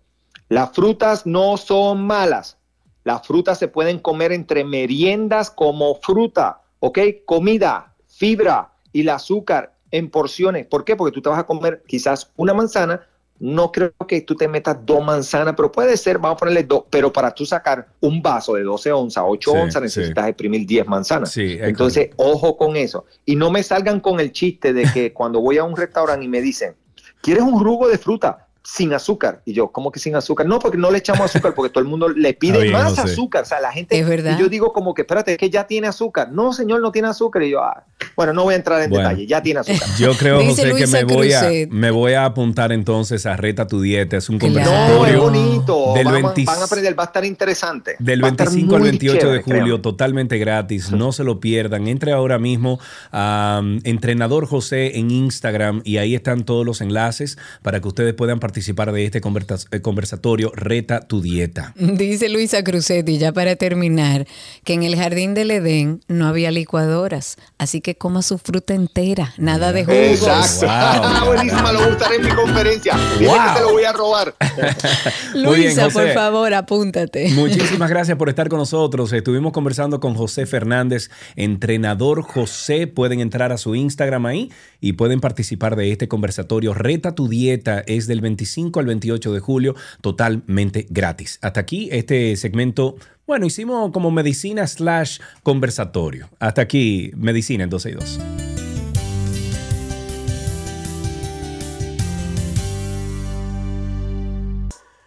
Las frutas no son malas. Las frutas se pueden comer entre meriendas como fruta, ¿ok? Comida, fibra y el azúcar en porciones. ¿Por qué? Porque tú te vas a comer quizás una manzana. No creo que tú te metas dos manzanas, pero puede ser, vamos a ponerle dos, pero para tú sacar un vaso de 12 onzas, 8 Sí, onzas, sí. necesitas exprimir 10 manzanas. Sí, Entonces, ojo con eso. Y no me salgan con el chiste de que cuando voy a un restaurante y me dicen, ¿quieres un jugo de fruta? Sin azúcar. Y yo, ¿cómo que sin azúcar? No, porque no le echamos azúcar, porque todo el mundo le pide bien, más José. azúcar. O sea, la gente. Es verdad. Y yo digo, como que, espérate, es que ya tiene azúcar. No, señor, no tiene azúcar. Y yo, ah, Bueno, no voy a entrar en Bueno. detalle, ya tiene azúcar. Yo creo, José, que me voy, a, me voy a apuntar entonces a Reta tu Dieta. Es un Claro. No, es conversatorio bonito. del, Vamos- 20 van a aprender, va a estar interesante. del Va a estar 25 al muy 28 de chévere, julio, créanme. totalmente gratis. No se lo pierdan. Entre ahora mismo a um, Entrenador José en Instagram y ahí están todos los enlaces para que ustedes puedan participar de este conversa- eh, conversatorio Reta tu Dieta. Dice Luisa Crucetti, ya para terminar, que en el jardín del Edén no había licuadoras, así que coma su fruta entera, nada de jugos. Exacto. Wow. Buenísima, lo usaré en mi conferencia. Dile Wow. que te lo voy a robar. Bien, Luisa, por favor, apúntate. Muchísimas gracias por estar con nosotros. Estuvimos conversando con José Fernández, entrenador José. Pueden entrar a su Instagram ahí y pueden participar de este conversatorio. Reta tu dieta es del 25 al 28 de julio, totalmente gratis. Hasta aquí este segmento. Bueno, hicimos como medicina slash conversatorio. Hasta aquí, medicina en 12 y 2.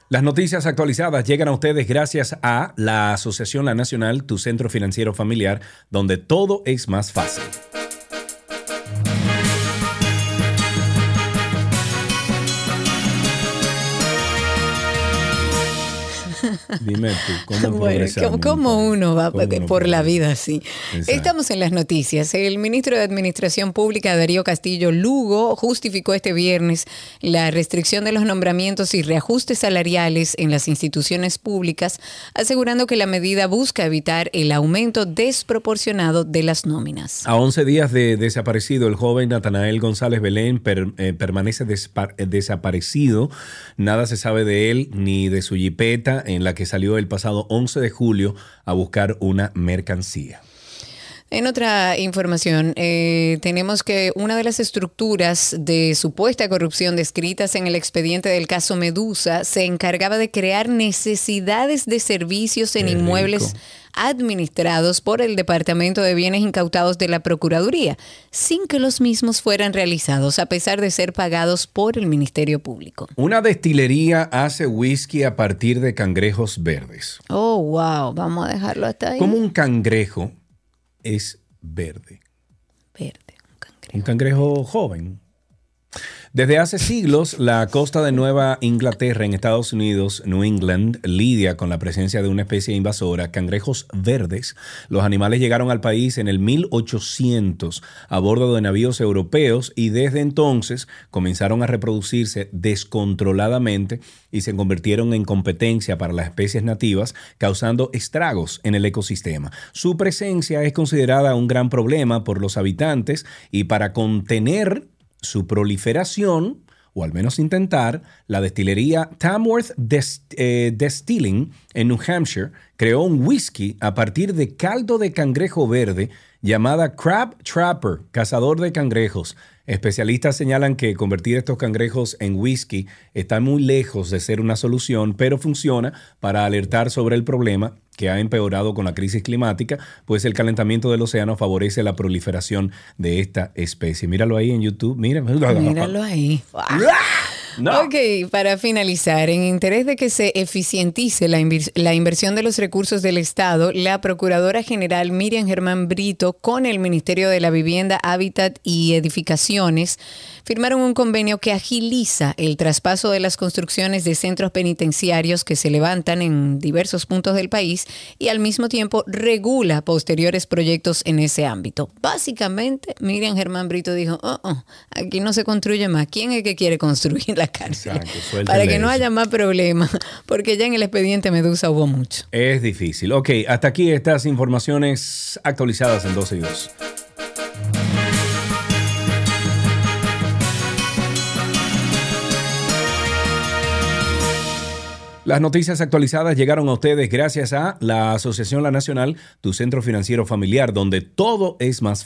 Las noticias actualizadas llegan a ustedes gracias a la Asociación La Nacional, tu centro financiero familiar, donde todo es más fácil. Dime tú, ¿cómo Bueno? ¿cómo, cómo uno va ¿Cómo de- uno por la vida así? Estamos en las noticias. El ministro de Administración Pública, Darío Castillo Lugo, justificó este viernes la restricción de los nombramientos y reajustes salariales en las instituciones públicas, asegurando que la medida busca evitar el aumento desproporcionado de las nóminas. A 11 días de desaparecido, el joven Natanael González Belén per- eh, permanece desaparecido. Nada se sabe de él ni de su jipeta en la que salió el pasado 11 de julio a buscar una mercancía. En otra información, eh, tenemos que una de las estructuras de supuesta corrupción descritas en el expediente del caso Medusa se encargaba de crear necesidades de servicios en Qué inmuebles rico. administrados por el Departamento de Bienes Incautados de la Procuraduría, sin que los mismos fueran realizados, a pesar de ser pagados por el Ministerio Público. Una destilería hace whisky a partir de cangrejos verdes. Oh, wow, vamos a dejarlo hasta ahí. Como un cangrejo es verde. Verde. Un cangrejo joven. Desde hace siglos, la costa de Nueva Inglaterra en Estados Unidos, New England, lidia con la presencia de una especie invasora, cangrejos verdes. Los animales llegaron al país en el 1800 a bordo de navíos europeos y desde entonces comenzaron a reproducirse descontroladamente y se convirtieron en competencia para las especies nativas, causando estragos en el ecosistema. Su presencia es considerada un gran problema por los habitantes y para contener su proliferación, o al menos intentar, la destilería Tamworth Des- eh, Distilling en New Hampshire creó un whisky a partir de caldo de cangrejo verde llamada Crab Trapper, cazador de cangrejos. Especialistas señalan que convertir estos cangrejos en whisky está muy lejos de ser una solución, pero funciona para alertar sobre el problema que ha empeorado con la crisis climática, pues el calentamiento del océano favorece la proliferación de esta especie. Míralo ahí en YouTube, mira. Míralo ahí. No. Ok, para finalizar, en interés de que se eficientice la, inversión de los recursos del Estado, la Procuradora General Miriam Germán Brito con el Ministerio de la Vivienda, Hábitat y Edificaciones firmaron un convenio que agiliza el traspaso de las construcciones de centros penitenciarios que se levantan en diversos puntos del país y al mismo tiempo regula posteriores proyectos en ese ámbito. Básicamente, Miriam Germán Brito dijo, oh, oh, aquí no se construye más. ¿Quién es que quiere construir la cárcel? Exacto, suéltenle Para que no haya más problemas, porque ya en el expediente Medusa hubo mucho. Es difícil. Ok, hasta aquí estas informaciones actualizadas en 12 y 2. Las noticias actualizadas llegaron a ustedes gracias a la Asociación La Nacional, tu centro financiero familiar, donde todo es más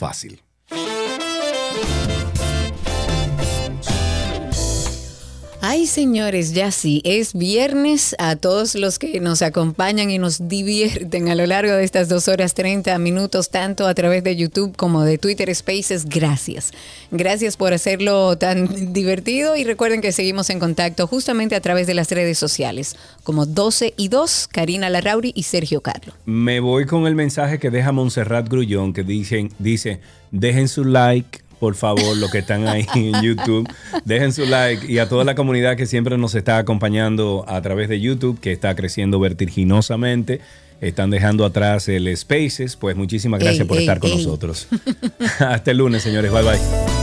Ay, señores, ya sí, es viernes. A todos los que nos acompañan y nos divierten a lo largo de estas dos horas 30 minutos, tanto a través de YouTube como de Twitter Spaces, gracias. Gracias por hacerlo tan divertido y recuerden que seguimos en contacto justamente a través de las redes sociales, como 12 y 2, Karina Larrauri y Sergio Carlo. Me voy con el mensaje que deja Montserrat Grullón, que dicen, dice, dejen su like, por favor, los que están ahí en YouTube, dejen su like y a toda la comunidad que siempre nos está acompañando a través de YouTube, que está creciendo vertiginosamente. Están dejando atrás el Spaces, pues muchísimas gracias Ey, por ey, estar con ey. nosotros. Hasta el lunes, señores. Bye bye.